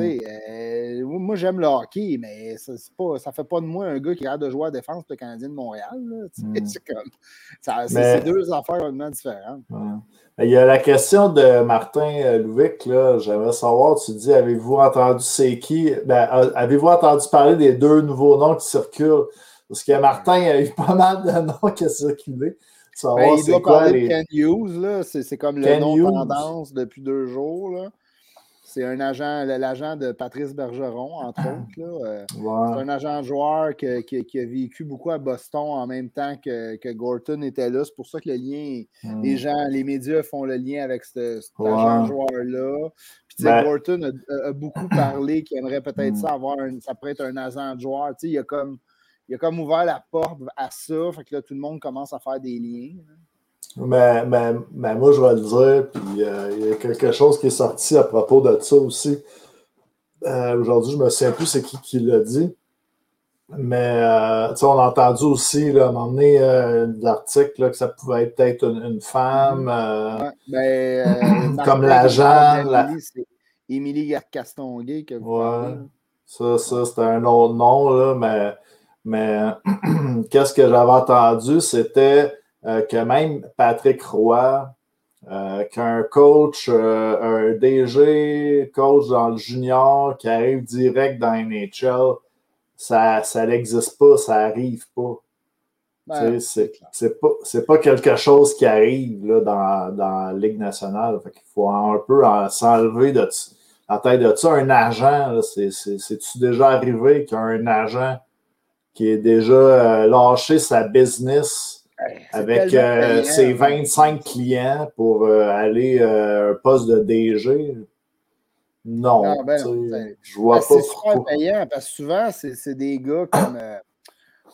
Euh, moi, j'aime le hockey, mais ça, pas, ça fait pas de moi un gars qui a de jouer à défense pour le Canadien de Montréal. Mm. C'est deux affaires complètement différentes. Ouais. Il y a la question de Martin euh, Louvic, là. J'aimerais savoir, tu dis, avez-vous entendu c'est qui? Ben, a- avez-vous entendu parler des deux nouveaux noms qui circulent? Parce que Martin, il y a eu pas mal de noms qui ont circulé. Savoir Ben, il c'est doit quoi parler les. de Ken Hughes, là. C'est, comme le nom Hughes. tendance depuis deux jours. Là. C'est un agent, l'agent de Patrice Bergeron, entre autres. Là. Euh, C'est un agent joueur que- qui a vécu beaucoup à Boston en même temps que, que Gorton était là. C'est pour ça que le lien, Mm. les gens, les médias font le lien avec ce- cet agent joueur-là. Puis, Ben- Gorton a, beaucoup parlé qu'il aimerait peut-être Mm. ça avoir un, ça pourrait être un agent de joueur. Tu sais, il a comme. Il a comme ouvert la porte à ça, fait que là, tout le monde commence à faire des liens. Mais, mais, mais moi, je vais le dire, puis euh, il y a quelque chose qui est sorti à propos de ça aussi. Euh, Aujourd'hui, je me souviens plus c'est qui qui l'a dit. Mais euh, on a entendu aussi, là, à un moment donné, euh, l'article que ça pouvait être peut-être une, une femme. Ouais, ben, Comme l'agent, la- C'est Émilie Castonguay que vous Ouais. Ça, ça c'était un autre nom, là, mais, Mais qu'est-ce que j'avais entendu, c'était euh, que même Patrick Roy, euh, qu'un coach, euh, un DG, coach dans le junior qui arrive direct dans NHL, ça, ça n'existe pas, ça n'arrive pas. Ben, c'est pas, pas quelque chose qui arrive là, dans, dans la Ligue nationale. Il faut un peu s'enlever de la tête de ça. Un agent, c'est-tu déjà arrivé qu'un agent qui est déjà lâché sa business avec euh, ses 25 clients pour euh, aller à un poste de DG? Non, ben je vois pas. C'est super payant parce que souvent, c'est des gars comme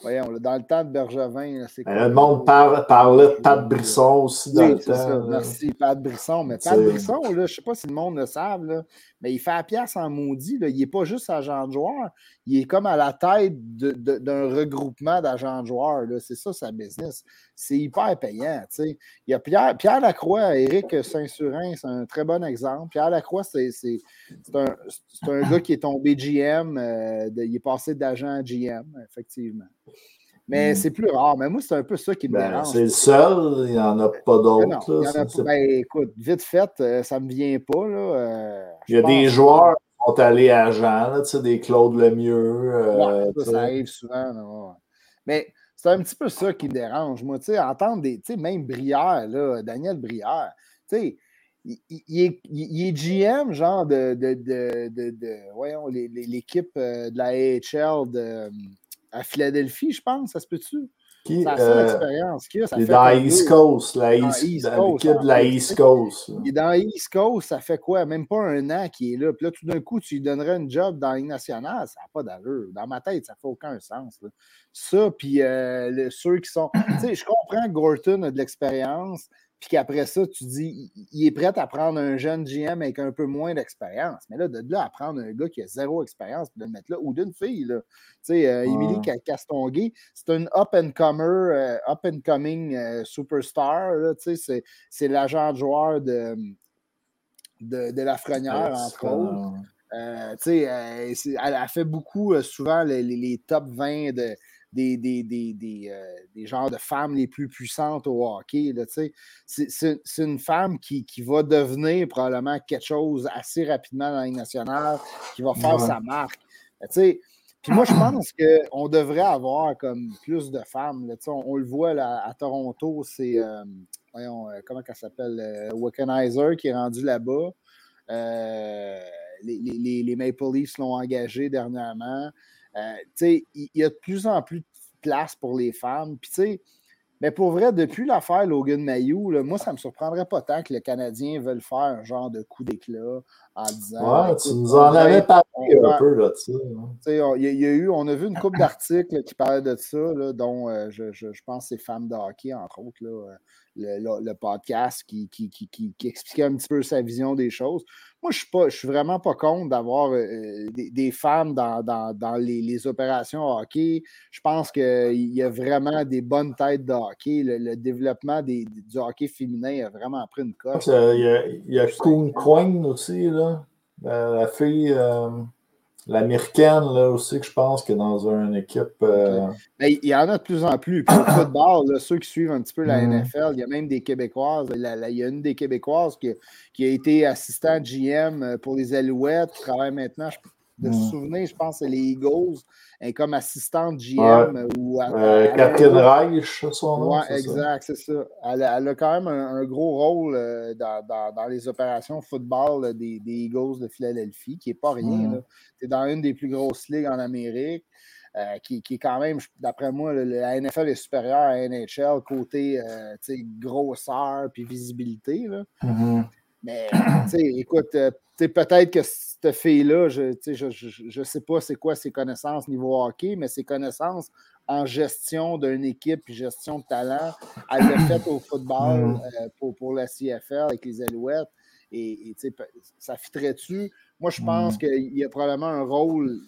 Voyons, dans le temps de Bergevin, c'est Le monde parle, parlait de Pat Brisson aussi dans le temps. merci, Pat Brisson. Mais Pat Brisson, là, je ne sais pas si le monde le savent, mais il fait la pièce en maudit. Là. Il n'est pas juste agent de joueur, il est comme à la tête d'un regroupement d'agents de joueurs. C'est ça sa business. C'est hyper payant. Il y a Pierre, Pierre Lacroix, Éric Saint-Surin, c'est un très bon exemple. Pierre Lacroix, c'est un, un, gars qui est tombé GM. Euh, il est passé d'agent à GM, effectivement. Mais hmm. c'est plus rare. Mais moi, c'est un peu ça qui me ben, dérange. C'est le seul, il n'y en a pas d'autres. Ben, écoute, vite fait, euh, ça ne me vient pas. Là. Euh, il y a des joueurs sont allés à Jean, là, des Claude Lemieux. Euh, ça, ça, arrive souvent. Mais c'est un petit peu ça qui me dérange. Moi, entendre des. Même Brière, là, Daniel Brière, il, il, est, il, est, GM, genre de, de, de, de voyons, l'équipe de la AHL de à Philadelphie, je pense, ça se peut-tu? Qui, euh, expérience. Qui, ça il est dans East Coast, la East, East Coast, de la East Coast. Il est dans East Coast, ça fait quoi? Même pas un an qu'il est là. Puis là, tout d'un coup, tu lui donnerais un job dans la nationale, ça n'a pas d'allure. Dans ma tête, ça fait aucun sens. Ça, puis euh, ceux qui sont. tu sais, je comprends que Gorton a de l'expérience, puis qu'après ça, tu dis, il est prêt à prendre un jeune GM avec un peu moins d'expérience. Mais là, de là à prendre un gars qui a zéro expérience, puis de le mettre là, ou d'une fille, là. Tu sais, euh, Émilie Castonguay, c'est une up-and-comer, euh, up-and-coming euh, superstar, tu sais, c'est l'agent de joueur de, de, de la Frenière, entre autres. tu sais, elle, a fait beaucoup, souvent, les, les, top 20 de des, des, des, euh, des, genres de femmes les plus puissantes au hockey. C'est une femme qui, qui, va devenir probablement quelque chose assez rapidement dans la nationale, qui va faire sa marque. Puis moi, je pense qu'on devrait avoir comme plus de femmes. Là, on, on, le voit là, à Toronto, c'est, euh, euh, comment elle s'appelle, Wickenheiser qui est rendu là-bas. les, les, les, Maple Leafs l'ont engagé dernièrement. Euh, il y a de plus en plus de place pour les femmes. Puis, mais pour vrai, depuis l'affaire Logan Mayou, moi, ça ne me surprendrait pas tant que le Canadien veuille faire un genre de coup d'éclat en disant. Ouais, tu nous en avais parlé un peu là-dessus. Hein. Il y, a eu, on a vu une couple d'articles qui parlaient de ça, dont euh, je, je, je, pense c'est Femmes de hockey, entre autres. Là, euh, le, podcast qui, qui, qui, expliquait un petit peu sa vision des choses. Moi, je ne suis, suis vraiment pas contre d'avoir euh, euh, des, femmes dans, les, opérations hockey. Je pense qu'il y a vraiment des bonnes têtes de hockey. Le, développement du hockey féminin a vraiment pris une coche. Il y a, il y a aussi, là. la fille. Euh, L'américaine, là aussi, que je pense que dans une équipe. Euh, ben, il y en a de plus en plus. Puis, le football, ceux qui suivent un petit peu la mm. NFL, il y a même des Québécoises. il y a une des Québécoises qui, qui a été assistante GM euh, pour les Alouettes, qui travaille maintenant, de mm. souvenir, je pense, c'est les Eagles, et comme assistante GM. ou Catherine Reich, son nom. Oui, exact, c'est ça. Elle, a quand même un, gros rôle euh, dans, dans, les opérations football des, des, Eagles de Philadelphie, qui n'est pas rien. C'est mm. dans une des plus grosses ligues en Amérique. Euh, qui, qui, est quand même, d'après moi, la NFL est supérieure à la NHL côté euh, grosseur puis visibilité. Là. Mm-hmm. Mais, écoute, peut-être que cette fille-là, je ne je, sais pas c'est quoi ses connaissances niveau hockey, mais ses connaissances en gestion d'une équipe et gestion de talent, elle l'a fait au football euh, pour, pour la CFL avec les Alouettes. Et, et ça fitterait-tu? Moi, je pense mm. qu'il y a probablement un rôle.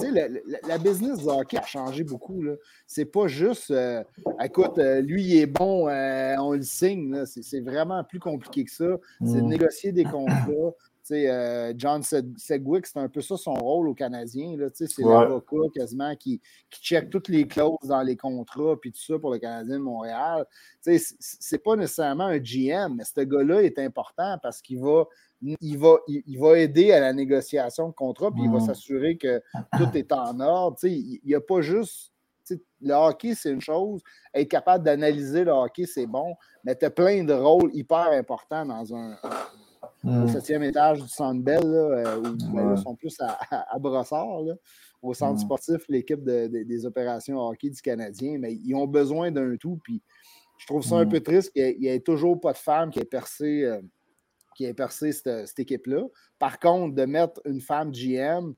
La, la, business du hockey a changé beaucoup. C'est pas juste, euh, écoute, euh, lui, il est bon, on le signe. C'est vraiment plus compliqué que ça. C'est de mm. négocier des contrats euh, John Segwick, c'est un peu ça son rôle au Canadien. C'est l'avocat quasiment qui, qui check toutes les clauses dans les contrats puis tout ça pour le Canadien de Montréal. C'est pas nécessairement un GM, mais ce gars-là est important parce qu'il va, il va, il, va aider à la négociation de contrat puis il va mm. s'assurer que tout est en ordre. il n'y a pas juste. Le hockey, c'est une chose. Être capable d'analyser le hockey, c'est bon. Mais tu as plein de rôles hyper importants dans un, au hmm. septième étage du Centre Bell, là, où ben, ils sont plus à, à, Brossard, au centre hmm. sportif, l'équipe des opérations hockey du Canadien, mais ils ont besoin d'un tout. Puis je trouve ça un hmm. peu triste qu'il n'y ait, toujours pas de femme qui ait percé, euh, qui ait percé cette, équipe-là. Par contre, de mettre une femme GM,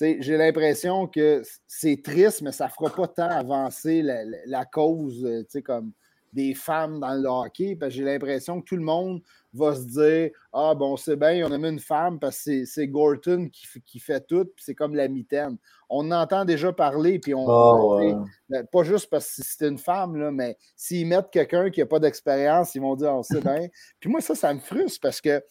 j'ai l'impression que c'est triste, mais ça ne fera pas tant avancer la, cause, euh, comme des femmes dans le hockey, j'ai l'impression que tout le monde va se dire Ah, bon, c'est bien, on a mis une femme parce que c'est Gorton qui, fait tout, puis c'est comme la mitaine. On entend déjà parler, puis on. Ah, ben, pas juste parce que c'est une femme, là, mais s'ils mettent quelqu'un qui n'a pas d'expérience, ils vont dire On sait bien. puis moi, ça, ça me frustre parce que.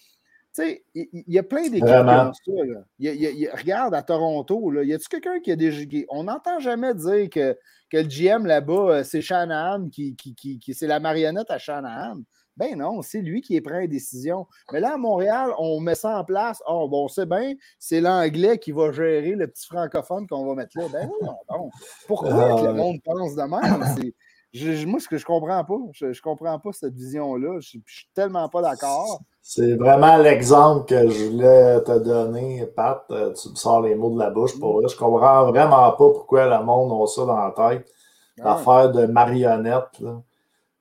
Tu sais, il y, a plein d'équipes qui ont ça. regarde à Toronto, là, y a-tu quelqu'un qui a déjà. On n'entend jamais dire que, que le GM là-bas, euh, c'est Shanahan, qui, qui, qui c'est la marionnette à Shanahan. Ben non, c'est lui qui est prend les décisions. Mais là, à Montréal, on met ça en place. Oh, bon, c'est bien, c'est l'anglais qui va gérer le petit francophone qu'on va mettre là. Ben non, non. Pourquoi ah, le monde pense de même? moi, ce que je comprends pas, je, je comprends pas cette vision-là. Je, je, suis tellement pas d'accord. C'est vraiment l'exemple que je voulais te donner, Pat. Euh, tu me sors les mots de la bouche pour eux. Je comprends vraiment pas pourquoi le monde a ça dans la tête. Ah. L'affaire de marionnette. Là.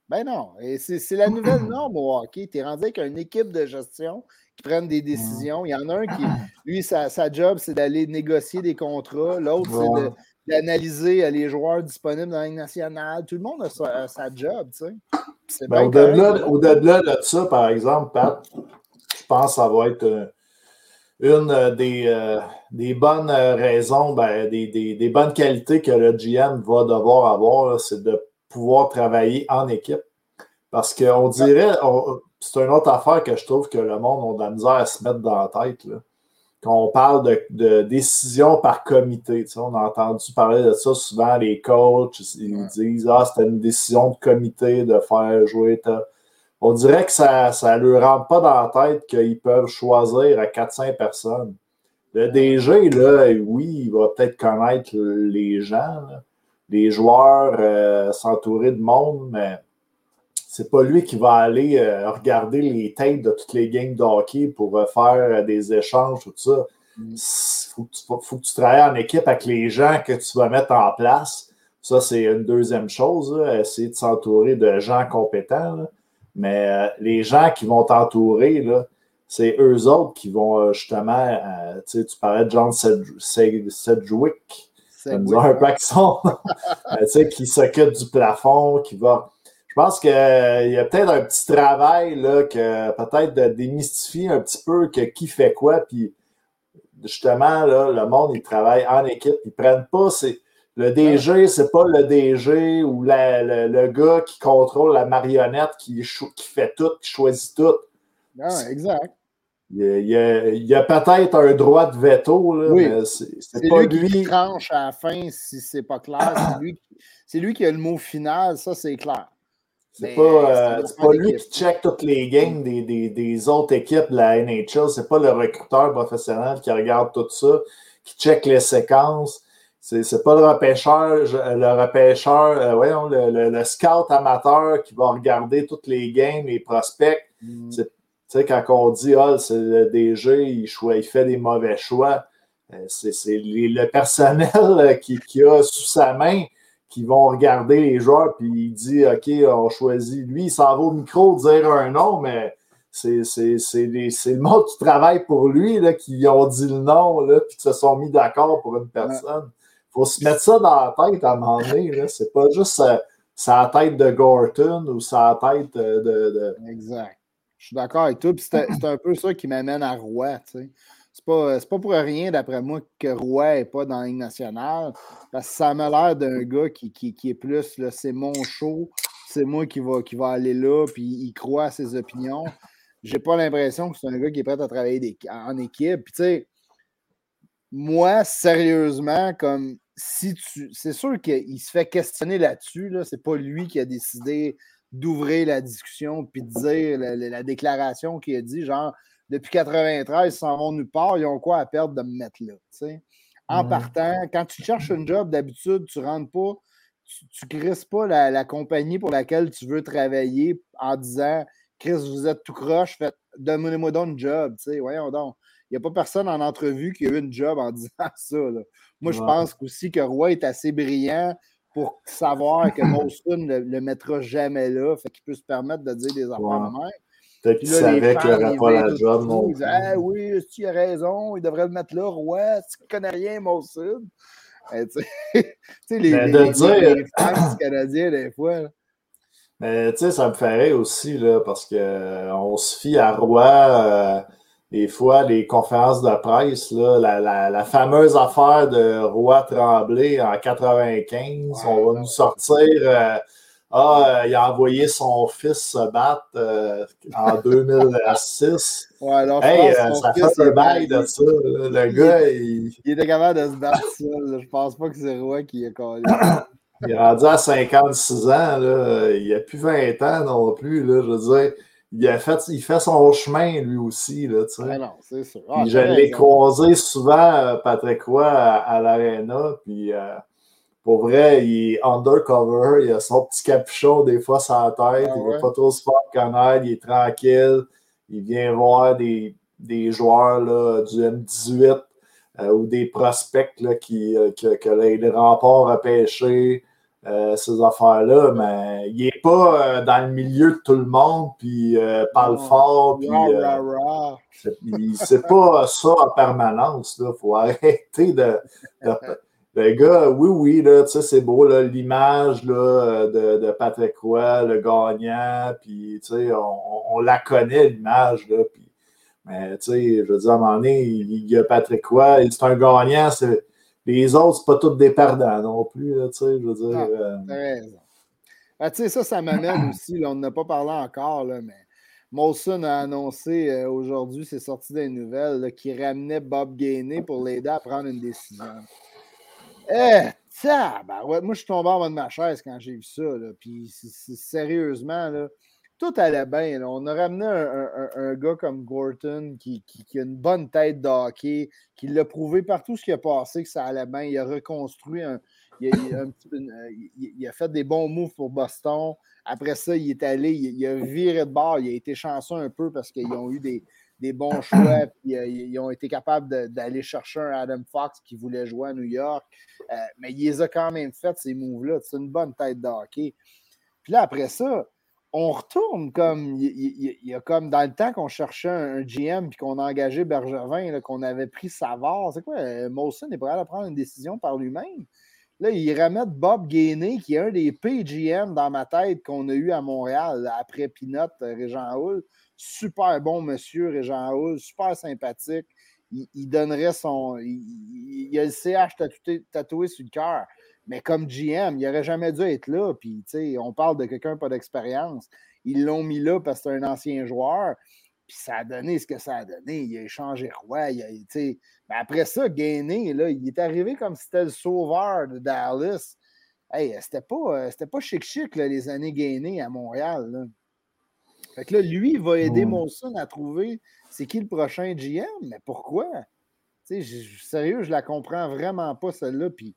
Ben non. c'est la nouvelle norme au hockey. Tu es rendu avec une équipe de gestion qui prennent des décisions. Il y en a un qui, lui, sa, job, c'est d'aller négocier des contrats. L'autre, c'est d'analyser euh, les joueurs disponibles dans la Ligue nationale. Tout le monde a sa, job, tu sais. Ben, Au-delà de ça, par exemple, Pat, je pense que ça va être euh, une euh, des, des bonnes raisons, ben, des, des, bonnes qualités que le GM va devoir avoir, c'est de pouvoir travailler en équipe. Parce qu'on dirait, c'est une autre affaire que je trouve que le monde a de la misère à se mettre dans la tête. Quand on parle de, de décision par comité, on a entendu parler de ça souvent, les coachs, ils disent Ah, c'était une décision de comité de faire jouer. On dirait que ça ne leur rentre pas dans la tête qu'ils peuvent choisir à 400 personnes. Le DG, là, oui, il va peut-être connaître les gens, les joueurs, euh, s'entourer de monde, mais c'est pas lui qui va aller euh, regarder les têtes de toutes les games de hockey pour euh, faire des échanges, tout ça. Il mm. faut, que tu travailles en équipe avec les gens que tu vas mettre en place. Ça, c'est une deuxième chose, essayer de s'entourer de gens compétents. Mais les gens qui vont t'entourer, c'est eux autres qui vont justement, tu parlais de John Sedgwick, un paxon, qui s'occupe du plafond, qui va. Je pense qu'il y a peut-être un petit travail là, que peut-être de démystifier un petit peu que qui fait quoi, puis justement, là, le monde, il travaille en équipe, ils prennent pas. Le DG, c'est pas le DG ou le, gars qui contrôle la marionnette qui, qui fait tout, qui choisit tout. Non, exact. Il y a, peut-être un droit de veto, là, mais c'est pas lui, qui tranche à la fin si c'est pas clair. c'est lui, qui a le mot final, ça c'est clair. C'est pas, euh, pas lui qui check toutes les games des, des, des, autres équipes de la NHL. C'est pas le recruteur professionnel qui regarde tout ça, qui check les séquences. C'est pas le repêcheur, le repêcheur, euh, voyons, le, le, scout amateur qui va regarder toutes les games, les prospects. Mm. C'est tu sais, quand on dit, ah, c'est le DG, il, il, fait des mauvais choix, euh, c'est le personnel euh, qui, qui, a sous sa main qui vont regarder les joueurs, puis il dit, OK, on choisit. Lui, il s'en va au micro dire un nom, mais c'est le monde qui travaille pour lui là, qui ont dit le nom, là, puis qui se sont mis d'accord pour une personne. Il faut se mettre ça dans la tête à un moment donné. C'est pas juste sa, tête de Gorton ou sa tête de, de... Exact. Je suis d'accord avec toi. C'est un peu ça qui m'amène à Roy. C'est pas, pas pour rien, d'après moi, que Roy n'est pas dans la Ligue nationale. Parce que ça m'a l'air d'un gars qui, qui, est plus, c'est mon show, c'est moi qui va, qui va aller là, puis il croit à ses opinions. j'ai pas l'impression que c'est un gars qui est prêt à travailler en équipe. Puis, tu sais, moi, sérieusement, comme si tu. C'est sûr qu'il se fait questionner là-dessus. Là. C'est pas lui qui a décidé d'ouvrir la discussion puis de dire la, déclaration qu'il a dit, genre, depuis 93, ils s'en vont nulle part, ils ont quoi à perdre de me mettre là. En partant, quand tu cherches un job, d'habitude, tu ne rentres pas, tu ne crises pas la, compagnie pour laquelle tu veux travailler en disant Chris, vous êtes tout croche, donnez-moi donc un job. Voyons donc. Il n'y a pas personne en entrevue qui a eu une job en disant ça. Moi, je pense aussi que Roy est assez brillant pour savoir que Molson ne le, mettra jamais là, fait qu'il peut se permettre de dire des affaires de même. Peut-être qu'il savait qu'il n'aurait pas la job. Non il ah, oui, tu as raison, il devrait le mettre là, Roy, tu ne connais rien, Molson. tu sais, les, les, les, les, fans canadiens, des fois. Mais tu sais, ça me ferait aussi, là, parce qu'on euh, se fie à Roy. Euh, des fois, les conférences de presse, là, la, la, la, fameuse affaire de Roi Tremblay en 95, on va nous sortir. Euh, ah, il a envoyé son fils se battre euh, en 2006. Ouais, alors, hey, euh, ça fait un bail de ça. Le gars, il... il... était capable de se battre seul. Je pense pas que c'est Roi qui a collé. il est rendu à 56 ans. Là. Il a plus 20 ans non plus. Là, je veux dire il, a fait, il fait son chemin lui aussi. Là, ah non, c'est sûr. Ah, je l'ai croisé souvent, euh, Patrick Roy, à, à l'aréna. Puis euh, pour vrai, il est undercover. Il a son petit capuchon des fois sur la tête. Ah il ne va pas trop se faire connaître. Il est tranquille. Il vient voir des, des joueurs là, du M18 euh, ou des prospects là, qui, que, que les remparts a pêché. Euh, ces affaires-là, mais il n'est pas euh, dans le milieu de tout le monde, puis euh, parle fort, puis c'est pas ça en permanence. Il faut arrêter de, Le gars, oui, oui, là, c'est beau, l'image de, de, Patrick Roy, le gagnant, puis on, on, la connaît, l'image, puis, mais je veux dire, à un moment donné, il y a Patrick Roy, c'est un gagnant, c'est les autres, c'est pas tous des perdants non plus, tu sais, je veux dire. Euh... ah, tu sais, ça, ça m'amène aussi, on n'a pas parlé encore, là, mais Molson a annoncé euh, aujourd'hui, c'est sorti des nouvelles, qu'il ramenait Bob Gainey pour l'aider à prendre une décision. Eh, ça, ben ouais, moi, je suis tombé en bas de ma chaise quand j'ai vu ça, là, puis sérieusement, là, tout allait bien. On a ramené un, gars comme Gorton qui, a une bonne tête de hockey, qui l'a prouvé partout ce qui a passé, que ça allait bien. Il a reconstruit un. Il a, fait des bons moves pour Boston. Après ça, il est allé, il, a viré de bord. Il a été chanceux un peu parce qu'ils ont eu des, bons choix. Puis, euh, ils ont été capables d'aller chercher un Adam Fox qui voulait jouer à New York. Euh, mais il les a quand même fait, ces moves-là. C'est une bonne tête de hockey. Puis là, après ça, on retourne comme il, y a comme dans le temps qu'on cherchait un, GM puis qu'on a engagé Bergevin, qu'on avait pris Savard. C'est quoi? Euh, Molson est prêt à prendre une décision par lui-même? Là, il remettent Bob Gainey, qui est un des PGM dans ma tête qu'on a eu à Montréal après Pinot, euh, Régent Hull. Super bon monsieur, Régent Hull, super sympathique. Il, donnerait son. Il, il, a le CH tatoué sur le cœur. Mais comme GM, il n'aurait jamais dû être là. Puis, on parle de quelqu'un pas d'expérience. Ils l'ont mis là parce que c'est un ancien joueur. Puis ça a donné ce que ça a donné. Il a échangé roi. Il a, mais après ça, Gainé, là, il est arrivé comme si c'était le sauveur de Dallas. Hey, c'était pas, euh, pas chic-chic les années Gainé à Montréal. Là. Fait que là, lui, il va aider Monson à trouver c'est qui le prochain GM. Mais pourquoi? sérieux, je la comprends vraiment pas, celle-là. Puis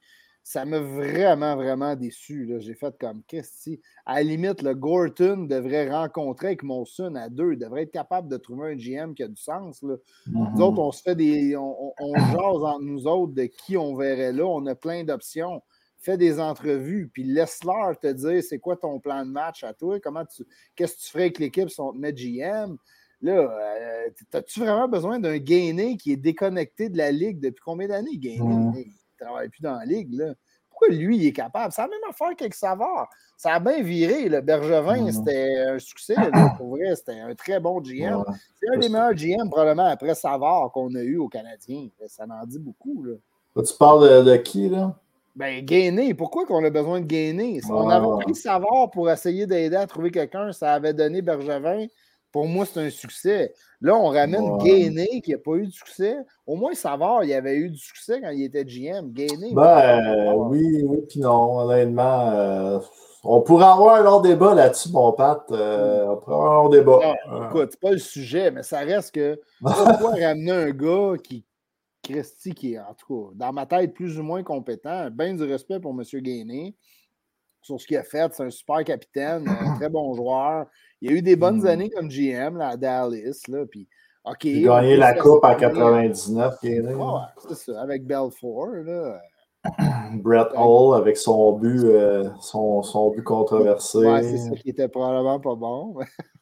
ça m'a vraiment, vraiment déçu. J'ai fait comme qu'est-ce À la limite, le Gorton devrait rencontrer avec Monson à deux. Il devrait être capable de trouver un GM qui a du sens. Là. Nous autres, on se fait des. On, jase entre nous autres de qui on verrait là. On a plein d'options. Fais des entrevues, puis laisse-leur te dire c'est quoi ton plan de match à toi, comment tu. Qu'est-ce que tu ferais avec l'équipe si on te met GM? Là, euh, as-tu vraiment besoin d'un gainé qui est déconnecté de la Ligue depuis combien d'années, Gainé? Mm travaille plus dans la ligue. Là. Pourquoi lui, il est capable? C'est la même affaire qu'avec Savard. Ça a bien viré. Le Bergevin, mm. c'était un succès. Pour vrai, c'était un très bon GM. C'est un des meilleurs GM, probablement, après Savard qu'on a eu au Canadien. Ça en dit beaucoup. Là. Tu parles de, qui, là? Ben, Gainé. Pourquoi qu'on a besoin de Gainé? On avait pris Savard pour essayer d'aider à trouver quelqu'un. Ça avait donné Bergevin. Pour moi, c'est un succès. Là, on ramène ouais. qui n'a pas eu de succès. Au moins, Savard, il avait eu du succès quand il était GM. Gainé. Ben, oui, oui, puis non, honnêtement. Euh, on pourrait avoir un long débat là-dessus, mon Pat. Euh, on pourrait avoir un long débat. Non, écoute, c'est pas le sujet, mais ça reste que pourquoi ramener un gars qui, Christy, qui est en tout cas, dans ma tête, plus ou moins compétent, bien du respect pour M. Gainé sur ce qu'il a fait. C'est un super capitaine, un très bon joueur. Il a eu des bonnes hmm. années comme GM là, à Dallas. Là, puis, il a gagné la Coupe en 99. Gainé. Ouais, c'est ça, avec Belfort. Là. Brett Hall avec son but, euh, son, son, but controversé. Ouais, c'est ça qui était probablement pas bon.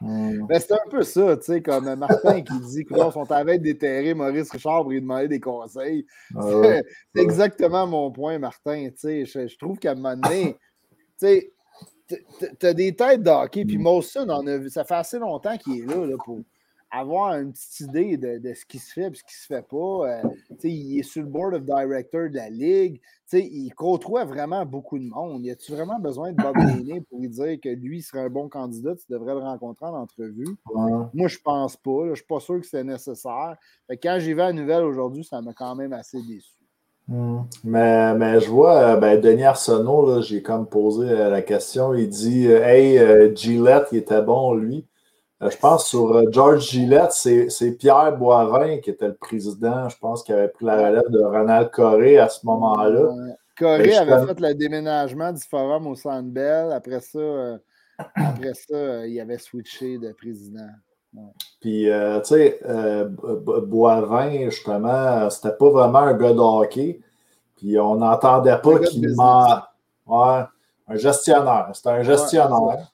Hmm. Mais c'est un peu ça, tu sais, comme Martin qui dit qu'ils sont à veille déterrer Maurice Richard pour lui demander des conseils. Ah c'est exactement mon point, Martin. Tu sais, je, trouve qu'à un moment donné, tu sais, as des têtes d'hockey, puis Molson en a vu. Ça fait assez longtemps qu'il est là, là pour avoir une petite idée de, ce qui se fait et ce qui se fait pas. Euh, il est sur le board of director de la ligue. il côtoie vraiment beaucoup de monde. Y a-tu vraiment besoin de Bob Gainey pour lui dire que lui serait un bon candidat? Tu devrais le rencontrer en entrevue? Moi, je pense pas. Je suis pas sûr que c'est nécessaire. quand j'ai vu la nouvelle aujourd'hui, ça m'a quand même assez déçu. Hmm. Mais, mais, je vois, euh, ben, Denis Arsenault, j'ai comme posé euh, la question. Il dit Hey, Gillette, il était bon, lui. Euh, je pense sur euh, George Gillette, c'est Pierre Boivin qui était le président, je pense, qui avait pris la relève de Ronald Coré à ce moment-là. Coré avait fait le déménagement du forum au Sandbell. Après ça, euh, après ça il avait switché de président. Puis, tu sais, Boivin, justement, c'était pas vraiment un gars de hockey. Puis, on n'entendait pas qu'il m'a. Ouais, un gestionnaire. C'était un gestionnaire.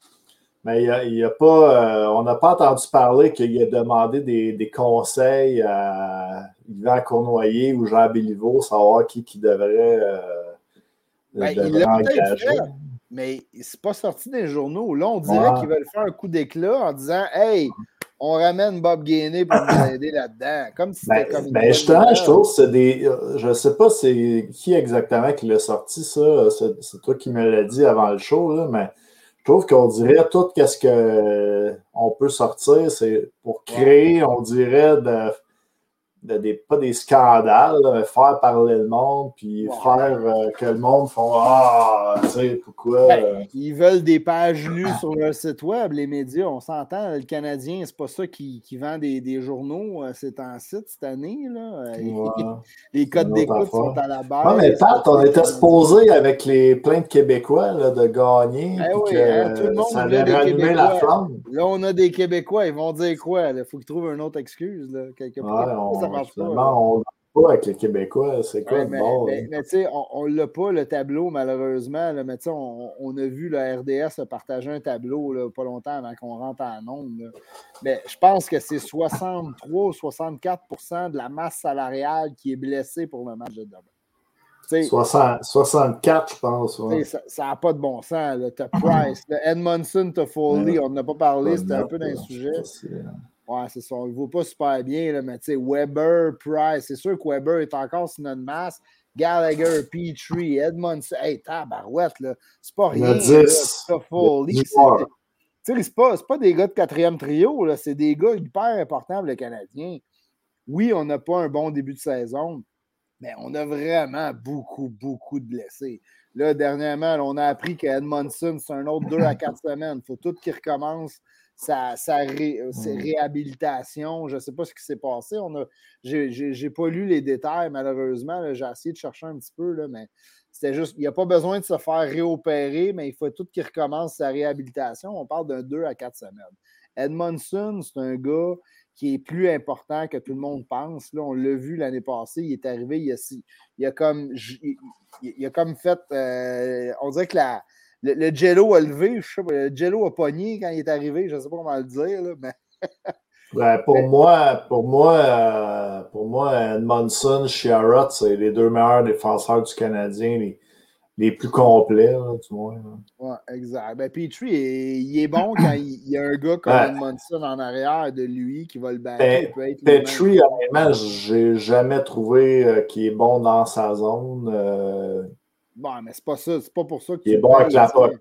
Mais il a, pas, euh, on n'a pas entendu parler qu'il a demandé des, conseils à Yvan Cournoyer ou Jean Béliveau, savoir qui, qui devrait, euh, ben, il engager. Fait, mais c'est pas sorti des journaux. Là, on dirait qu'ils veulent faire un coup d'éclat en disant Hey, on ramène Bob Gainey pour nous aider là-dedans. Comme si c'était ben, comme. Ben justement, je trouve que c'est des. Je ne sais pas c'est qui exactement qui l'a sorti, ça. C'est toi qui me l'as dit avant le show, là, mais je trouve qu'on dirait tout ce qu'on peut sortir, c'est pour créer, on dirait, de des, pas des scandales, mais faire parler le monde, puis faire euh, que le monde font Ah, tu sais, pourquoi. Ben, euh, ils veulent des pages lues sur leur site web, les médias. On s'entend, le Canadien, c'est pas ça qui, qui vend des, des journaux, euh, c'est en site cette année. Là. les codes d'écoute sont à la base. Non, mais Pat, on était supposé avec les plein de Québécois là, de gagner. Eh oui, hein, tout le monde ça allait rallumer la flamme. Là, on a des Québécois, ils vont dire quoi? Il faut qu'ils trouvent une autre excuse. Là, quelque part. Ça marche pas. On pas avec les Québécois. C'est quoi mais, mais, mais tu sais, on ne l'a pas le tableau, malheureusement. Là, mais tu sais, on, on, a vu le RDS partager un tableau là, pas longtemps avant qu'on rentre en nombre. Mais je pense que c'est 63 ou 64% de la masse salariale qui est blessée pour le match de demain. 60, 64, je pense. Ça n'a pas de bon sens. Tu as Price, Edmondson, tu Foley, on n'a pas parlé, c'était un peu d'un sujet. Ouais, c'est ça. On ne vaut pas super bien, là, mais tu sais, Weber, Price, c'est sûr que Weber est encore sur notre masse. Gallagher, Petrie, Edmondson. Hey, tabarouette, là. C'est pas rien. C'est pas, pas des gars de quatrième trio, là. C'est des gars hyper importants pour le Canadien. Oui, on n'a pas un bon début de saison, mais on a vraiment beaucoup, beaucoup de blessés. Là, dernièrement, on a appris qu'Edmondson, c'est un autre deux à quatre semaines. Il faut tout qu'il recommence sa, sa mmh. réhabilitation. Je ne sais pas ce qui s'est passé. Je n'ai pas lu les détails, malheureusement. J'ai essayé de chercher un petit peu, là, mais c'était juste, il n'y a pas besoin de se faire réopérer, mais il faut tout qu'il recommence sa réhabilitation. On parle d'un 2 à 4 semaines. Edmondson, c'est un gars qui est plus important que tout le monde pense. Là, on l'a vu l'année passée, il est arrivé, il a, il a comme, il, a comme fait, euh, on dirait que la, le, Jello a levé, je sais pas, le Jello a pogné quand il est arrivé, je ne sais pas comment le dire, là, mais. pour, moi, pour moi, euh, pour moi, Edmondson, Sherrod, c'est les deux meilleurs défenseurs du Canadien, les, les plus complets, du moins. Oui, exact. Ben, Petrie, il est bon quand il, y a un gars comme Edmondson en arrière de lui qui va le battre. Ben, Petrie, honnêtement, j'ai jamais trouvé euh, qu'il est bon dans sa zone. Euh, Bon, mais c'est pas ça. C'est pas pour ça que Il est bon avec la POC.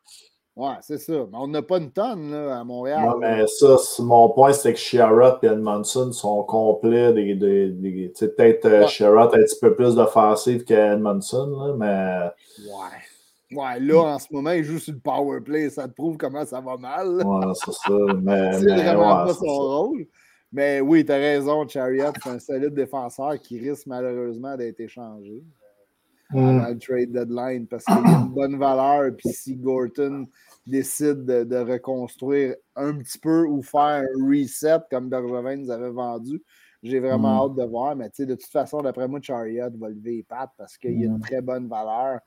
Ouais, c'est ça. Mais on n'a pas une tonne là, à Montréal. Non, mais ça, mon point, c'est que Sherrod et Edmondson sont complets. Des, des, des peut-être euh, Sherrod un petit peu plus d'offensive qu'Edmondson, mais. Ouais. Ouais, là, en ce moment, il joue sur le power play. Ça te prouve comment ça va mal. Ouais, c'est ça. Mais, c'est vraiment pas son rôle. Mais oui, tu as raison, Chariot, c'est un solide défenseur qui risque malheureusement d'être échangé mm. à le trade deadline parce qu'il a une bonne valeur. Puis si Gorton décide de, reconstruire un petit peu ou faire un reset comme Bergevin nous avait vendu, j'ai vraiment mm. hâte de voir. Mais de toute façon, d'après moi, Chariot va lever les pattes parce qu'il a une mm. très bonne valeur.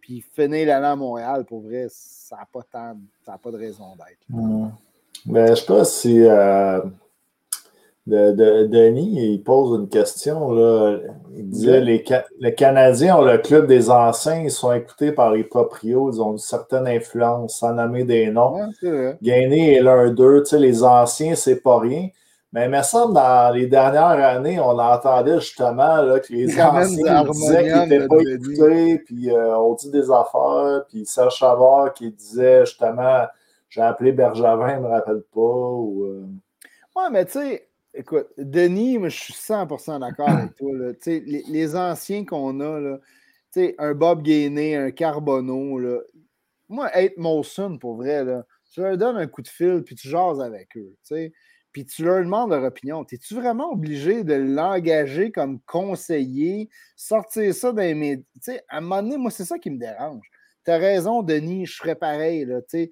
Puis finir l'année à Montréal, pour vrai, ça n'a pas, tant, pas de raison d'être. Mais je sais pas si. Euh, de, Denis, il pose une question. Là. Il disait les, les Canadiens ont le club des anciens, ils sont écoutés par les proprios, ils ont une certaine influence, sans nommer des noms. Gainé est l'un d'eux, les anciens, c'est pas rien. Mais il me semble dans les dernières années, on entendait justement là, que les anciens disaient qu'ils n'étaient pas écoutés, puis euh, on dit des affaires, puis Serge Chavard qui disait justement j'ai appelé Bergevin, il ne me rappelle pas. Ou, euh... Ouais, mais tu sais, Écoute, Denis, moi, je suis 100% d'accord avec toi. Les, les, anciens qu'on a, un Bob Gainé, un Carbonneau, moi, être Molson, pour vrai, tu leur donnes un coup de fil, puis tu jases avec eux. Puis tu leur demandes leur opinion. Es-tu vraiment obligé de l'engager comme conseiller, sortir ça dans médias? À un moment donné, moi, c'est ça qui me dérange. Tu as raison, Denis, je serais pareil. Tu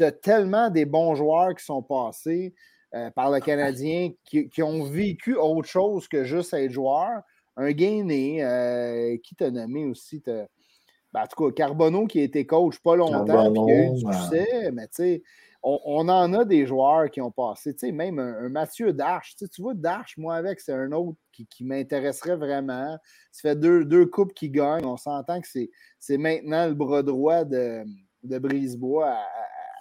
as tellement des bons joueurs qui sont passés. Euh, par le Canadien qui, ont vécu autre chose que juste être joueur. Un gainé, euh, qui t'a nommé aussi? Ben, en tout cas, Carbonneau qui a été coach pas longtemps, qui a eu du succès, mais tu sais, on, en a des joueurs qui ont passé, tu sais, même un, Mathieu Darche, tu vois, Darche, moi avec, c'est un autre qui, m'intéresserait vraiment. Ça fait deux, deux coupes qui gagnent, on s'entend que c'est maintenant le bras droit de, de Brisebois à,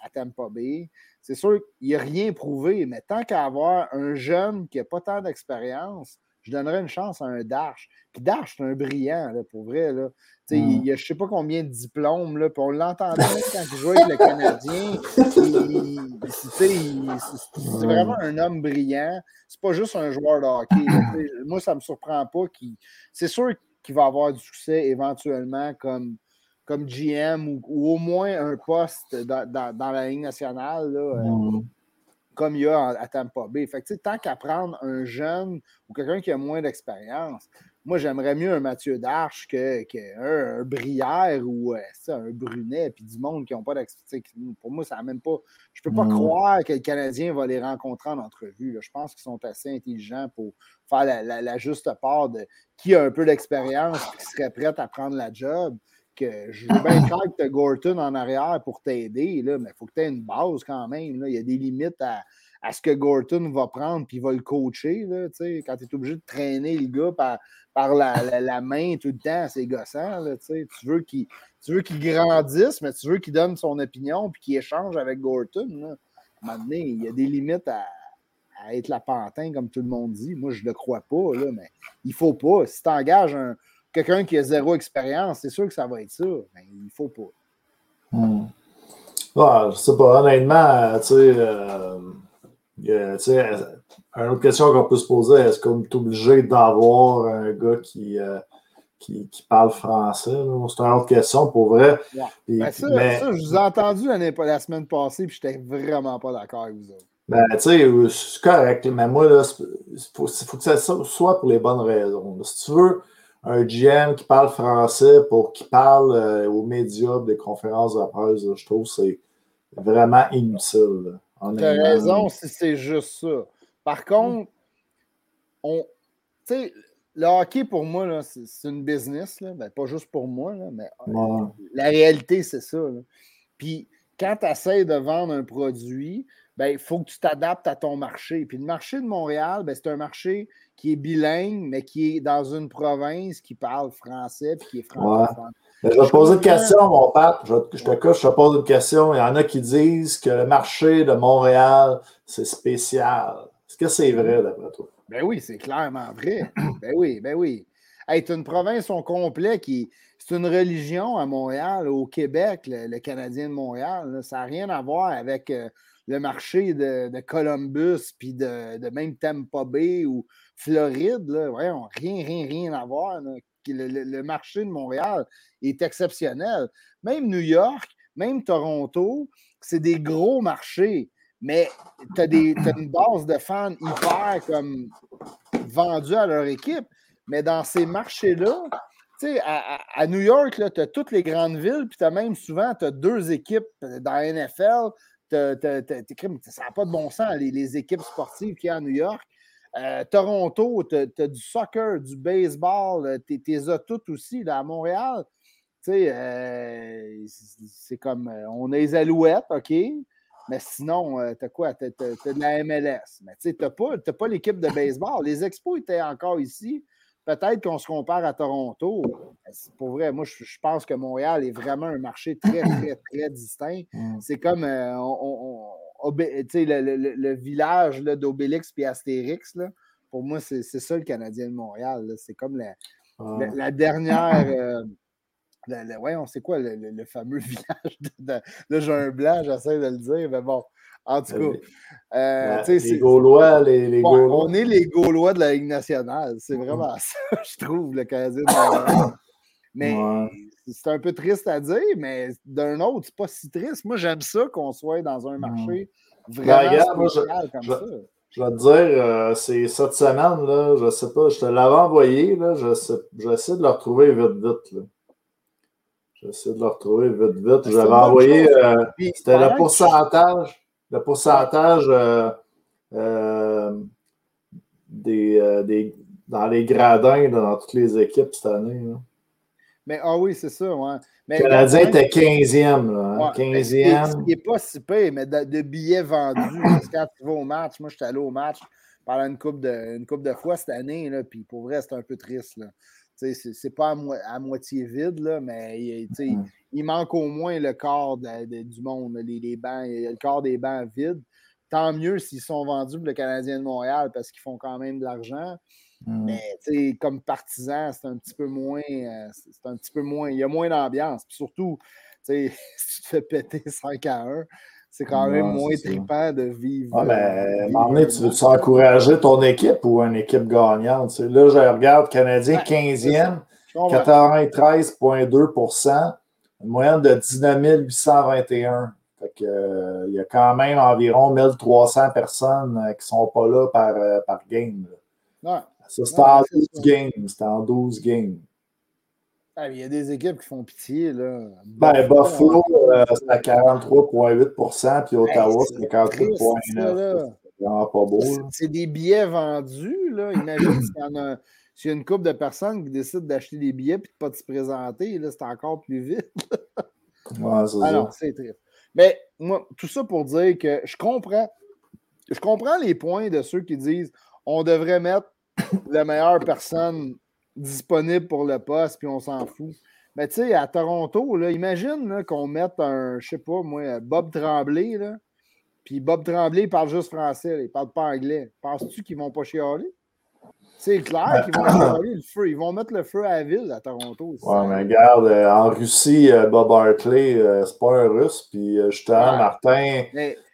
à Tampa Bay. C'est sûr qu'il n'y a rien prouvé, mais tant qu'à avoir un jeune qui n'a pas tant d'expérience, je donnerais une chance à un Dash. Puis Dash, c'est un brillant, là, pour vrai. Là. Il y a je ne sais pas combien de diplômes, là, puis on l'entendait quand il jouait avec le Canadien. C'est vraiment un homme brillant. C'est pas juste un joueur de hockey. moi, ça ne me surprend pas. C'est sûr qu'il va avoir du succès éventuellement comme comme GM ou, au moins un poste dans, la Ligue nationale, euh, mm. comme il y a à, Tampa Bay. Fait que, tant qu'à prendre un jeune ou quelqu'un qui a moins d'expérience, moi, j'aimerais mieux un Mathieu Darche qu'un que un, Brière ou euh, un Brunet, puis du monde qui n'ont pas d'expérience. Pour moi, ça même pas. Je ne peux pas mm. croire que le Canadien va les rencontrer en entrevue. Je pense qu'ils sont assez intelligents pour faire la, juste part de qui a un peu d'expérience et qui serait prêt à prendre la job que je veux bien croire que tu Gorton en arrière pour t'aider, mais il faut que tu aies une base quand même. Là. Il y a des limites à, ce que Gorton va prendre puis va le coacher. Là, quand tu es obligé de traîner le gars par, par la, main tout le temps, c'est gossant. Là, tu veux qu'il grandisse, mais tu veux qu'il donne son opinion puis qu'il échange avec Gorton. Là. Maintenant, il y a des limites à, être la pantin, comme tout le monde dit. Moi, je ne le crois pas, là, mais il faut pas. Si tu engages un, quelqu'un qui a zéro expérience, c'est sûr que ça va être ça, mais il ne faut pas. Hmm. Ouais, je sais pas, honnêtement, tu sais, euh, une autre question qu'on peut se poser, est-ce qu'on est obligé d'avoir un gars qui, euh, qui, parle français? C'est une autre question pour vrai. Ben, ça, mais, ça, je vous ai entendu la, semaine passée, puis je n'étais vraiment pas d'accord avec vous autres. Ben, tu sais, c'est correct, mais moi, il faut, faut, que ça soit pour les bonnes raisons. Si tu veux un GM qui parle français pour qu'il parle euh, aux médias des conférences de presse, je trouve que c'est vraiment inutile. Tu as raison si c'est juste ça. Par contre, on, le hockey pour moi, c'est une business. Là. Ben, pas juste pour moi, mais euh, la réalité, c'est ça. Puis quand tu essaies de vendre un produit, ben, il faut que tu t'adaptes à ton marché. Puis le marché de Montréal, ben, c'est un marché qui est bilingue, mais qui est dans une province qui parle français puis qui est francophone. Je vais te poser une question, mon père. Je, te couche, je te pose une question. Il y en a qui disent que le marché de Montréal, c'est spécial. Est-ce que c'est vrai d'après toi? Ben oui, c'est clairement vrai. ben oui, ben oui. Tu une province au complet. C'est une religion à Montréal, au Québec, le, Canadien de Montréal. Ça n'a rien à voir avec euh, le marché de, Columbus, puis de, même Tampa Bay ou Floride. Là. rien, rien, rien à voir. Le, marché de Montréal est exceptionnel. Même New York, même Toronto, c'est des gros marchés. Mais tu as, une base de fans hyper comme vendus à leur équipe. Mais dans ces marchés-là, tu à, New York, tu as toutes les grandes villes, puis tu as même souvent as deux équipes dans la NFL. ça n'a pas de bon sens, les, équipes sportives qu'il y a à New York. Euh, Toronto, tu as, du soccer, du baseball, tu les as toutes aussi. Là, à Montréal, tu euh, c'est comme, euh, on a les alouettes, OK, mais sinon, tu as quoi? Tu as, de la MLS. Mais tu tu n'as pas, pas l'équipe de baseball. Les expos étaient encore ici peut-être qu'on se compare à Toronto. Pour vrai, moi, je, pense que Montréal est vraiment un marché très, très, très distinct. Mm. C'est comme euh, le, village d'Obélix et Astérix. Là. Pour moi, c'est ça le Canadien de Montréal. C'est comme la, ah. dernière. Euh, on sait quoi le, fameux village de, de, Jean Blanc, j'essaie de le dire, mais bon, en tout cas. Euh, les Gaulois, les, Gaulois. On est les Gaulois de la Ligue nationale. C'est vraiment ça, je trouve, le Canadien. mais c'est un peu triste à dire, mais d'un autre, c'est pas si triste. Moi, j'aime ça qu'on soit dans un marché ben, vraiment spécial comme ça. Je vais te dire, euh, c'est cette semaine, là, je sais pas, je te l'avais envoyé, là, j'essaie de le retrouver vite, vite. Là. J'essaie de le retrouver vite, vite. J'avais envoyé, euh, c'était le pourcentage le pourcentage euh, euh, des, euh, des, dans les gradins dans toutes les équipes cette année. Mais ah oui, c'est ça, ouais. le Canadien était 15e. Là, 15e. Hein, il n'est pas si pire, mais de, billets vendus. parce que quand tu vas au match, moi, j'étais allé au match pendant une coupe de, une coupe de fois cette année, là, puis pour vrai, c'est un peu triste. Là. C'est pas à, moitié vide, là, mais il, manque au moins le corps du monde, les, les bancs, le corps des bancs vides. Tant mieux s'ils sont vendus pour le Canadien de Montréal parce qu'ils font quand même de l'argent. Mm. Mais comme partisan, c'est un petit peu moins. Euh, c'est un petit peu moins. Il y a moins d'ambiance. Surtout, si tu te fais péter 5 à 1, c'est quand même moins trippant de vivre. Ouais, mais euh, tu veux encourager ton équipe ou une équipe gagnante? Là, je regarde Canadien 15e, 93,2 une moyenne de 19 821. Fait que, euh, il y a quand même environ 1300 personnes euh, qui ne sont pas là par, par game. Ouais. Ça, c'est en 12 games. C'est en 12 games. Ah, il y a des équipes qui font pitié. Là. Ben, Buffalo, euh, c'est à 43,8% puis Ottawa, c'est à 48,9 C'est vraiment pas beau. C'est des billets vendus. Là. Imagine s'il y, en a, s'il y a une couple de personnes qui décident d'acheter des billets et de ne pas se présenter, là, c'est encore plus vite. ouais, c'est Alors, c'est triste. Mais moi, tout ça pour dire que je comprends. Je comprends les points de ceux qui disent on devrait mettre la meilleure personne disponible pour le poste, puis on s'en fout. Mais tu sais, à Toronto, là, imagine qu'on mette un, je sais pas, moi, Bob Tremblay, là, puis Bob Tremblay parle juste français, il parle pas anglais. Penses-tu qu'ils vont pas chialer? C'est clair qu'ils vont le feu. Ils vont mettre le feu à la ville à Toronto. Aussi. Ouais, mais regarde, euh, en Russie, euh, Bob Hartley, euh, c'est pas un russe, puis justement, Martin.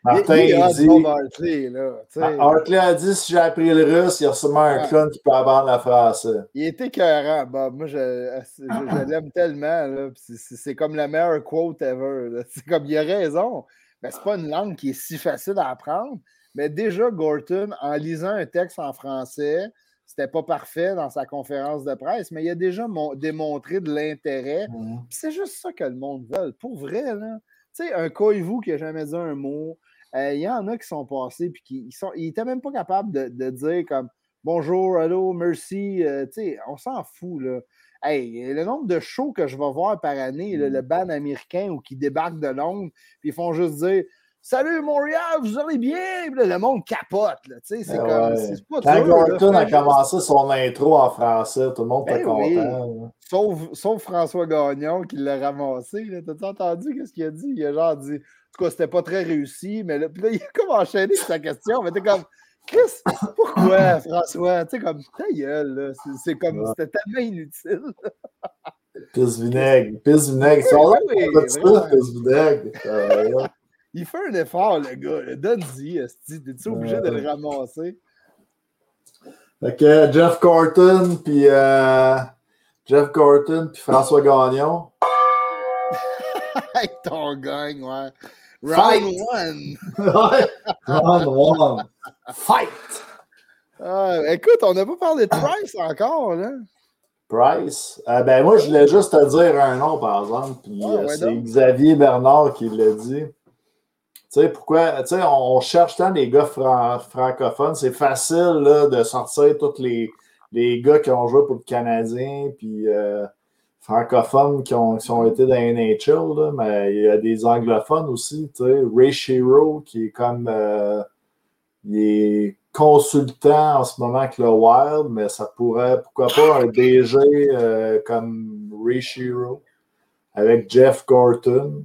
Martin, il, dit. Hartley, là, Hartley a dit si j'ai appris le russe, il y a sûrement un clone qui peut apprendre le français. Il était écœurant, Bob. Moi, je, je, l'aime tellement. C'est comme la meilleure quote ever. C'est comme il a raison. Mais c'est pas une langue qui est si facile à apprendre. Mais déjà, Gorton, en lisant un texte en français, c'était pas parfait dans sa conférence de presse, mais il a déjà démontré de l'intérêt. C'est juste ça que le monde veut. Pour vrai, là. Tu sais, un Koivu qui n'a jamais dit un mot, euh, il y en a qui sont passés puis qui sont, ils n'étaient même pas capables de, dire comme bonjour, hello, merci. Euh, on s'en fout. Là. Hey, le nombre de shows que je vais voir par année, le mm. band américain ou qui débarque de Londres, puis ils font juste dire Salut Montréal, vous allez bien? le monde capote. C'est ben comme. C'est pas Quand Gorton a commencé son intro en français, tout le monde était ben content. Sauf, sauf, François Gagnon qui l'a ramassé. T'as-tu entendu ce qu'il a dit? Il a genre dit. En tout cas, c'était pas très réussi, mais là, puis là, il a comme enchaîné sa question. Mais t'es comme. Chris, pourquoi, François? Tu sais, comme ta gueule, là. C'est comme, c'était tellement inutile. Pisse vinaigre, pisse vinaigre. Oui, C'est oui, pisse vinaigre? Il fait un effort, le gars. Donne-y. T'es-tu obligé de le ramasser? Que Jeff Corton, puis euh, Jeff Corton, puis François Gagnon. Ton gang, ouais. Fight! Round one. Ouais. Round one. Fight! Ah, écoute, on n'a pas parlé de Price encore, là. Price? Euh, ben moi, je voulais juste te dire un nom, par exemple. Puis Ah, euh, ouais, c'est. Xavier Bernard qui l'a dit. Pourquoi? Tu on, cherche tant des gars fran- francophones. C'est facile de sortir tous les, les gars qui ont joué pour le Canadien, puis euh, francophones qui ont, été dans NHL, mais il y a des anglophones aussi. Tu Ray qui est comme. euh, il est consultant en ce moment avec le Wild, mais ça pourrait, pourquoi pas, un DG euh, comme Ray Shiro avec Jeff Gorton.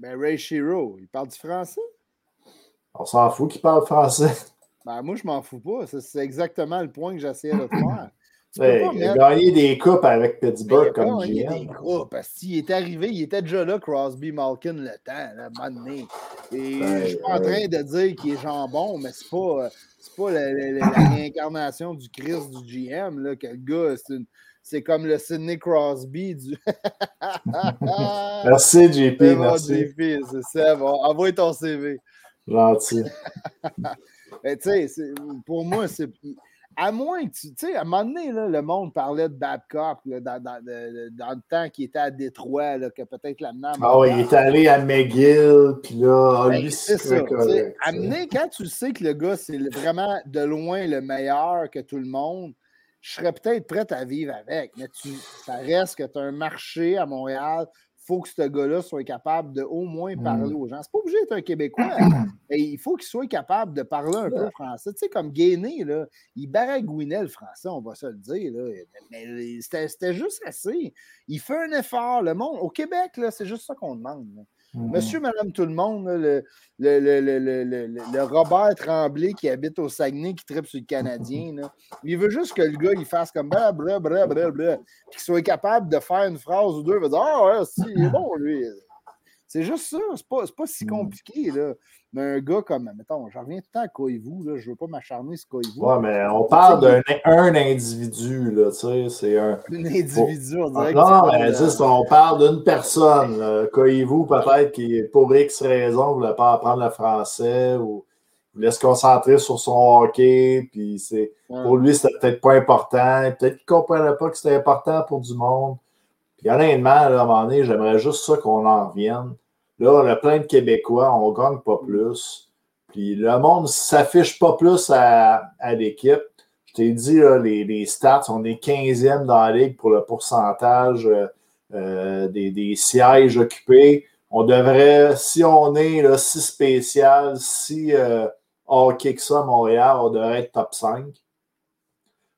Ben, Ray Shiro, il parle du français? On s'en fout qu'il parle français. Ben, moi, je m'en fous pas. C'est- exactement le point que j'essayais de faire. Tu Ouais, pas il a gagné des coupes avec il Pittsburgh a pas comme gagné des GM. groupes, parce qu'il est arrivé, il était déjà là, Crosby, Malkin, le temps, un moment donné. Et Ben, je suis pas en train de dire qu'il est jambon, mais c'est pas, euh, pas la, la- la- la réincarnation du Christ du GM, là, que le gars, c'est une- C'est comme le Sidney Crosby du. Merci, JP. Merci. JP, c'est ça. Bon, envoie ton CV. Gentil. Mais tu sais, pour moi, c'est. À moins que tu. Tu sais, à un moment donné, là, le monde parlait de Babcock là, dans, le temps qu'il était à Détroit, là, que peut-être l'amener à Ah ouais, il est allé à McGill, puis là, ah, Ben, lui, c'est ça. correct. Amener, quand tu sais que le gars, c'est vraiment de loin le meilleur que tout le monde, je serais peut-être prête à vivre avec. Mais tu, ça reste que tu as un marché à Montréal. Il faut que ce gars-là soit capable de au moins Mm. parler aux gens. C'est pas obligé d'être un Québécois. mais il faut qu'il soit capable de parler un peu français. Tu sais, comme là, il baragouinait le français, on va se le dire. Là. Mais c'était c'était juste assez. Il fait un effort. Le monde, au Québec, là, c'est juste ça qu'on demande. là. Mhm. Monsieur, madame, tout le monde, le, le, le, le, Robert Tremblay qui habite au Saguenay, qui tripe sur le Canadien, il veut juste que le gars, il fasse comme bla bla qu'il soit capable de faire une phrase ou deux, il va dire Ah si, il est bon, lui. C'est juste ça, c'est pas, pas si Mm. compliqué, là. Mais un gars comme, mettons, j'en reviens tout le temps à Koivu, là, je veux pas m'acharner sur Koivu. Ouais, mais on parle d'un un individu, là, tu sais, c'est un. Un individu, on Ah, dirait que Non, mais juste, on parle d'une personne. là. Coyez-vous peut-être qui, pour X raison, ne voulait pas apprendre le français ou voulait se concentrer sur son hockey, puis c'est ouais. pour lui, c'était peut-être pas important. Peut-être qu'il ne comprenait pas que c'était important pour du monde. Puis honnêtement, là, à un moment donné, j'aimerais juste ça qu'on en revienne. Là, on a plein de Québécois, on ne gagne pas plus. Puis le monde ne s'affiche pas plus à, l'équipe. Je t'ai dit, là, les, stats, on est 15e dans la ligue pour le pourcentage euh, euh, des, sièges occupés. On devrait, si on est si spécial, si euh, hockey que ça Montréal, on devrait être top 5.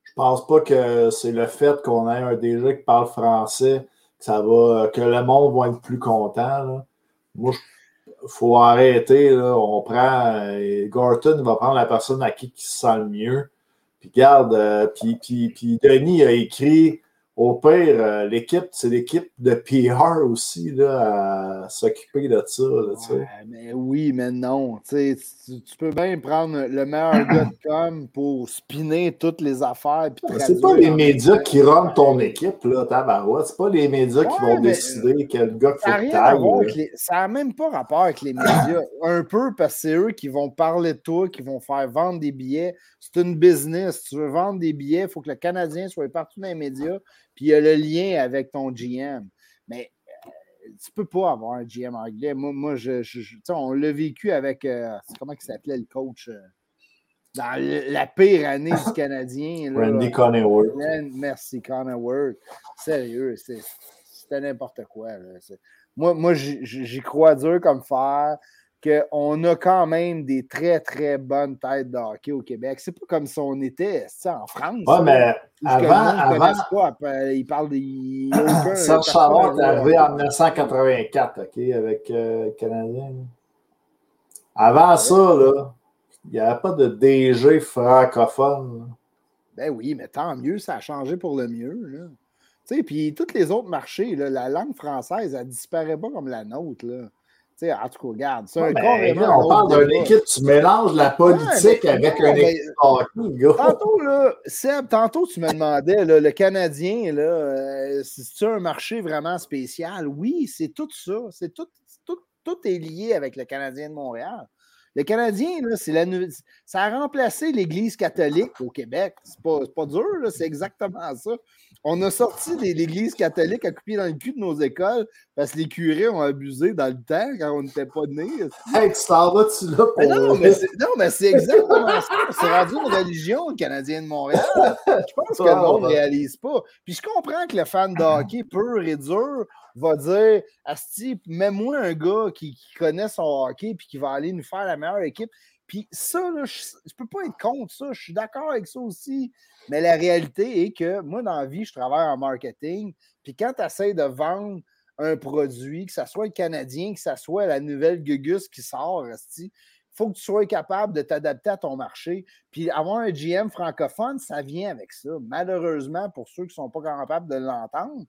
Je pense pas que c'est le fait qu'on ait un DG qui parle français que le monde va être plus content. Moi, il faut arrêter. Là. On prend. euh, Gorton va prendre la personne à qui il se sent le mieux. Puis garde, euh, puis, puis, puis Denis a écrit au pire, euh, l'équipe, c'est l'équipe de PR aussi là, à s'occuper de ça. là. Ouais, mais oui, mais non. Tu, peux bien prendre le meilleur gars de com pour spinner toutes les affaires. puis Mais C'est pas les médias qui rendent ton équipe, là, tabarouette. C'est pas les médias qui Ouais, vont décider quel gars Ça faut que les- Ça n'a même pas rapport avec les médias. Un peu parce que c'est eux qui vont parler de toi, qui vont faire vendre des billets. C'est une business. Tu veux vendre des billets, il faut que le Canadien soit partout dans les médias. Puis il y a le lien avec ton GM. Mais euh, tu peux pas avoir un GM anglais. Moi, moi je, on l'a vécu avec. euh, comment il s'appelait le coach euh, dans le- la pire année du Canadien. là. Randy Coneyworth. Glenn, merci, Connor Word. Sérieux, c'était n'importe quoi. là. Moi, moi j'y j'y crois dur comme fer qu'on a quand même des très, très bonnes têtes de hockey au Québec. C'est pas comme si on était en France. Là, mais avant, avant, pas. Après, il parle des. il Serge Chavard est là. arrivé en 1984, OK, avec euh, le Canadien. là. Avant ça, là, n'y avait pas de DG francophone. Ben oui, mais tant mieux, ça a changé pour le mieux. Tu sais, puis tous les autres marchés, la langue française, elle disparaît pas comme la nôtre. Là. Tu sais, en tout cas, regarde. C'est un ben, on parle d'une équipe, tu mélanges la politique avec un équipe Tantôt, là, Seb, tantôt, tu me demandais, le Canadien, là, euh, c'est un marché vraiment spécial? Oui, c'est tout ça. C'est tout, tout, tout est lié avec le Canadien de Montréal. Le Canadien, là, la, ça a remplacé l'Église catholique au Québec. C'est pas, pas dur, c'est exactement ça. On a sorti l'Église catholique à couper dans le cul de nos écoles parce que les curés ont abusé dans le temps quand on n'était pas nés. Hey, tu t'en vas-tu là pour... non, mais c'est exactement ça. C'est rendu une religion, le Canadien de Montréal. Je pense que le monde ne réalise pas. Puis je comprends que le fan de hockey pur et dur va dire Asti, mets-moi un gars qui, connaît son hockey et qui va aller nous faire la meilleure équipe. Puis ça, je ne peux pas être contre ça. Je suis d'accord avec ça aussi. Mais la réalité est que moi, dans la vie, je travaille en marketing. Puis quand tu essaies de vendre un produit, que ce soit le Canadien, que ce soit la nouvelle Gugus qui sort, il faut que tu sois capable de t'adapter à ton marché. Puis avoir un GM francophone, ça vient avec ça. Malheureusement, pour ceux qui ne sont pas capables de l'entendre,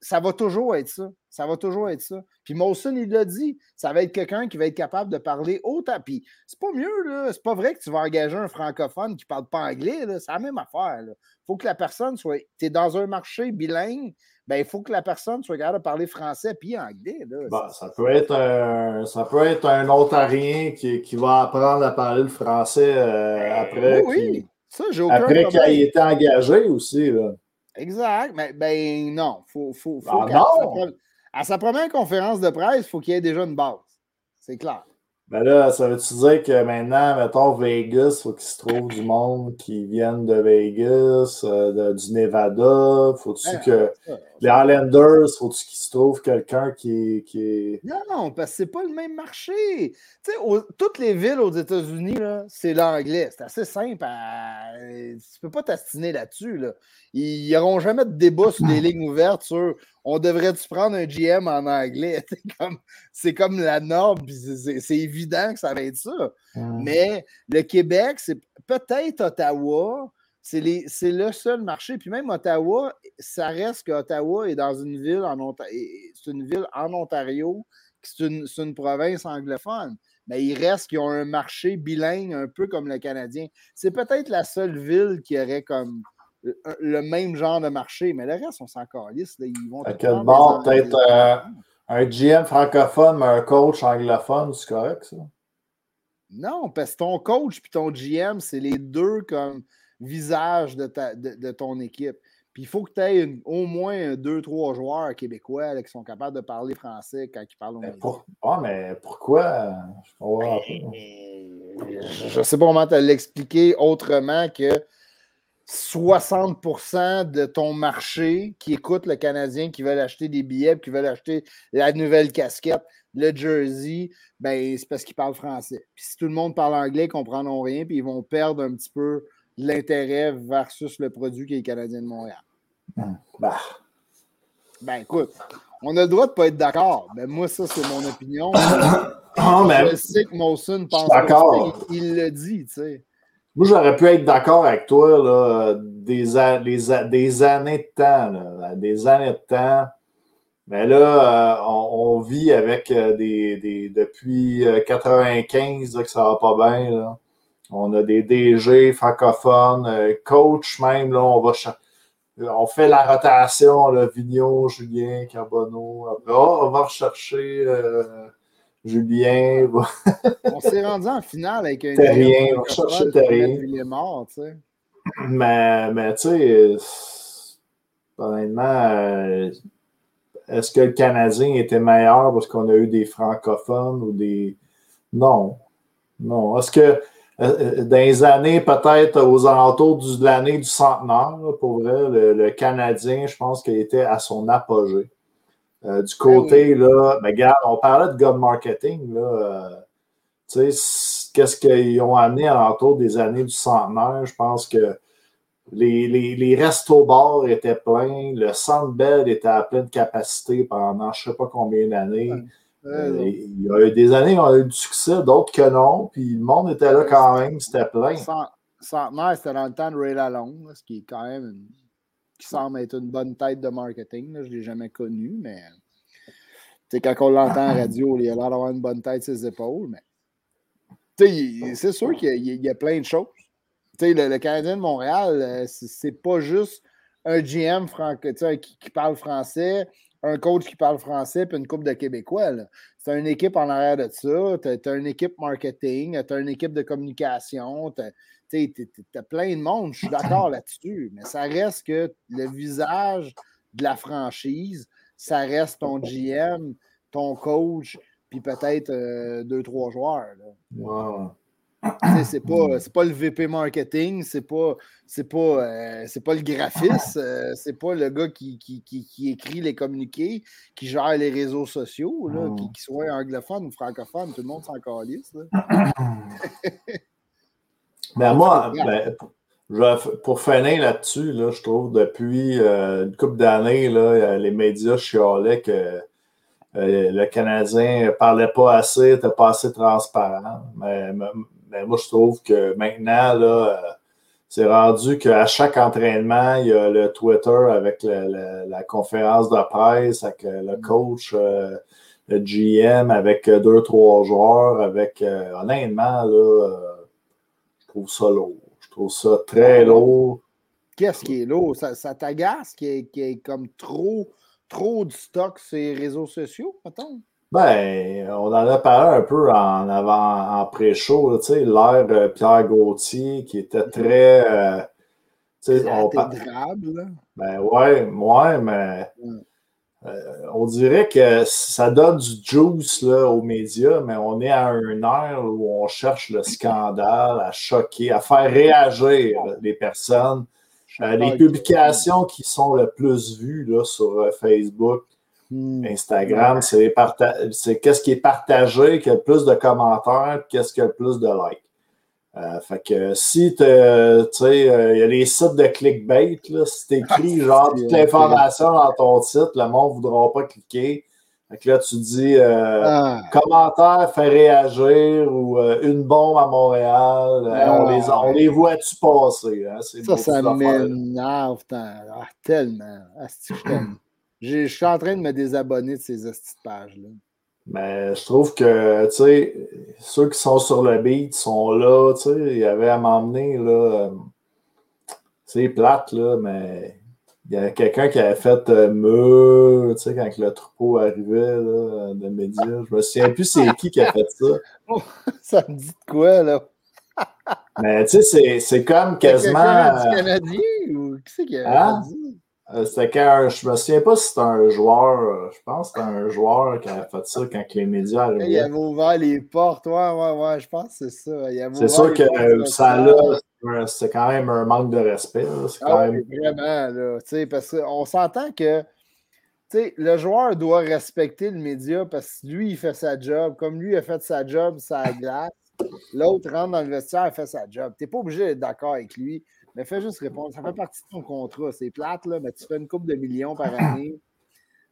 ça va toujours être ça. Ça va toujours être ça. Puis Molson, il l'a dit, ça va être quelqu'un qui va être capable de parler autant. Puis c'est pas mieux, là. C'est pas vrai que tu vas engager un francophone qui parle pas anglais, là. C'est la même affaire, Il faut que la personne soit. Tu es dans un marché bilingue, ben il faut que la personne soit capable de parler français puis anglais, là. ça, peut être un, ça peut être un Ontarien qui, qui va apprendre à parler le français euh, après. Oui, Ça, Après qu'il ait été engagé aussi, là. Exact. Mais ben non. Faut, faut, faut ah, à sa première conférence de presse, il faut qu'il y ait déjà une base. C'est clair. Ben là, ça veut-tu dire que maintenant, mettons, Vegas, il faut qu'il se trouve du monde qui vienne de Vegas, euh, du Nevada? Faut-tu ben, que. Les Highlanders, faut-tu qu'il se trouve quelqu'un qui, qui Non, non, parce que c'est pas le même marché. Tu sais, toutes les villes aux États-Unis, c'est l'anglais. C'est assez simple. À... Tu peux pas t'astiner là-dessus. Là. Ils n'auront jamais de débat sur des lignes ouvertes sur on devrait-tu prendre un GM en anglais? C'est comme, comme, la norme, c'est évident que ça va être ça. Mais le Québec, c'est peut-être Ottawa, c'est le seul marché. Puis même Ottawa, ça reste qu'Ottawa est dans une ville en Ontario. C'est une ville en Ontario, c'est une, une, province anglophone. Mais il reste qu'ils ont un marché bilingue un peu comme le Canadien. C'est peut-être la seule ville qui aurait comme le même genre de marché, mais le reste, on s'en calisse. Ils vont quel bord, peut-être euh, un GM francophone, mais un coach anglophone, c'est correct, ça? Non, parce que ton coach et ton GM, c'est les deux comme visage de, ta, de, ton équipe. Puis il faut que tu aies au moins deux, trois joueurs québécois qui sont capables de parler français quand ils parlent au mais, ah, mais pourquoi? Je ne sais pas comment te l'expliquer autrement que 60% de ton marché qui écoute le Canadien, qui veulent acheter des billets, qui veulent acheter la nouvelle casquette, le jersey, ben, c'est parce qu'ils parlent français. Puis si tout le monde parle anglais, ils ne comprendront rien, puis ils vont perdre un petit peu l'intérêt versus le produit qui est le Canadien de Montréal. Hmm. Bah. Ben écoute, on a le droit de ne pas être d'accord. Ben, moi, ça, c'est mon opinion. oh, je sais que Molson pense d'accord. Il, il le dit, tu sais. Moi, j'aurais pu être d'accord avec toi là, des, des, années de temps. des années de temps. Mais là, euh, on, vit avec euh, des, depuis 95 euh, que ça va pas bien. On a des DG francophones, coach même, là, on va on fait la rotation, là, Vignon, Julien, Carbonneau. Après, oh, on va rechercher Julien. on s'est rendu en finale avec un. Terrien, on cherchait Terrien. Il est mort, tu sais. Mais, mais tu sais, honnêtement, euh, est-ce que le Canadien était meilleur parce qu'on a eu des francophones ou des. Non. Non. Est-ce que euh, euh, dans les années, peut-être aux alentours de l'année du centenaire, pour vrai, le, Canadien, je pense qu'il était à son apogée. Euh, du côté, là, mais regarde, on parlait de God Marketing, là. Euh, tu sais, qu'est-ce qu'ils ont amené à l'entour des années du centenaire? Je pense que les, les, les restos-bars étaient pleins, le centre bed était à pleine capacité pendant je ne sais pas combien d'années. Euh, il y a eu des années, on a eu du succès, d'autres que non, puis le monde était là quand même, c'était plein. Centenaire, c'était dans le temps de Ray Lalonde, ce qui est quand même qui semble être une bonne tête de marketing. Je ne l'ai jamais connu, mais quand on l'entend en radio, il a l'air d'avoir une bonne tête ses épaules, mais c'est sûr qu'il y, a plein de choses. Le, le, Canadien de Montréal, euh, c'est pas juste un GM qui, parle français, un coach qui parle français, puis une coupe de Québécois. C'est une équipe en arrière de ça. Tu as, une équipe marketing, tu as une équipe de communication, tu as, plein de monde. Je suis d'accord là-dessus, mais ça reste que le visage de la franchise, ça reste ton GM, ton coach, puis peut-être euh, deux, trois joueurs. Là. C'est pas, pas le VP marketing, c'est pas, pas, euh, pas le graphiste, euh, c'est pas le gars qui, qui, écrit les communiqués, qui gère les réseaux sociaux, là, qui, soit anglophone ou francophone, tout le monde s'en calisse. ben moi, ben, pour finir là-dessus, là, je trouve depuis une couple d'années, les médias chialaient que euh, le Canadien ne parlait pas assez, n'était pas assez transparent. Mais, moi, je trouve que maintenant, là, euh, c'est rendu qu'à chaque entraînement, il y a le Twitter avec la conférence de presse, avec euh, le coach, le GM, avec deux, trois joueurs, avec honnêtement, là, trouve ça lourd. Je trouve ça très lourd. Qu'est-ce qui est lourd? Ça, ça t'agace qui est, qui est comme trop trop de stock sur les réseaux sociaux, mettons? Ben, on en a parlé un peu en avant, en pré-show, tu sais, l'ère euh, Pierre Gauthier qui était mhm. très. Euh, tu sais, on là. Ben ouais, ouais, mais. On dirait que ça donne du juice là, aux médias, mais on est à une ère où on cherche le scandale, à choquer, à faire réagir les personnes. Euh, les publications qui sont le plus vues là, sur euh, Facebook, hmm. Instagram, c'est qu'est-ce qui est partagé, qui a le plus de commentaires, qu'est-ce qui a le plus de likes. Euh, fait que si tu sais, il y a les sites de clickbait, là, si tu écris genre toute l'information dans ton site, le monde ne voudra pas cliquer. Fait là, tu dis euh, ah. commentaire fait réagir ou euh, une bombe à Montréal. on, ah. les, on les voit-tu passer? Hein? Ça, ça m'énerve ah, tellement. je suis en train de me désabonner de ces pages-là. Mais je trouve que, tu sais, ceux qui sont sur le beat sont là, tu sais, il y avait à m'emmener, là. Euh, c'est plate, là, mais il y a quelqu'un qui avait fait euh, tu sais, quand le troupeau arrivait là, de médias. Je me souviens plus c'est qui qui a fait ça. ça me dit de quoi, là? Mais tu sais, c'est comme quasiment. C'est Canadien ou qui c'est qui a hein? dit? Euh, c'était quand je me souviens pas si c'était un joueur, euh, je pense que c'était un joueur qui a fait ça quand les médias arrivaient. Il avait ouvert les portes, ouais, ouais, ouais, je pense que c'est ça. C'est sûr que ça là, c'est quand même un manque de respect. Ah vraiment, là, parce qu'on s'entend que le joueur doit respecter le média parce que lui, il fait sa job. Comme lui a fait sa job, ça glace. L'autre rentre dans le vestiaire et fait sa job. Tu n'es pas obligé d'être d'accord avec lui. Mais fais juste répondre. Ça fait partie de ton contrat. C'est plate, là, mais tu fais une coupe de millions par année.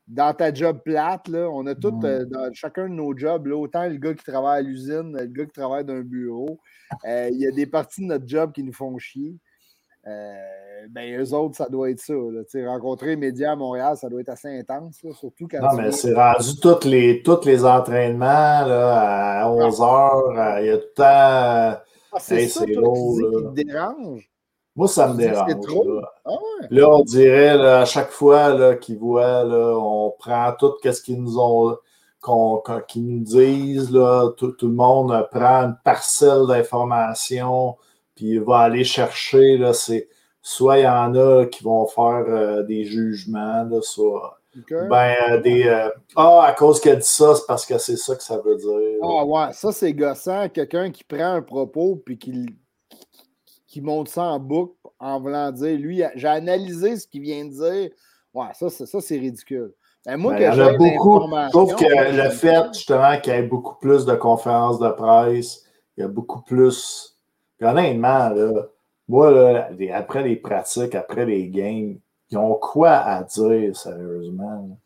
Dans ta job plate, là, on a tous, euh, dans chacun de nos jobs, là, autant le gars qui travaille à l'usine, le gars qui travaille dans un bureau, euh, il y a des parties de notre job qui nous font chier. Euh, ben, eux autres, ça doit être ça. Là. Rencontrer les médias à Montréal, ça doit être assez intense, surtout quand. Non, mais c'est rendu tous les, tous les entraînements là, à 11 heures. Il y a tout le temps. Ah, c'est ça, qui te dérange. Moi, ça me dérange. Ah là. on dirait à chaque fois qu'ils voient, là, on prend tout ce qu'ils nous ont nous disent, là, tout, le monde prend une parcelle d'informations, puis va aller chercher. Là, soit il y en a qui vont faire euh, des jugements, là, soit. Ben, euh, des. Euh, ah, à cause qu'elle dit ça, c'est parce que c'est ça que ça veut dire. Ah, ouais, ça, c'est gossant. Quelqu'un qui prend un propos puis qui qui monte ça en boucle en voulant dire, lui, j'ai analysé ce qu'il vient de dire. Ouais, ça, ça c'est ridicule. Ben, moi, ben, que beaucoup. Sauf que le fait, justement, qu'il y ait beaucoup plus de conférences de presse, il y a beaucoup plus. Puis honnêtement, là, moi, là, après les pratiques, après les games, ils ont quoi à dire, sérieusement?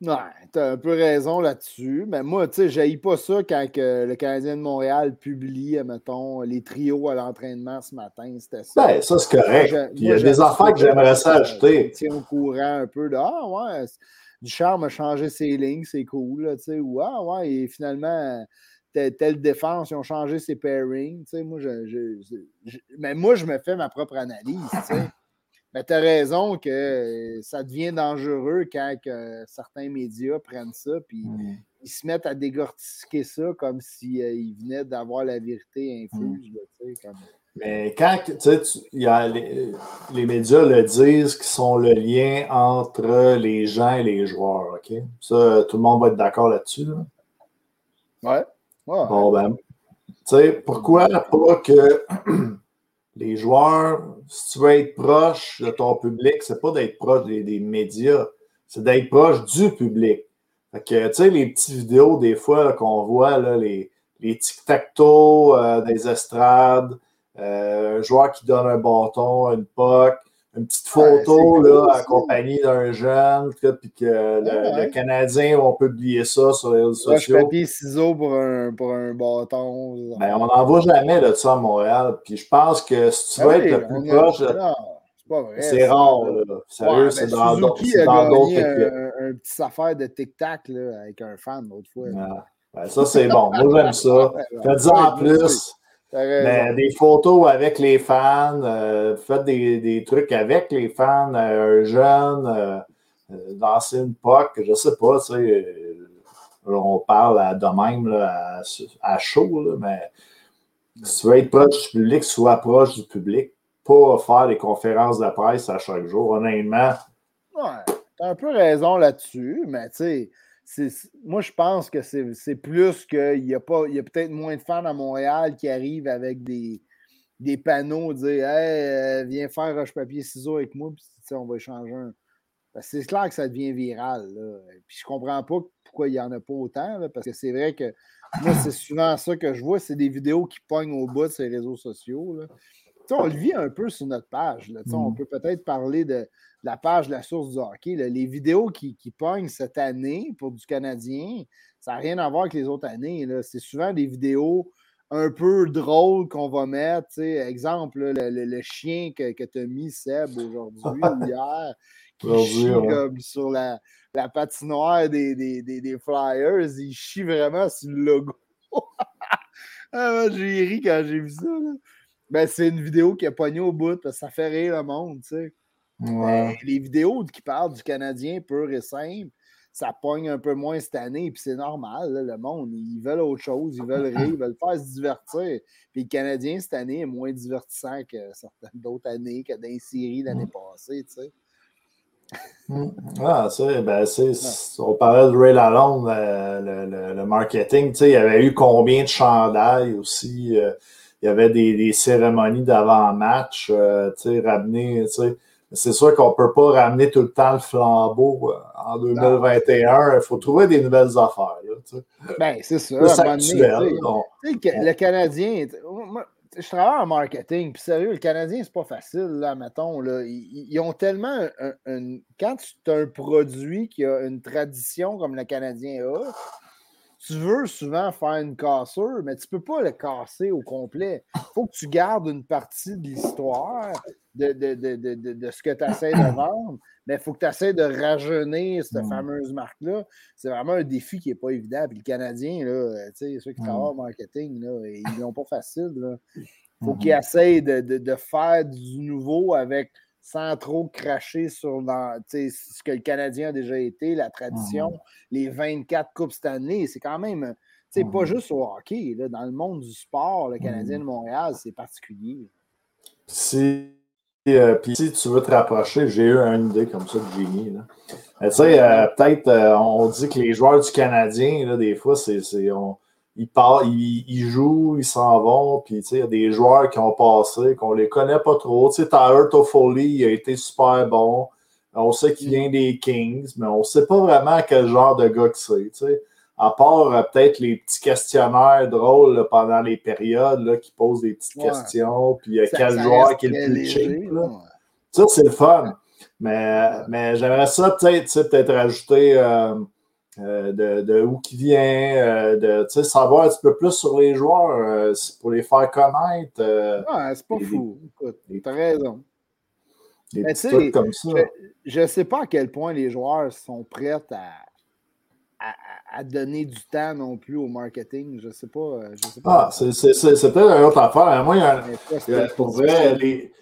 Ouais, tu as un peu raison là-dessus. Mais moi, tu sais, je pas ça quand que le Canadien de Montréal publie, mettons, les trios à l'entraînement ce matin. C'était ça. Ben, ça, c'est correct. il y a des affaires que j'aimerais s'ajouter. Tu au courant un peu de Ah, ouais, du charme a changé ses lignes, c'est cool, tu sais. Ou Ah, ouais, et finalement, telle, défense, ils ont changé ses pairings. Tu sais, moi, je, mais moi, je me fais ma propre analyse, tu sais. Mais tu as raison que euh, ça devient dangereux quand certains médias prennent ça puis mm. ils se mettent à décortiquer ça comme s'ils euh, venaient d'avoir la vérité infuse. Mm. Mais quand y a les, les, médias le disent qui sont le lien entre les gens et les joueurs, OK? Ça, tout le monde va être d'accord là-dessus. Là? Ouais. Bon, ben, tu sais, pourquoi pas que les joueurs, si tu veux être proche de ton public, c'est pas d'être proche des, médias, c'est d'être proche du public. Fait que, tu sais, les petites vidéos, des fois, qu'on voit, là, les, tic-tac-toe euh, des estrades, euh, un joueur qui donne un bâton, une puck, une petite photo là, accompagnée d'un jeune, puis que le, Canadien publier ça sur les réseaux sociaux. papier ciseaux pour un, pour un bâton. Ben, on n'en voit jamais de ça à Montréal. Puis je pense que si tu veux être le plus proche. C'est rare, là. Sérieux, c'est ben, dans d'autres. Un, un petit affaire de tic-tac avec un fan l'autre fois. Ben, ça, c'est bon. Moi, j'aime ça. Faites-en en plus. Mais des photos avec les fans, euh, faites des, des, trucs avec les fans, euh, un jeune, euh, une POC, je sais pas, tu sais, on parle à, de même là, à, chaud, là, mais si tu veux être proche du public, sois proche du public, pas faire des conférences de presse à chaque jour, honnêtement. Ouais, t'as un peu raison là-dessus, mais tu sais, moi, je pense que c'est plus qu'il y a, pas, il y a peut-être moins de fans à Montréal qui arrivent avec des, des panneaux, dire euh, viens faire roche-papier-ciseaux avec moi, puis on va échanger un. C'est clair que ça devient viral. Là. Puis je comprends pas pourquoi il n'y en a pas autant, parce que c'est vrai que moi, c'est souvent ça que je vois, c'est des vidéos qui pognent au bout de ces réseaux sociaux. On le vit un peu sur notre page. Là. On mm. peut peut-être parler de, la page de la source du hockey. Les vidéos qui, qui pognent cette année pour du Canadien, ça n'a rien à voir avec les autres années. C'est souvent des vidéos un peu drôles qu'on va mettre. Exemple, le, chien que, que tu as mis, Seb, aujourd'hui ou hier, qui chie comme sur la, la patinoire des, des, Flyers. Il chie vraiment sur le logo. ah, j'ai ri quand j'ai vu ça. Ben, c'est une vidéo qui a pogné au bout parce que ça fait rire le monde, tu sais. Ben, les vidéos qui parlent du Canadien pur et simple, ça pogne un peu moins cette année, puis c'est normal, le monde, ils veulent autre chose, ils veulent rire, ils veulent faire se divertir. Puis le Canadien, cette année, est moins divertissant que certaines d'autres années, que dans les séries l'année passée, tu sais. Mm. Ah, ça, ben, on parlait de Ray Lalonde, le, le, marketing, tu sais, il y avait eu combien de chandails aussi, euh, il y avait des, cérémonies d'avant-match, euh, tu sais, ramener, tu sais, c'est sûr qu'on ne peut pas ramener tout le temps le flambeau euh, en 2021. Il faut trouver des nouvelles affaires. ben, c'est ça. Le Canadien, je travaille en marketing, puis sérieux, le Canadien, c'est pas facile, là, mettons. Là. Ils, ont tellement un, Quand tu as un produit qui a une tradition comme le Canadien a, tu veux souvent faire une cassure, mais tu ne peux pas le casser au complet. Il faut que tu gardes une partie de l'histoire de, de, ce que tu essaies de vendre, mais il faut que tu essaies de rajeunir cette mm. fameuse marque-là. C'est vraiment un défi qui n'est pas évident. Puis le Canadien, là, ceux qui mm. travaillent en marketing, là, ils n'ont pas facile. Il faut mm-hmm. qu'ils essayent de, faire du nouveau avec sans trop cracher sur ce que le Canadien a déjà été, la tradition, mm-hmm. les 24 coupes cette année. C'est quand même, c'est pas mm-hmm. juste au hockey. Là, dans le monde du sport, le Canadien de Montréal, c'est particulier. Si euh, puis si tu veux te rapprocher, j'ai eu une idée comme ça de génie. Tu sais, euh, peut-être euh, on dit que les joueurs du Canadien, là, des fois, c'est, ils, ils, jouent, ils s'en vont, puis il y a des joueurs qui ont passé, qu'on les connaît pas trop. Tu sais, Tyler Toffoli, il a été super bon. On sait qu'il vient des Kings, mais on ne sait pas vraiment quel genre de gars que c'est. Tu sais à part euh, peut-être les petits questionnaires drôles pendant les périodes là, qui posent des petites questions, puis il y a quel joueur qui est le plus cheap. Ça, c'est le fun. Mais, mais j'aimerais ça peut-être peut rajouter euh, euh, de, de, où qui vient, de savoir un petit peu plus sur les joueurs pour les faire connaître. ouais, c'est pas fou. Écoute, t'as raison. Des petits trucs comme ça. Je ne sais pas à quel point les joueurs sont prêts à, à, donner du temps non plus au marketing. Je ne sais pas. Je sais pas. Ah, c'est peut-être une autre affaire. Moi, il y a, pour vrai, les,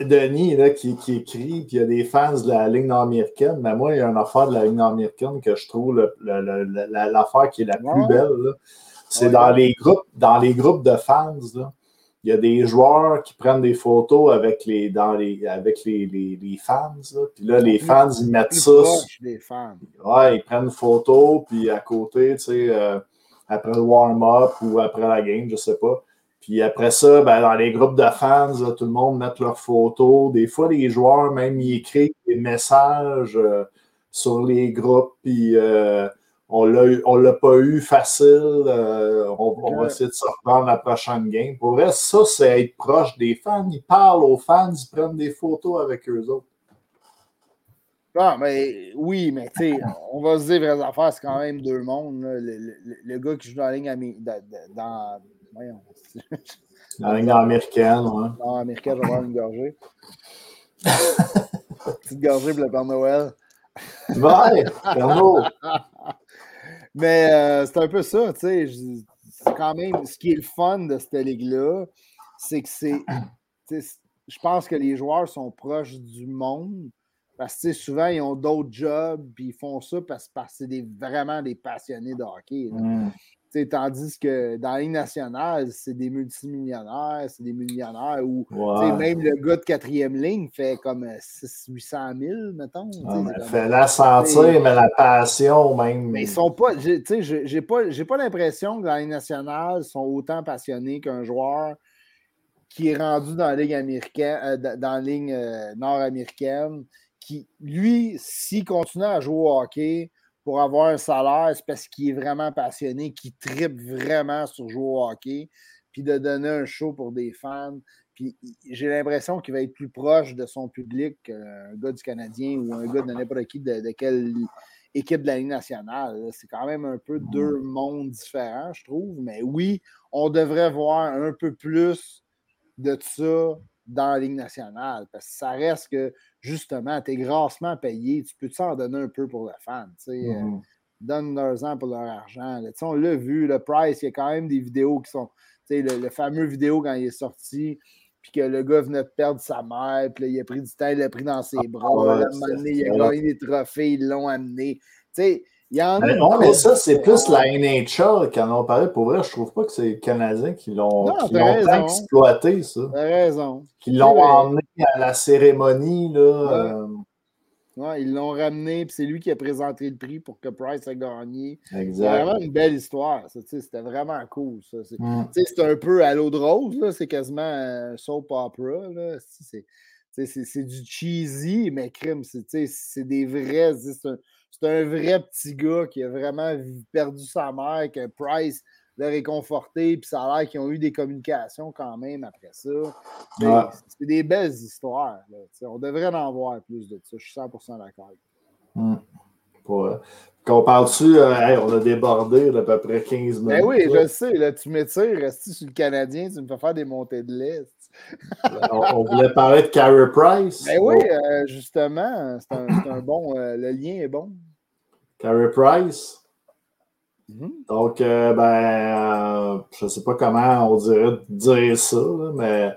Denis là, qui, qui, écrit, puis il y a des fans de la Ligue nord-américaine, mais moi, il y a une affaire de la Ligue nord-américaine que je trouve l'affaire qui est la plus belle. C'est dans, les groupes, dans les groupes de fans. Là, il y a des joueurs qui prennent des photos avec les, dans les, avec les, les, fans. Là. Puis là, les fans, ils mettent ça. Ouais, ils prennent une photo, puis à côté, tu sais, euh, après le warm-up ou après la game, je sais pas puis après ça, ben, dans les groupes de fans, tout le monde met leurs photos. Des fois, les joueurs, même, ils écrivent des messages euh, sur les groupes. Puis euh, on ne l'a pas eu facile. Euh, on, va essayer de se reprendre la prochaine game. Pour vrai, ça, c'est être proche des fans. Ils parlent aux fans, ils prennent des photos avec eux autres. Ah, mais oui, mais tu sais, on va se dire vraies affaires, c'est quand même deux mondes. Le, gars qui joue dans la ligne dans, voyons, la ligne américaine, ouais. Non, américaine, je vais avoir une gorgée. Petite gorgée pour le Père Noël. Ouais, Père Mais euh, c'est un peu ça, tu sais. C'est quand même ce qui est le fun de cette ligue-là, c'est que c'est. Je pense que les joueurs sont proches du monde. Parce que souvent, ils ont d'autres jobs, puis ils font ça parce, que c'est vraiment des passionnés de hockey. Tandis que dans la Ligue nationale, c'est des multimillionnaires, c'est des millionnaires ou même le gars de quatrième ligne fait comme 800 euh, 000, mettons. Ah, fait la sentir, mais la passion même. Mais ils sont pas. J'ai pas, pas l'impression que dans la Ligue nationale, ils sont autant passionnés qu'un joueur qui est rendu dans la Ligue américaine, euh, dans la Ligue euh, nord-américaine, qui, lui, s'il continue à jouer au hockey, pour avoir un salaire, c'est parce qu'il est vraiment passionné, qu'il tripe vraiment sur jouer au hockey, puis de donner un show pour des fans. Puis j'ai l'impression qu'il va être plus proche de son public qu'un gars du Canadien ou un gars de n'importe qui de, quelle équipe de la Ligue nationale. C'est quand même un peu deux mondes différents, je trouve. Mais oui, on devrait voir un peu plus de ça dans la Ligue nationale. Parce que ça reste que, justement, tu es grassement payé. Tu peux t'en donner un peu pour le fan. Euh, mm-hmm. donne leurs ans pour leur argent. On l'a vu, le Price, il y a quand même des vidéos qui sont. Le, le fameux vidéo quand il est sorti, puis que le gars venait de perdre sa mère, puis il a pris du temps, il l'a pris dans ses ah, bras. il a gagné des trophées, ils l'ont amené. sais il y en a non, mais ça, c'est plus la NHL qui en ont parlé. Pour vrai, je trouve pas que c'est les Canadiens qui l'ont exploité, ça. T'as raison. Qui l'ont emmené à la cérémonie, là. Ouais. Euh. ils l'ont ramené, puis c'est lui qui a présenté le prix pour que Price ait gagné. C'est vraiment une belle histoire. C'était vraiment cool. Ça. Mm. C'est un peu à l'eau de rose, c'est quasiment un soap opera. C'est du cheesy, mais crime, c'est des vrais c'est un vrai petit gars qui a vraiment perdu sa mère, que Price l'a réconforté, puis ça a l'air qu'ils ont eu des communications quand même après ça. C'est des belles histoires. On devrait en voir plus de ça. Je suis 100% d'accord. Mmh. Qu'on parle-tu, euh, on a débordé d'à peu près 15 ben minutes. oui, je sais, là, tu m'étires, restes sur le Canadien, tu me fais faire des montées de lait. On, voulait parler de Carey Price. Ben oui, euh, justement, c'est un, bon. Euh, le lien est bon. Carey Price. Mhm. Donc, euh, ben, je ne sais pas comment on dirait dire ça, mais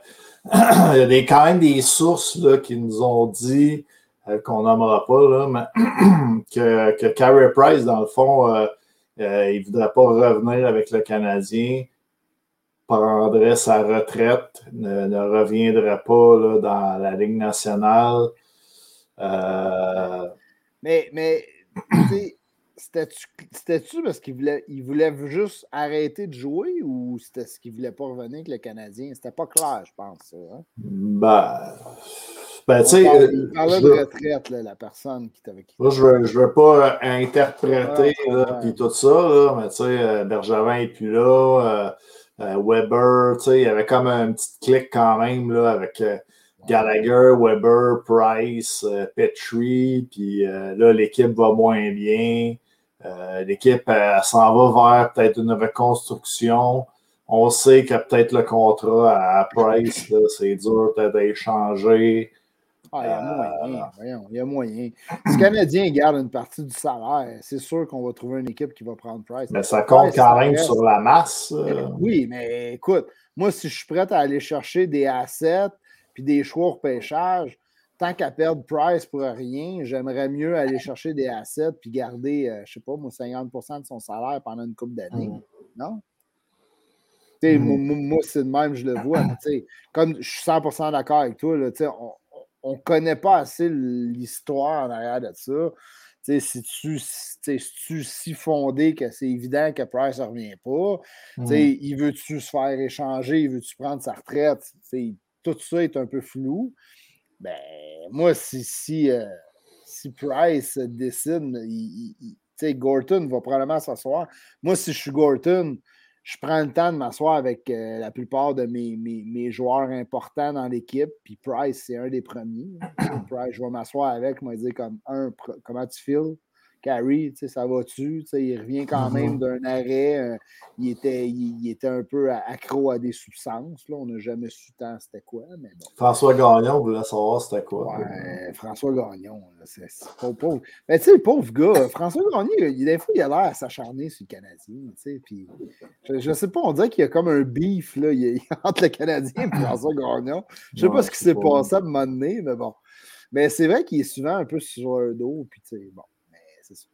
il y a des, quand même des sources là, qui nous ont dit qu'on n'aimera pas, là, mais que, que Carey Price, dans le fond, il ne voudrait pas revenir avec le Canadien prendrait sa retraite, ne, reviendrait pas là, dans la Ligue nationale. Euh, mais, mais c'était-tu parce qu'il voulait, il voulait juste arrêter de jouer ou c'était ce qu'il voulait pas revenir avec le Canadien? C'était pas clair, je pense. Hein? Ben, ben tu sais. Il parlait de retraite, la personne qui t'avait Moi, je veux, je veux pas interpréter puis tout ça, là, mais tu sais, euh, Bergevin est plus là. Euh, euh, Weber, tu sais, il y avait comme un petit clic quand même là, avec, euh, Gallagher, Weber, Price, euh, Petrie, puis euh, là, l'équipe va moins bien. Euh, l'équipe s'en va vers peut-être une reconstruction. On sait que peut-être le contrat à Price, c'est dur peut-être à échanger. Ah, il y a moyen, voyons, il y a moyen. Si le Canadien garde une partie du salaire, c'est sûr qu'on va trouver une équipe qui va prendre Price. Mais ça compte quand même sur la masse. Oui, mais écoute, moi, si je suis prêt à aller chercher des assets puis des choix au pêchage, tant qu'à perdre Price pour rien, j'aimerais mieux aller chercher des assets puis garder, je euh, je sais pas, moi, 50% de son salaire pendant une couple d'années. Mm. Non? Mm. Moi, c'est de même, je le vois. comme je suis 100% d'accord avec toi, là, on ne connaît pas assez l'histoire en arrière de ça. Si tu tu si fondé que c'est évident que Price ne revient pas? Mm. Il veut-tu se faire échanger? Il veut-tu prendre sa retraite? tout ça est un peu flou. Ben, moi, si, si, euh, si Price décide, il, Gorton va probablement s'asseoir. Moi, si je suis Gorton, je prends le temps de m'asseoir avec euh, la plupart de mes, mes, joueurs importants dans l'équipe. Puis Price, c'est un des premiers. Price, je vais m'asseoir avec, je vais dire comme un, comment tu files? Carrie, ça va-tu? Il revient quand mm-hmm. même d'un arrêt. Euh, il, était, il, était un peu accro à des substances. Là. On n'a jamais su tant c'était quoi. Mais bon. François Gagnon voulait savoir c'était quoi. François Gagnon, c'est pauvre. Mais tu sais, pauvre gars, François Gagnon, il, des fois, il a l'air à s'acharner sur le Canadien. Puis, je ne sais pas, on dirait qu'il y a comme un beef là, entre le Canadien et François Gagnon. Je ne sais pas ce qui s'est passé à un moment donné, mais bon. Mais c'est vrai qu'il est souvent un peu sur un dos. Puis, tu sais, bon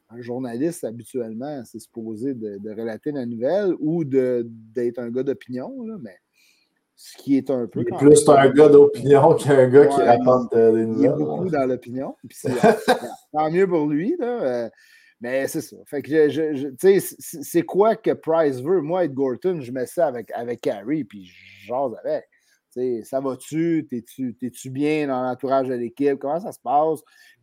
un journaliste, habituellement, c'est supposé de, de, relater la nouvelle ou d'être un gars d'opinion, mais ce qui est un peu. Plus un gars d'opinion qu'un gars qui rapporte euh, des nouvelles. Il est beaucoup dans l'opinion. tant mieux pour lui. Là, euh, mais c'est ça. Fait que je, c'est quoi que Price veut? Moi, être Gorton, je mets ça avec, avec Carrie, puis je jase avec. ça va-tu? T'es-tu bien dans l'entourage de l'équipe? Comment ça se passe?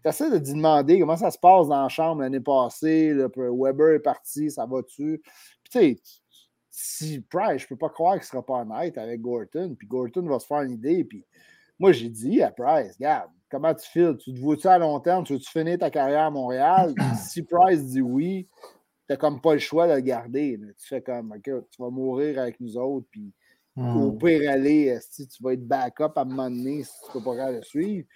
Essaies de demander comment ça se passe dans la chambre l'année passée. Weber est parti, ça va-tu? Puis tu sais, si Price, je ne peux pas croire qu'il ne sera pas honnête avec Gorton. Puis Gorton va se faire une idée. Puis moi, j'ai dit à Price, regarde, comment tu files? Tu te vois-tu à long terme? Tu veux-tu finir ta carrière à Montréal? si Price dit oui, tu n'as comme pas le choix de le garder. Tu fais comme, OK, tu vas mourir avec nous autres. Puis au hmm. pire, aller, si tu vas être backup à un moment donné si tu ne peux pas le suivre.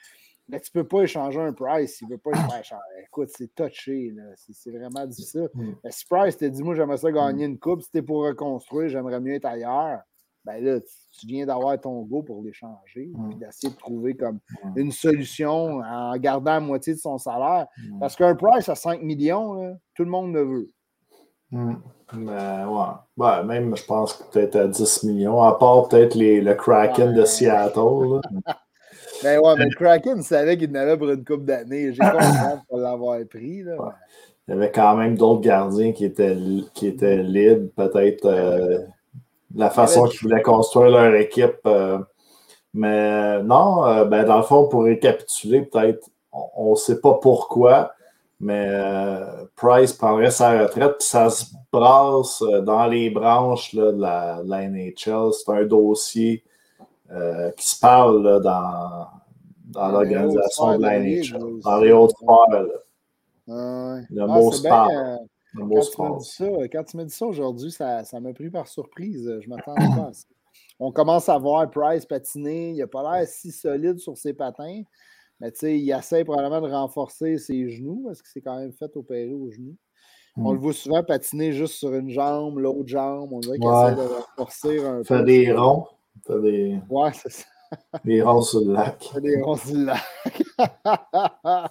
Mais tu ne peux pas échanger un Price, il ne veut pas cher. Écoute, c'est touché, c'est vraiment difficile. Mm. Mais si Price te dit, moi, j'aimerais ça gagner une coupe, si tu pour reconstruire, j'aimerais mieux être ailleurs, ben là, tu viens d'avoir ton go pour l'échanger, mm. puis d'essayer de trouver comme mm. une solution en gardant la moitié de son salaire. Parce qu'un Price à 5 millions, tout le monde le veut. Ben, ouais. Même, je pense que peut-être à 10 millions, à part peut-être le Kraken de Seattle. Ben ouais, mais le Kraken savait qu'il n'avait pour une coupe d'années. J'ai confiance pour l'avoir pris. Là. Il y avait quand même d'autres gardiens qui étaient, qui étaient libres, peut-être euh, la façon qu'ils voulaient construire leur équipe. Euh, mais non, euh, ben, dans le fond, pour récapituler, peut-être, on ne sait pas pourquoi, mais Price prendrait sa retraite, puis ça se brasse dans les branches là, de, la, de la NHL. C'est un dossier euh, qui se parlent dans, dans l'organisation de la NHL, dans les hautes sphères. le mot sport. Euh, quand, tu m'as dit ça aujourd'hui, ça m'a pris par surprise. Je ne m'attendais pas à ça. On commence à voir Price patiner. Il n'a pas l'air si solide sur ses patins. Mais tu sais, il essaie probablement de renforcer ses genoux parce que c'est quand même fait opérer aux genoux. On hmm. le voit souvent patiner juste sur une jambe, l'autre jambe. On dirait qu'il essaie de renforcer un peu. Fait des ronds. T'as des. Ouais, c'est ça. Des ronds sur le lac. Des ronds sur le lac.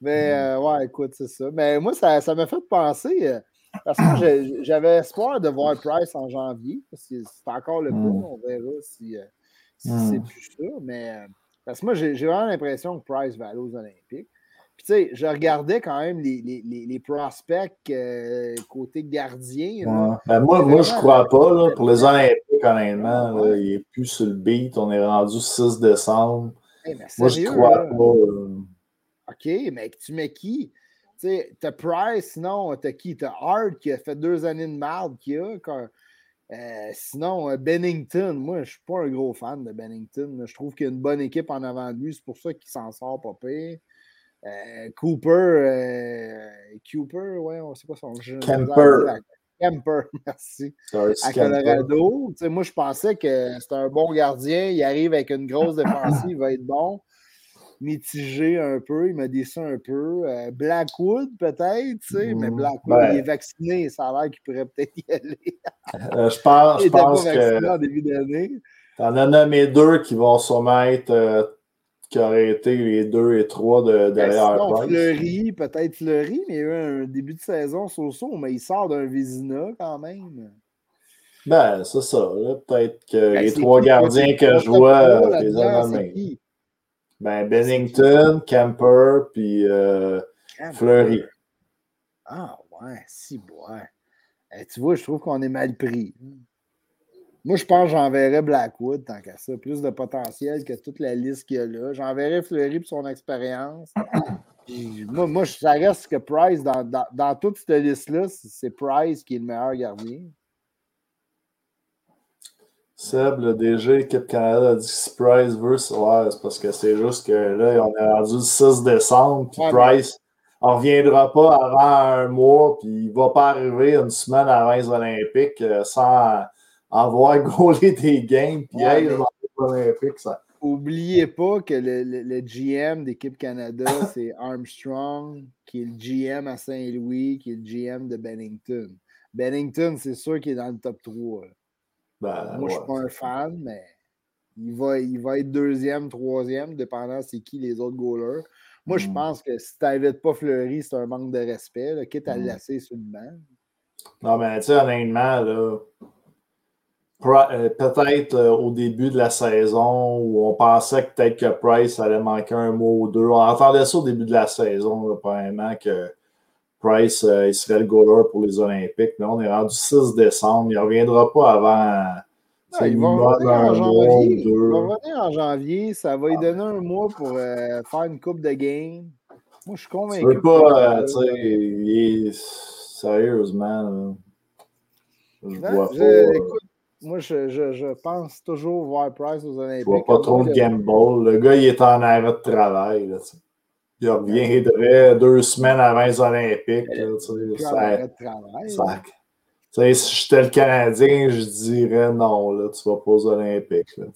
Mais euh, ouais, écoute, c'est ça. Mais moi, ça, ça m'a fait penser. Euh, parce que j'avais espoir de voir Price en janvier. Parce que c'est encore le coup. Mm. On verra si, euh, si c'est plus ça. Mais parce que moi, j'ai vraiment l'impression que Price va aller aux Olympiques tu sais, je regardais quand même les, les, les, prospects côté gardien. Ben, moi, moi je crois pas. Là, pour les Olympiques, honnêtement, il n'est plus sur le beat. On est rendu 6 décembre. moi, je crois pas. OK, mais tu mets qui? Tu t'as Price, non, t'as qui? T'as Hart qui a fait deux années de marde, qui a. Euh, sinon, euh, Bennington, moi, je ne suis pas un gros fan de Bennington. Je trouve qu'il y a une bonne équipe en avant de lui. C'est pour ça qu'il s'en sort pas pire. Euh, Cooper, Cooper, ouais, on sait pas son jeu. Kemper. Kemper, merci. à Colorado. moi, je pensais que c'était un bon gardien. Il arrive avec une grosse défensive, il va être bon mitigé un peu, il m'a dit ça un peu. Euh, Blackwood, peut-être, tu sais, mais mmh, Blackwood, il est vacciné, ça a l'air qu'il pourrait peut-être y aller. Euh, je pense, je pense que. En début d'année. T'en as nommé deux qui vont sûrement être. Euh, qui auraient été les deux et trois de, ben, derrière ben Fleury, peut-être Fleury, mais il y a eu un début de saison so-so, mais il sort d'un Vizina quand même. Ben, c'est ça. Peut-être que ben, les trois gardiens que je vois, les ont ben, Bennington, Camper, puis euh, Fleury. Ah, ouais, si, ouais. Eh, tu vois, je trouve qu'on est mal pris. Moi, je pense que j'enverrais Blackwood tant qu'à ça. Plus de potentiel que toute la liste qu'il y a là. J'enverrais Fleury pour son expérience. moi, moi, ça reste que Price, dans, dans, dans toute cette liste-là, c'est Price qui est le meilleur gardien. Seb, le DG Équipe Canada, a dit que Price veut, ouais, c'est parce que c'est juste que là, on est rendu le 6 décembre, puis Price ne reviendra pas avant un mois, puis il ne va pas arriver une semaine avant les Olympiques euh, sans avoir gaulé des games, puis ouais, les Olympiques, ça. Oubliez pas que le, le, GM d'Équipe Canada, c'est Armstrong, qui est le GM à Saint-Louis, qui est le GM de Bennington. Bennington, c'est sûr qu'il est dans le top 3. Ben, Moi, je ne suis pas un fan, mais il va, il va être deuxième, troisième, dépendant c'est qui les autres goalers. Moi, je hmm. pense que si tu n'invites pas Fleury, c'est un manque de respect, quitte à le hmm. laisser sur le banc. Non, mais tu sais, honnêtement, là, peut-être euh, au début de la saison où on pensait que peut-être que Price allait manquer un mot ou deux. On entendait ça au début de la saison, probablement que Price, euh, il serait le goaler pour les Olympiques. Là, on est rendu 6 décembre. Il ne reviendra pas avant. Non, il, va il va revenir en janvier. Ça va lui donner un mois pour euh, faire une coupe de game. Moi, je suis convaincu. Je veux pas, euh, tu sais, sérieusement, je vois pas. Écoute, moi, je, je, je, pense toujours voir Price aux Olympiques. Je vois pas trop de gamble. Le gars, il est en arrêt de travail. Là, il reviendrait deux semaines avant les Olympiques. si j'étais le Canadien, je dirais non, là, tu vas pas aux Olympiques. Là,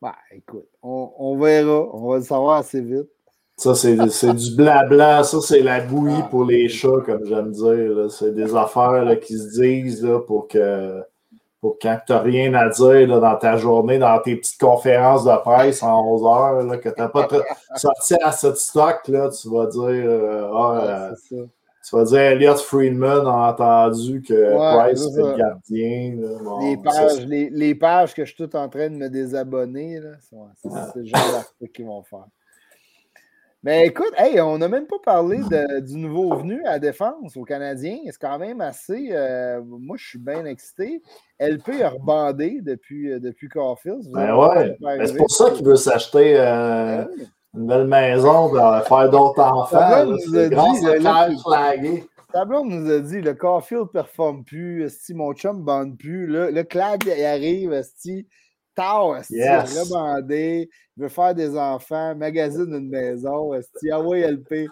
bah, écoute, on, on, verra. On va le savoir assez vite. Ça, c'est du blabla. Ça, c'est la bouillie ah, pour les chats, comme j'aime dire. C'est des affaires là, qui se disent là, pour que pour quand tu n'as rien à dire là, dans ta journée, dans tes petites conférences de presse en 11 heures, là, que tu n'as pas sorti à cette stock, là, tu vas dire euh, ah, euh, tu vas dire Elliot Friedman a entendu que Price était le gardien. les, pages, les, les, pages que je suis tout en train de me désabonner, c'est le genre d'article qu'ils vont faire. Mais écoute, hey, on n'a même pas parlé du nouveau venu à défense aux Canadiens. C'est quand même assez. Euh, moi, je suis bien excité. LP a rebandé depuis, euh, depuis Caulfield. Ben ouais. Ben, c'est pour ça qu'il veut s'acheter euh, ben une belle maison pour faire d'autres enfants. C'est grâce à Tablon nous a dit le Caulfield ne performe plus. mon chum ne bande plus. le Clag arrive. Tard, yes. rebandé, il veut faire des enfants, magazine une maison, esti, ah ouais, LP.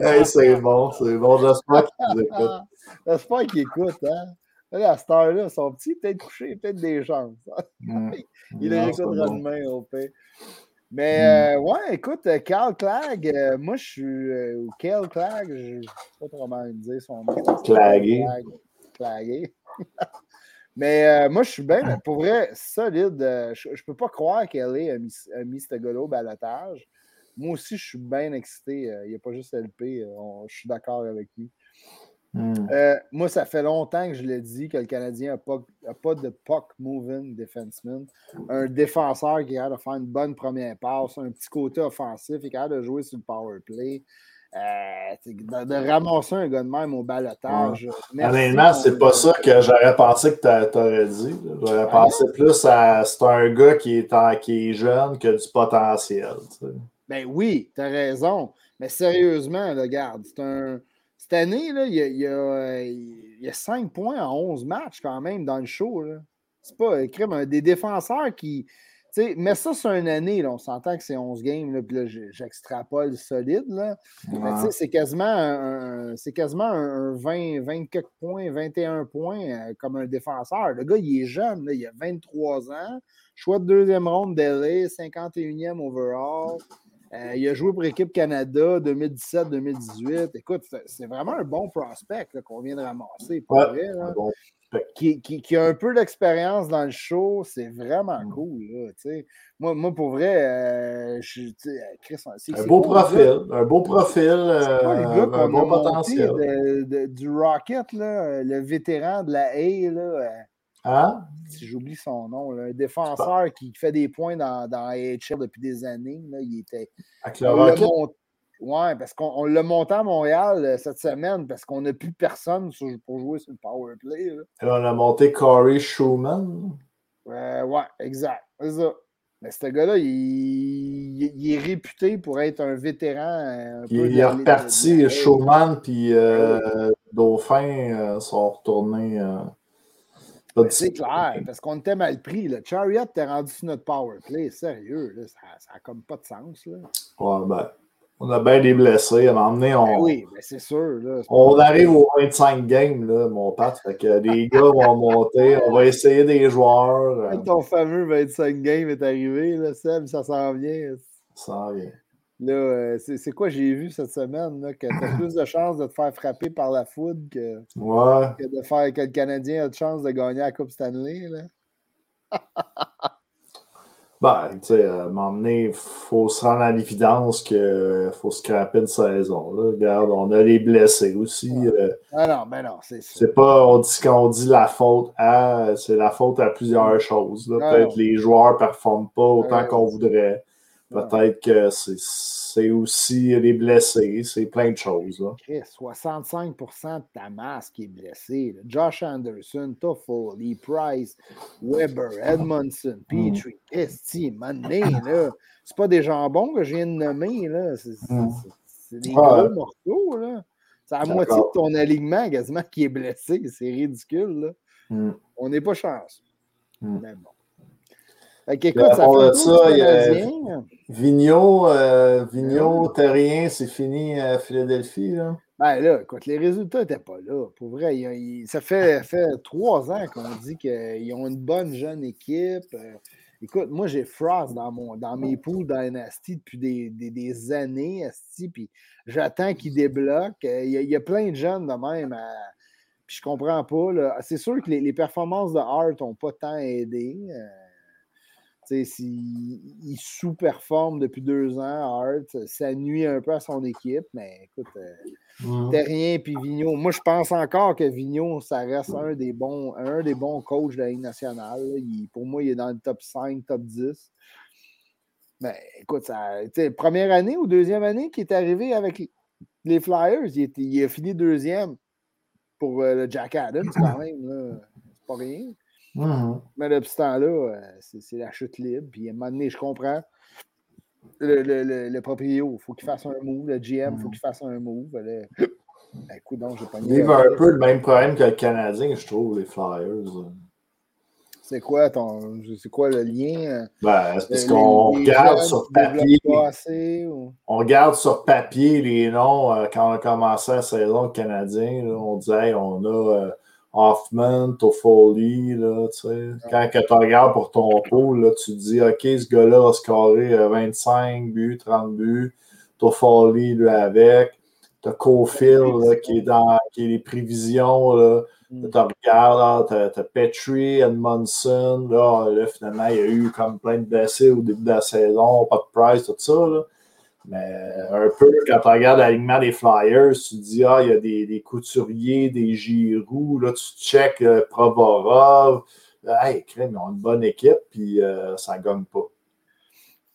hey, c'est bon, c'est bon, j'espère qu'il écoute. J'espère qu'il écoute, hein. Là, à cette heure-là, son petit peut-être couché, peut-être des chances. Mm. il le réécoutera bon. demain, au pire. Mais mm. euh, ouais, écoute, euh, Carl Clag, euh, moi je suis. Euh, ou Kel Clag, je ne sais pas trop comment dire son nom. Clagué. Clagué. Mais euh, moi, je suis bien, pour vrai, solide. Euh, je ne peux pas croire qu'elle a mis, ce gars-là au balotage. Moi aussi, je suis bien excité. Euh, il n'y a pas juste LP. je suis d'accord avec lui. Hmm. moi, ça fait longtemps que je l'ai dit que le Canadien n'a pas, pas, de puck-moving defenseman. Un défenseur qui a de faire une bonne première passe, un petit côté offensif, qui a de jouer sur le power play. Euh, de, ramasser un gars de même au balotage. Honnêtement, c'est pas ça que j'aurais pensé que tu aurais dit. J'aurais pensé plus à c'est un gars qui est, qui est jeune, qui a du potentiel. Ben oui, tu as raison. Mais sérieusement, regarde, c'est un, cette année, là, il, y a, il, y a, il y a 5 points en 11 matchs quand même dans le show. C'est pas crème, un des défenseurs qui. Mais ça, c'est une année. Là, on s'entend que c'est 11 games. Là, puis là, j'extrapole solide. Là. Mais c'est quasiment un, c'est quasiment un 20, 24 points, 21 points euh, comme un défenseur. Le gars, il est jeune. Là, il a 23 ans. Choix de deuxième ronde d'LA, 51e overall. Euh, il a joué pour l'équipe Canada 2017-2018. Écoute, c'est vraiment un bon prospect qu'on vient de ramasser. Pour vrai, qui, qui, a un peu d'expérience dans le show, c'est vraiment mm. cool. Là, moi, moi, pour vrai, euh, je, Chris, un, beau profil, un beau profil, euh, un bon potentiel. du Rocket, là, le vétéran de la A, là, Hein? Si j'oublie son nom, un défenseur qui fait des points dans, dans AHL depuis des années. Là, il était. Avec le Rocket? Oui, parce qu'on l'a monté à Montréal euh, cette semaine parce qu'on n'a plus personne pour jouer sur le power play. Et on a monté Corey Schumann. Euh, ouais, exact. C'est ça. Mais ce gars-là, il, est réputé pour être un vétéran. il, est reparti. Schumann puis euh, Dauphin sont retournés. Ben, c'est clair, parce qu'on était mal pris. Là. Chariot t'es rendu sur notre power play. Sérieux, ça n'a comme pas de sens. Là. Ouais, ben. On a bien des blessés. À un moment donné, on, ben oui, mais c'est sûr. on arrive aux 25 games, là, mon Pat. Fait que les gars vont monter. On va essayer des joueurs. Euh. Ton fameux 25 games est arrivé, là, Seb, ça s'en vient. Ça s'en vient. Là, euh, c'est quoi j'ai vu cette semaine? Là, que tu as plus de chances de te faire frapper par la foudre que, que, de faire que le Canadien a de chance de gagner la Coupe Stanley. Là. Ben, tu sais, à un moment donné, il faut se rendre à l'évidence qu'il faut scraper une saison. Là. Regarde, on a les blessés aussi. Euh. ah non, ben non, c'est C'est pas, on dit, quand on dit la faute à, c'est la faute à plusieurs choses. Ah Peut-être les joueurs ne performent pas autant qu'on voudrait. Peut-être que c'est aussi les blessés, c'est plein de choses. Là. 65% de ta masse qui est blessée. Josh Anderson, Toffoli, Price, Weber, Edmondson, mm. Petrie, Esti, Mané, là. C'est pas des jambons que je viens de nommer, là. C'est mm. des gros morceaux, là. C'est la moitié de ton alignement quasiment qui est blessé. C'est ridicule, là. Mm. On n'est pas chance. Mais bon. Fait écoute, ça fait ça, il y a Vigneault, euh, Vigneault, Terrien, c'est fini à Philadelphie. Là. Ben là, écoute, les résultats n'étaient pas là. Pour vrai, ça fait, fait trois ans qu'on dit qu'ils ont une bonne jeune équipe. Euh, écoute, moi, j'ai Frost dans, mon, dans mes poules Dynasty depuis des, des, des années, Asti, puis j'attends qu'il débloque. Euh, il y, a, plein de jeunes de même. puis je comprends pas. C'est sûr que les, les, performances de Hart n'ont pas tant aidé. S'il sous-performe depuis deux ans, Hart, ça nuit un peu à son équipe, mais écoute, euh, Terrien et Vigneault. Moi, je pense encore que Vigneault, ça reste un des bons, un des bons coachs de la Ligue nationale. pour moi, il est dans le top 5, top 10. Mais écoute, ça, première année ou deuxième année qu'il est arrivé avec les Flyers, il, a fini deuxième pour euh, le Jack Adams quand même. C'est pas rien. Mais depuis ce temps-là, euh, c'est la chute libre. Puis à un moment donné, je comprends. Le, le, le, le proprio, il faut qu'il fasse un move. Le GM, il faut mhm. qu'il fasse un move. Ben, écoute, donc, j'ai pas Il a un peu le même problème que le Canadien, je trouve, les Flyers. C'est quoi ton. C'est quoi le lien? Ben, c'est parce qu'on regarde sur papier. On regarde sur papier les noms euh, quand on a commencé la saison Canadien. on disait on a. Euh, Hoffman, Toffoli, là, tu sais. Quand tu regardes pour ton pool, là, tu te dis, OK, ce gars-là a scoré 25 buts, 30 buts. Toffoli, lui, avec. T'as Cofield, qui est dans qui est les prévisions, là. Mm. Tu regardes, t'as as Petrie, Edmondson, là, là, finalement, il y a eu comme plein de blessés au début de la saison, pas de price, tout ça, là. Mais un peu, quand tu regardes l'alignement des Flyers, tu te dis, ah, il y a des, des couturiers, des Giroux, là, tu checkes euh, Provorov. Hey, crème, ils ont une bonne équipe, puis euh, ça ne gagne pas.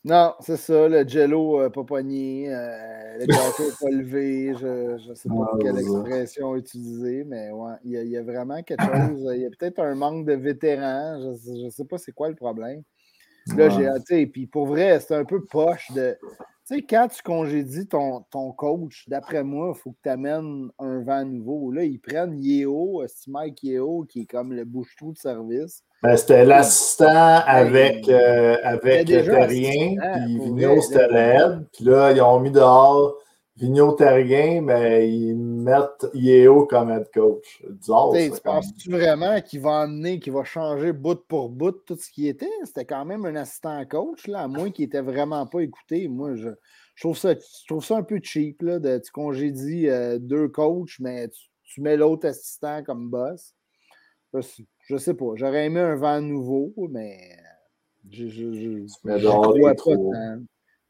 Non, c'est ça, le jello euh, pas poigné, euh, le gâteau pas levé, je ne sais pas quelle expression utiliser, mais ouais, il y, a, vraiment quelque chose, il y a peut-être un manque de vétérans, je ne sais pas c'est quoi le problème. Là, j'ai, tu sais, puis pour vrai, c'est un peu poche de. Tu sais, quand tu congédies ton, ton coach, d'après moi, il faut que tu amènes un vent nouveau. Là, ils prennent Yeo, c'est Mike Yeo, qui est comme le bouche-trou de service. Ben, c'était l'assistant avec, euh, avec Terrien, puis Vigneault, c'était l'aide. Puis là, ils ont mis dehors Vigneault Terrien, mais ils mettent Yeo comme head coach. tu penses-tu vraiment qu'il va amener, qu'il va changer bout pour bout tout ce qui était? C'était quand même un assistant coach, là, à moins qu'il n'était vraiment pas écouté. Moi, je, trouve, ça, je trouve ça un peu cheap. Là, de, tu congédies euh, deux coachs, mais tu, mets l'autre assistant comme boss. Je, je, sais pas. J'aurais aimé un vent nouveau, mais je, je, je, je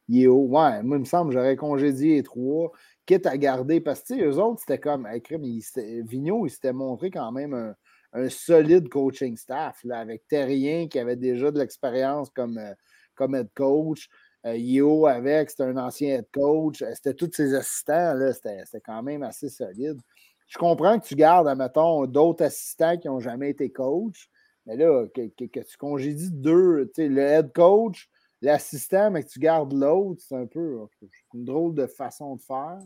Yeo, ouais, moi, il me semble j'aurais congédié les trois, quitte à garder, parce que, eux autres, c'était comme, Vigneault, il s'était montré quand même un, solide coaching staff, là, avec Terrien, qui avait déjà de l'expérience comme, euh, comme head coach, euh, Yeo avec, c'était un ancien head coach, euh, c'était tous ses assistants, là, c'était quand même assez solide. Je comprends que tu gardes, admettons, d'autres assistants qui n'ont jamais été coach, mais là, que, que tu congédies deux, tu sais, le head coach, l'assistant, mais que tu gardes l'autre, c'est un peu une drôle de façon de faire.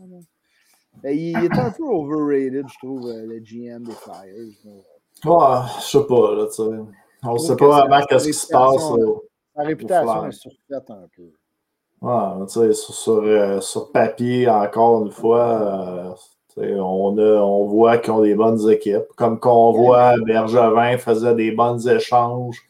il, est un peu overrated, je trouve, euh, le GM des Flyers. Ouais, je sais pas, là, tu sais. On ne sait pas vraiment qu'est-ce qui se passe. La réputation est surfaite un peu. Ouais, tu sais, sur, euh, sur, papier, encore une fois, euh, on, a, on voit qu'ils ont des bonnes équipes. Comme qu'on voit Bergevin faisait des bons échanges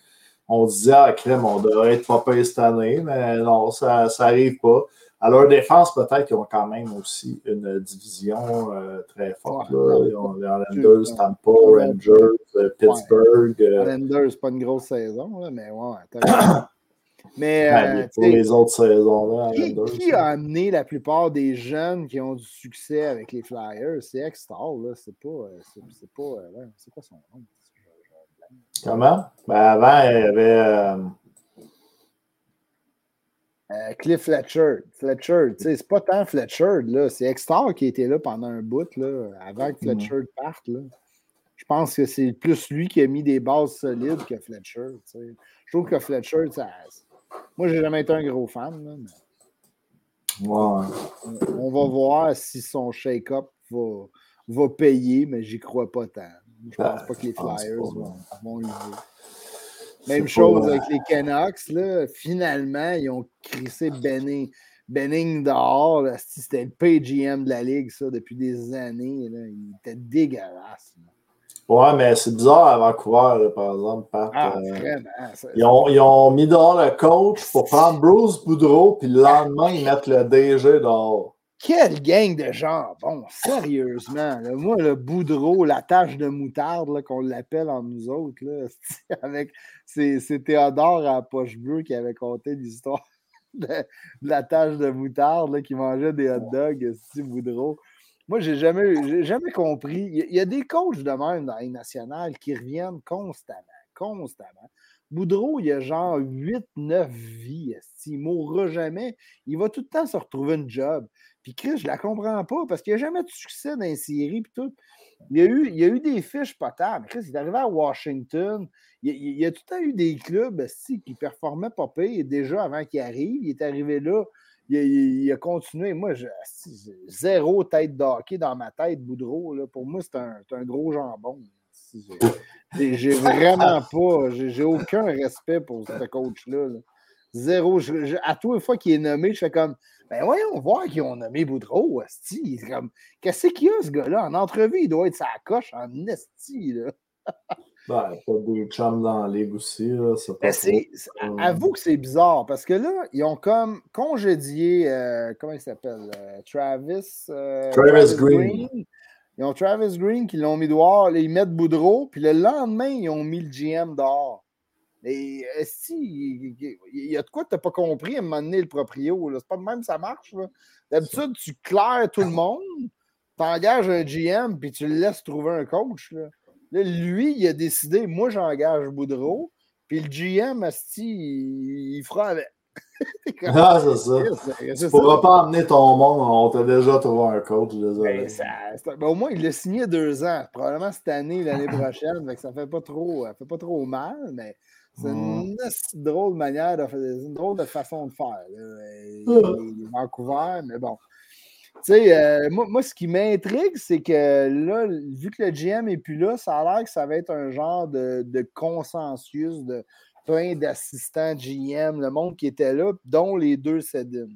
on disait, ah, crème, on devrait être pas payé cette année, mais non, ça n'arrive pas. À leur défense, peut-être qu'ils ont quand même aussi une division euh, très forte. Là. Ils ont les Islanders, Tampa, Rangers, euh, Pittsburgh. Les euh. Islanders, pas une grosse saison, là, mais ouais. mais ben, pour les autres saisons, là, qui, qui, a amené la plupart des jeunes qui ont du succès avec les Flyers? C'est Extall, là. C'est pas. C'est pas. c'est quoi son nom? Comment? Ben avant, il y avait. Euh, euh, Cliff Fletcher. Fletcher, tu sais, c'est pas tant Fletcher, là. C'est Extar qui était là pendant un bout, là, avant que mm. Fletcher parte, là. Je pense que c'est plus lui qui a mis des bases solides que Fletcher, tu sais. Je trouve que Fletcher, ça... moi, j'ai jamais été un gros fan, là, on, va voir si son shake-up va, va payer, mais j'y crois pas tant. Je pense pas que les Flyers vont, vont Même chose avec les Canucks. Là. Finalement, ils ont crissé Benning, Benning dehors. C'était le PGM de la Ligue, ça, depuis des années. Là. Il était dégueulasse. Ouais, mais c'est bizarre à Vancouver, par exemple. ah, euh, vraiment. ils, ont, ils, ont, mis dehors le coach pour prendre Bruce Boudreau, puis le lendemain, ils mettent le DG dehors. Quelle gang de gens! Bon, sérieusement. moi, le boudreau, la tâche de moutarde, qu'on l'appelle en nous autres, là, avec c'est, Théodore à poche bleue qui avait conté l'histoire de, la tâche de moutarde qui mangeait des hot dogs, c'est Boudreau. Moi, j'ai jamais, jamais compris. Il y, a des coachs de même dans les nationales qui reviennent constamment, constamment. Boudreau, il a genre 8-9 vies. Il ne mourra jamais. Il va tout le temps se retrouver un job. Puis Chris, je la comprends pas parce qu'il n'y a jamais de succès dans les séries. Puis tout. Il y, a eu, il y a eu des fiches potables. Chris, il est arrivé à Washington. Il, y a tout le temps eu des clubs qui performaient pas pire déjà avant qu'il arrive. Il est arrivé là. Il, a continué. Moi, zéro tête d'hockey dans ma tête, Boudreau. Pour moi, c'est un, un, gros jambon. J'ai vraiment pas, j'ai aucun respect pour ce coach-là. Zéro. à tous les fois qu'il est nommé, je fais comme ben voyons voir qu'ils ont nommé Boudreau, Esti. Qu'est-ce qu'il y a, ce gars-là? En entrevue, il doit être sa coche en Esti, là. ben, pas de chums dans la ligue aussi, là. Ben, avoue que c'est bizarre, parce que là, ils ont comme congédié, euh, comment il s'appelle? Euh, Travis, euh, Travis, Green. Ils ont Travis Green qui l'ont mis dehors, ils mettent Boudreau, puis le lendemain, ils ont mis le GM dehors. Et si, il y a de quoi que tu n'as pas compris à un moment donné, le proprio. C'est pas de même ça marche. D'habitude, tu claires tout le monde, tu engages un GM, puis tu le laisses trouver un coach. Là. lui, il a décidé, moi, j'engage Boudreau, puis le GM, Asti, il, fera avec. ah, c'est ça. Tu ne pourras pas amener ton monde, on t'a déjà trouvé un coach. Ben, ben, au moins, il l'a signé deux ans. Probablement cette année, l'année prochaine. ça fait pas trop, fait pas trop mal, mais c'est une drôle de manière, de, une drôle de façon de faire. Là. Vancouver, mais bon. Tu sais, euh, moi, ce qui m'intrigue, c'est que là, vu que le GM n'est plus là, ça a l'air que ça va être un genre de, consensus de plein d'assistants GM, le monde qui était là, dont les deux Sedin.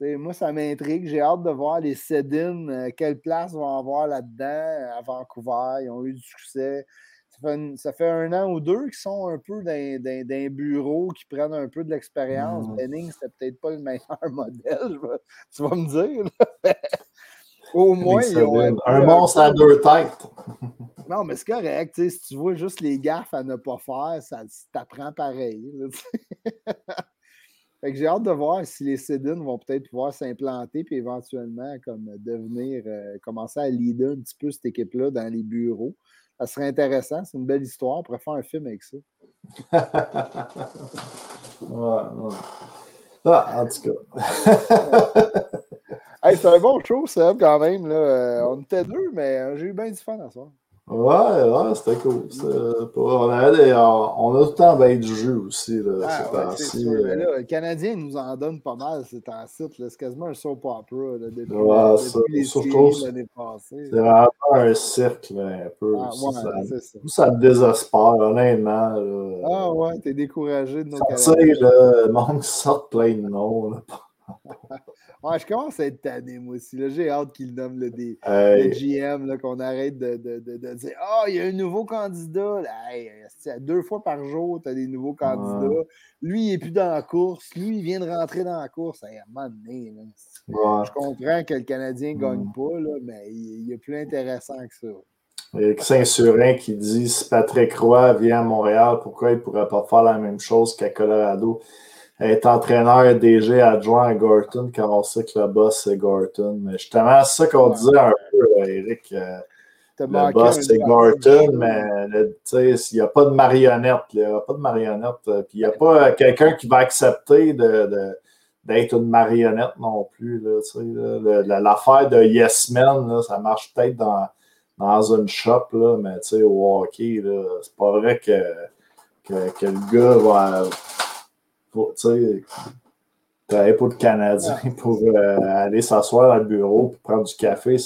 Moi, ça m'intrigue. J'ai hâte de voir les Sedin, euh, quelle place vont avoir là-dedans à Vancouver. Ils ont eu du succès ça fait un an ou deux qu'ils sont un peu dans, un bureau, qui prennent un peu de l'expérience. Mmh. Benning, c'est peut-être pas le meilleur modèle, tu vas me dire. Au moins, ils ont un, un monstre à deux têtes. non, mais c'est correct. Si tu vois juste les gaffes à ne pas faire, ça t'apprend pareil. j'ai hâte de voir si les Cédines vont peut-être pouvoir s'implanter puis éventuellement comme devenir, euh, commencer à leader un petit peu cette équipe-là dans les bureaux ça serait intéressant. C'est une belle histoire. On pourrait faire un film avec ça. ouais, Ah, en tout cas. c'est un bon show, Seb, quand même. Là. Euh, on était deux, mais euh, j'ai eu bien du fun à soir. Ouais, ouais, c'était cool. On, a des, on, a tout le temps bien du jeu aussi. Là, ah, ouais, euh. là, le Canadien nous en donne pas mal c'est un site. C'est quasiment un soap opera là, depuis, ouais, depuis ça, les l'année passée. C'est vraiment un cirque un peu. Ah, ouais, ça, ça. ça me désespère, honnêtement. Là. Ah ouais, t'es découragé de nos sais, le monde sort plein de noms. Là. Ouais, je commence à être tanné, moi aussi. J'ai hâte qu'il nomme le, des, le GM, qu'on arrête de, de, de, dire Ah, oh, il y a un nouveau candidat. deux fois par jour, tu as des nouveaux candidats. Lui, il n'est plus dans la course. Lui, il vient de rentrer dans la course. à un moment donné, Je comprends que le Canadien ne gagne pas, là, mais il, il est plus intéressant que ça. A Saint-Surin qui dit si Patrick Roy vient à Montréal, pourquoi il ne pourrait pas faire la même chose qu'à Colorado? Être entraîneur DG adjoint à Gorton quand on sait que le boss c'est Gorton. Mais justement, c'est ça qu'on disait un peu, Eric. Euh, le boss c'est Gorton, mais il n'y a pas de marionnette. Il n'y a pas de marionnette. Euh, puis il n'y a pas quelqu'un qui va accepter de, d'être une marionnette non plus. L'affaire de Yes Man, ça marche peut-être dans, dans une shop, là, mais au hockey, c'est pas vrai que, que, que, le gars va pour, sais, pour le Canadien pour euh, aller s'asseoir le bureau pour prendre du café,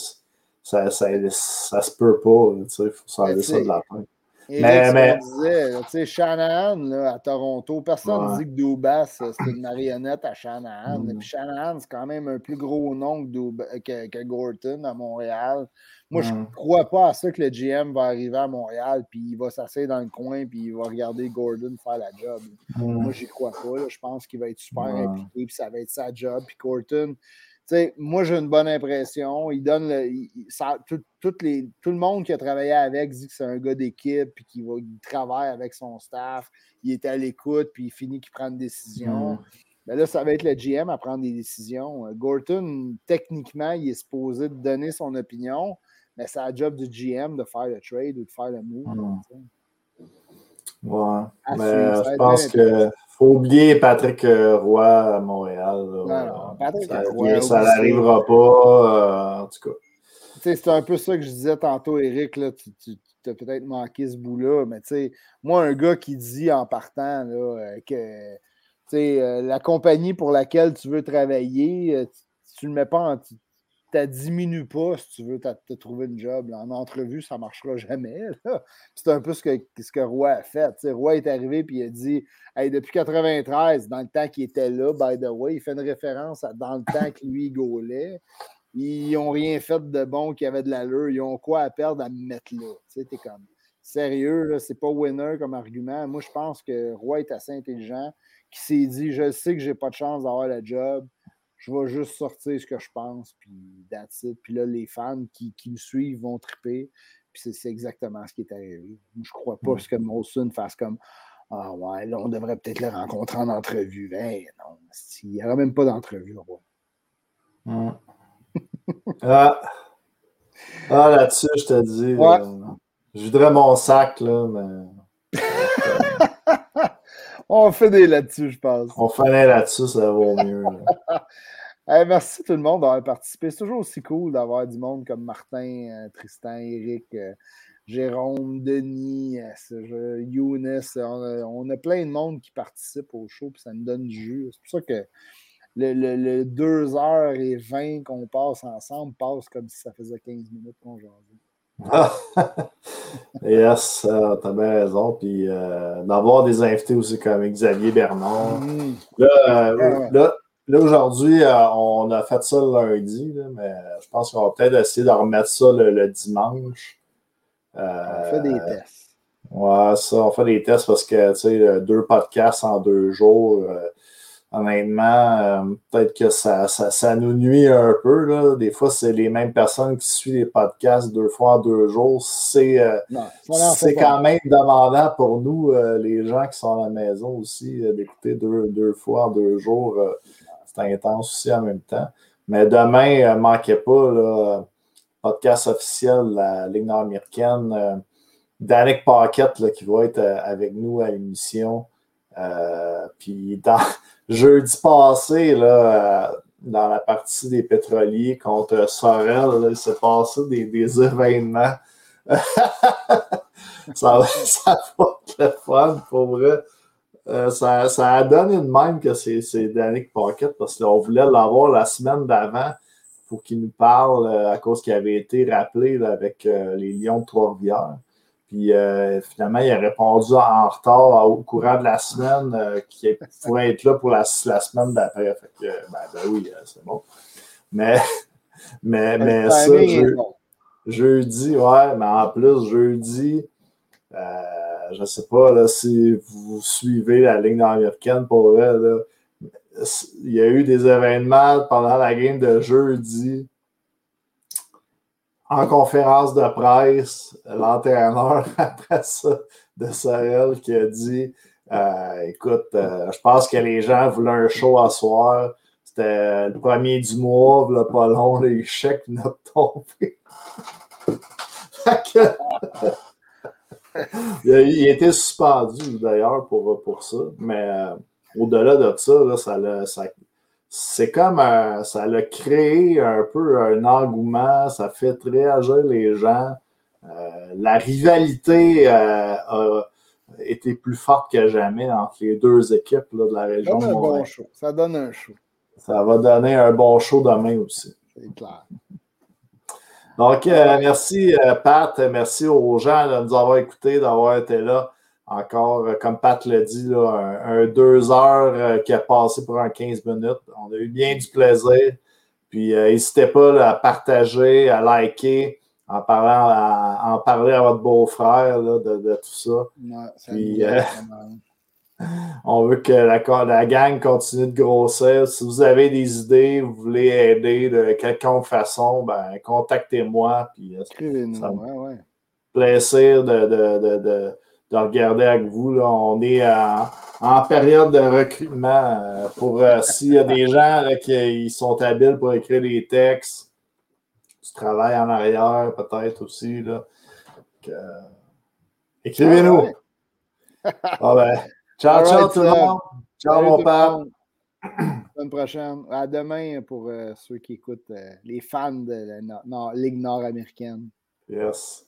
ça, ça, ça, se peut pas, il faut s'enlever ça de la tête. mais, mais... disait, tu sais, Shanahan, là, à Toronto, personne ne dit que Dubas, c'est une marionnette à Shanahan. Mm. Puis Shanahan, c'est quand même un plus gros nom que, que Gorton à Montréal. Moi, je ne crois pas à ça que le GM va arriver à Montréal, puis il va s'asseoir dans le coin, puis il va regarder Gordon faire la job. Moi, j'y crois pas. Je pense qu'il va être super impliqué, puis ça va être sa job. Puis Gorton, sais, moi, j'ai une bonne impression. Il donne le, ça, tout, les, tout, le monde qui a travaillé avec dit que c'est un gars d'équipe, puis qu'il travaille avec son staff. Il est à l'écoute, puis il finit qu'il prend une décision. Mais ben là, ça va être le GM à prendre des décisions. Gorton, techniquement, il est supposé donner son opinion, mais c'est la job du GM de faire le trade ou de faire le move. Hmm. Ouais. mais je pense qu'il faut oublier Patrick euh, Roy à Montréal. Non, Patrick ça, Roy, ça n'arrivera pas, euh, en tout cas. C'est un peu ça que je disais tantôt, Eric. Là, tu, tu as peut-être manqué ce bout-là, mais moi, un gars qui dit en partant là, euh, que la compagnie pour laquelle tu veux travailler, tu ne le mets pas en ça diminue pas si tu veux te trouver une job. En entrevue, ça ne marchera jamais. C'est un peu ce que, ce que Roy a fait. Roy est arrivé et il a dit hey, depuis 93, dans le temps qu'il était là, by the way, il fait une référence à dans le temps que lui gaulait. Ils n'ont rien fait de bon qui avait de l'allure. Ils ont quoi à perdre à me mettre là. Tu sais, comme sérieux, c'est pas winner comme argument. Moi, je pense que Roy est assez intelligent, qui s'est dit Je sais que j'ai pas de chance d'avoir le job je vais juste sortir ce que je pense, puis that's it. Puis là, les fans qui, qui me suivent vont triper. Puis c'est exactement ce qui est arrivé. Je crois pas que Molson fasse comme Ah ouais, là, on devrait peut-être le rencontrer en entrevue. Ben non, il n'y aura même pas d'entrevue. Mm. ah, ah là-dessus, je te dis. Euh, je voudrais mon sac, là, mais. On fait des là-dessus, je pense. On fait là-dessus, ça vaut mieux. merci tout le monde d'avoir participé. C'est toujours aussi cool d'avoir du monde comme Martin, euh, Tristan, Eric, euh, Jérôme, Denis, euh, Younes. On a, plein de monde qui participe au show, puis ça me donne du jus. C'est pour ça que le, 2h20 qu'on passe ensemble passe comme si ça faisait 15 minutes qu'on jasait. yes, euh, t'as bien raison. Puis euh, d'avoir des invités aussi comme Xavier Bernard. Mm. Euh, là, là, aujourd'hui, on a fait ça le lundi, mais je pense qu'on va peut-être essayer de remettre ça le, dimanche. on fait des tests. Ouais, ça, on fait des tests parce que, tu sais, deux podcasts en deux jours honnêtement, euh, peut-être que ça, ça, nous nuit un peu. Là. Des fois, c'est les mêmes personnes qui suivent les podcasts deux fois en deux jours. C'est euh, quand même demandant pour nous, euh, les gens qui sont à la maison aussi, d'écouter deux, deux, fois en deux jours. c'est intense aussi en même temps. Mais demain, ne manquez pas le podcast officiel de la Ligue nord-américaine. Danick Paquette qui va être avec nous à l'émission. puis dans, jeudi passé, là, euh, dans la partie des pétroliers contre Sorel, il s'est passé des, événements. ça, va être le fun, pour vrai. Euh, ça, ça a donné une même que c'est Danick Pocket parce qu'on voulait l'avoir la semaine d'avant pour qu'il nous parle euh, à cause qu'il avait été rappelé avec les Lions de Trois-Rivières. Puis euh, finalement, il a répondu en retard au courant de la semaine euh, qu'il pourrait être là pour la, la semaine d'après. Fait que, ben, ben oui, euh, c'est bon. Mais, mais, mais ça, jeudi, ouais, mais en plus, jeudi, je ne sais pas là, si vous suivez la ligne américaine pour vrai, là, il y a eu des événements pendant la game de jeudi en conférence de presse, l'entraîneur, après ça, de Sorel, qui a dit euh, Écoute, euh, je pense que les gens voulaient un show à soir. C'était le premier du mois, le pas long, les chèques venaient de tomber. il, a, il, était suspendu d'ailleurs pour, pour ça, mais euh, au-delà de ça, là, ça, ça, c'est comme ça a créé un peu un engouement, ça fait réagir les gens. Euh, la rivalité euh, a été plus forte que jamais entre les deux équipes de la région. Ça donne un bon show. Ça donne un show. Ça va donner un bon show demain aussi. C'est clair. Donc, euh, merci Pat, merci aux gens de nous avoir écoutés, d'avoir été là encore, euh, comme Pat l'a dit, un, deux heures euh, qui a passé pour un 15 minutes. On a eu bien du plaisir. Puis euh, n'hésitez pas à partager, à liker, en parlant à, en parler à votre beau-frère de, tout ça. Puis, on veut que la, la, gang continue de grossir. Si vous avez des idées, vous voulez aider de quelconque façon, ben, contactez-moi. Écrivez-nous. Ouais, Plaisir de de regarder avec vous. Là. On est en période de recrutement euh, pour euh, s'il y a des gens qui sont habiles pour écrire des textes, du travail en arrière peut-être aussi. Là. Euh, écrivez-nous. Ah ben, ciao, ciao tout le monde. Ciao mon père. prochaine. À demain pour ceux qui écoutent, les fans de la Ligue nord-américaine. Yes.